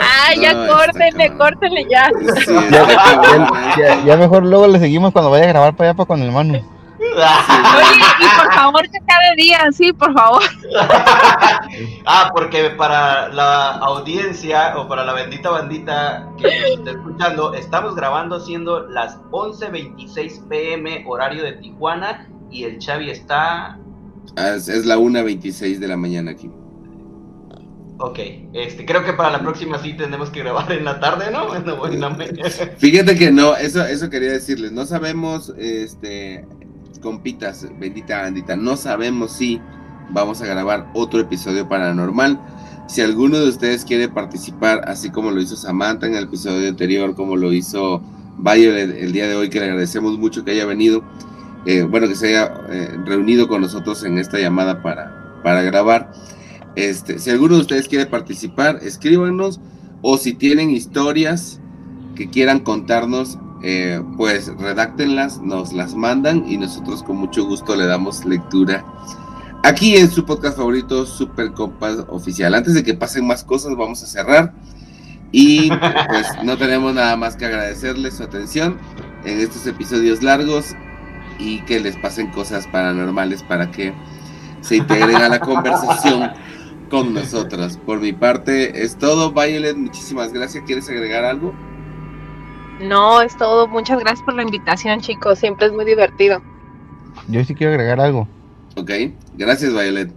Ah, ya No, córtenle, córtenle ya. Sí, Ya, está cabrón, ya- ya- ya mejor luego le seguimos cuando vaya a grabar para allá para con el hermano. Oye, y por favor que cada día, sí, por favor. ah, porque para la audiencia o para la bendita bandita que nos está escuchando, estamos grabando siendo las 11.26 pm horario de Tijuana y el Xavi está... Es, es la 1.26 de la mañana aquí. Ok, este, creo que para la próxima sí tenemos que grabar en la tarde, ¿no? Bueno, Fíjate que no, eso, eso quería decirles. No sabemos, este, compitas, bendita bandita, no sabemos si vamos a grabar otro episodio paranormal. Si alguno de ustedes quiere participar, así como lo hizo Samantha en el episodio anterior, como lo hizo Violet el día de hoy, que le agradecemos mucho que haya venido, eh, bueno, que se haya eh, reunido con nosotros en esta llamada para, para grabar. Este, si alguno de ustedes quiere participar, escríbanos o si tienen historias que quieran contarnos, eh, pues redáctenlas, nos las mandan y nosotros con mucho gusto le damos lectura aquí en su podcast favorito, Super Compas Oficial. Antes de que pasen más cosas, vamos a cerrar. Y pues no tenemos nada más que agradecerles su atención en estos episodios largos y que les pasen cosas paranormales para que se integren a la conversación con nosotros. Por mi parte es todo. Violet, muchísimas gracias. ¿Quieres agregar algo? No, es todo. Muchas gracias por la invitación, chicos. Siempre es muy divertido. Yo sí quiero agregar algo. Ok, gracias Violet.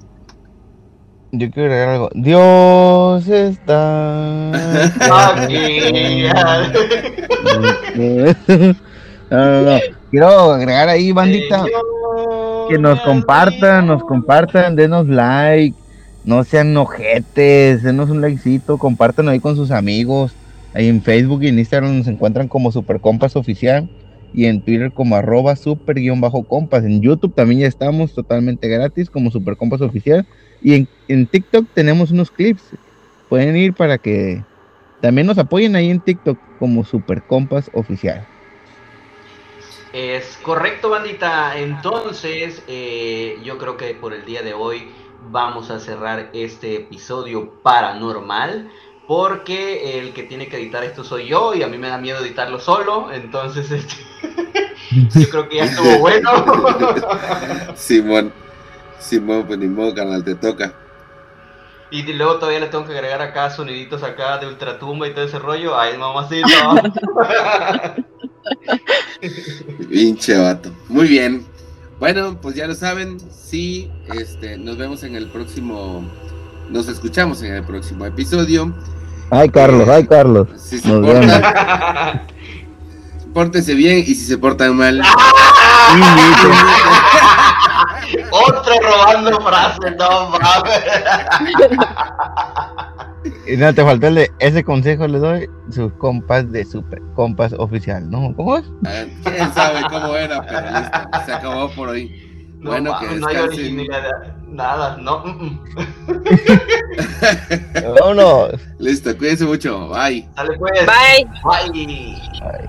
Yo quiero agregar algo. Dios está. Aquí. No, no, no. Quiero agregar ahí, bandita, que nos compartan, nos compartan, denos like, no sean ojetes, denos un likecito, compartan ahí con sus amigos. Ahí en Facebook y en Instagram nos encuentran como Super Compas Oficial y en Twitter como arroba super guion bajo compas. En YouTube también ya estamos totalmente gratis como Super Compas Oficial. Y en, en TikTok tenemos unos clips. Pueden ir para que también nos apoyen ahí en TikTok como Super Compas Oficial. Es correcto, bandita. Entonces, eh, yo creo que por el día de hoy vamos a cerrar este episodio paranormal. Porque el que tiene que editar esto soy yo y a mí me da miedo editarlo solo. Entonces, este, yo creo que ya estuvo bueno. Simón, Simón, pues ni modo, canal, te toca. Y luego todavía le tengo que agregar acá soniditos acá de ultratumba y todo ese rollo. Ay, mamacito. Pinche vato. Muy bien. Bueno, pues ya lo saben. Sí, este, nos vemos en el próximo. Nos escuchamos en el próximo episodio. Ay, Carlos, ay, Carlos. Si se Nos portan, pórtense bien y si se portan mal. Otro robando frases, no mames. Y no te faltó el de ese consejo le doy, sus compas de Super Compas Oficial, ¿no? ¿Cómo es? Ah, Quién sabe cómo era, pero listo, se acabó por hoy. No, Bueno, que no hay originalidad, nada, no. mm, mm. Vámonos. Listo, cuídense mucho. Bye. Dale pues. Bye. Bye. Ay.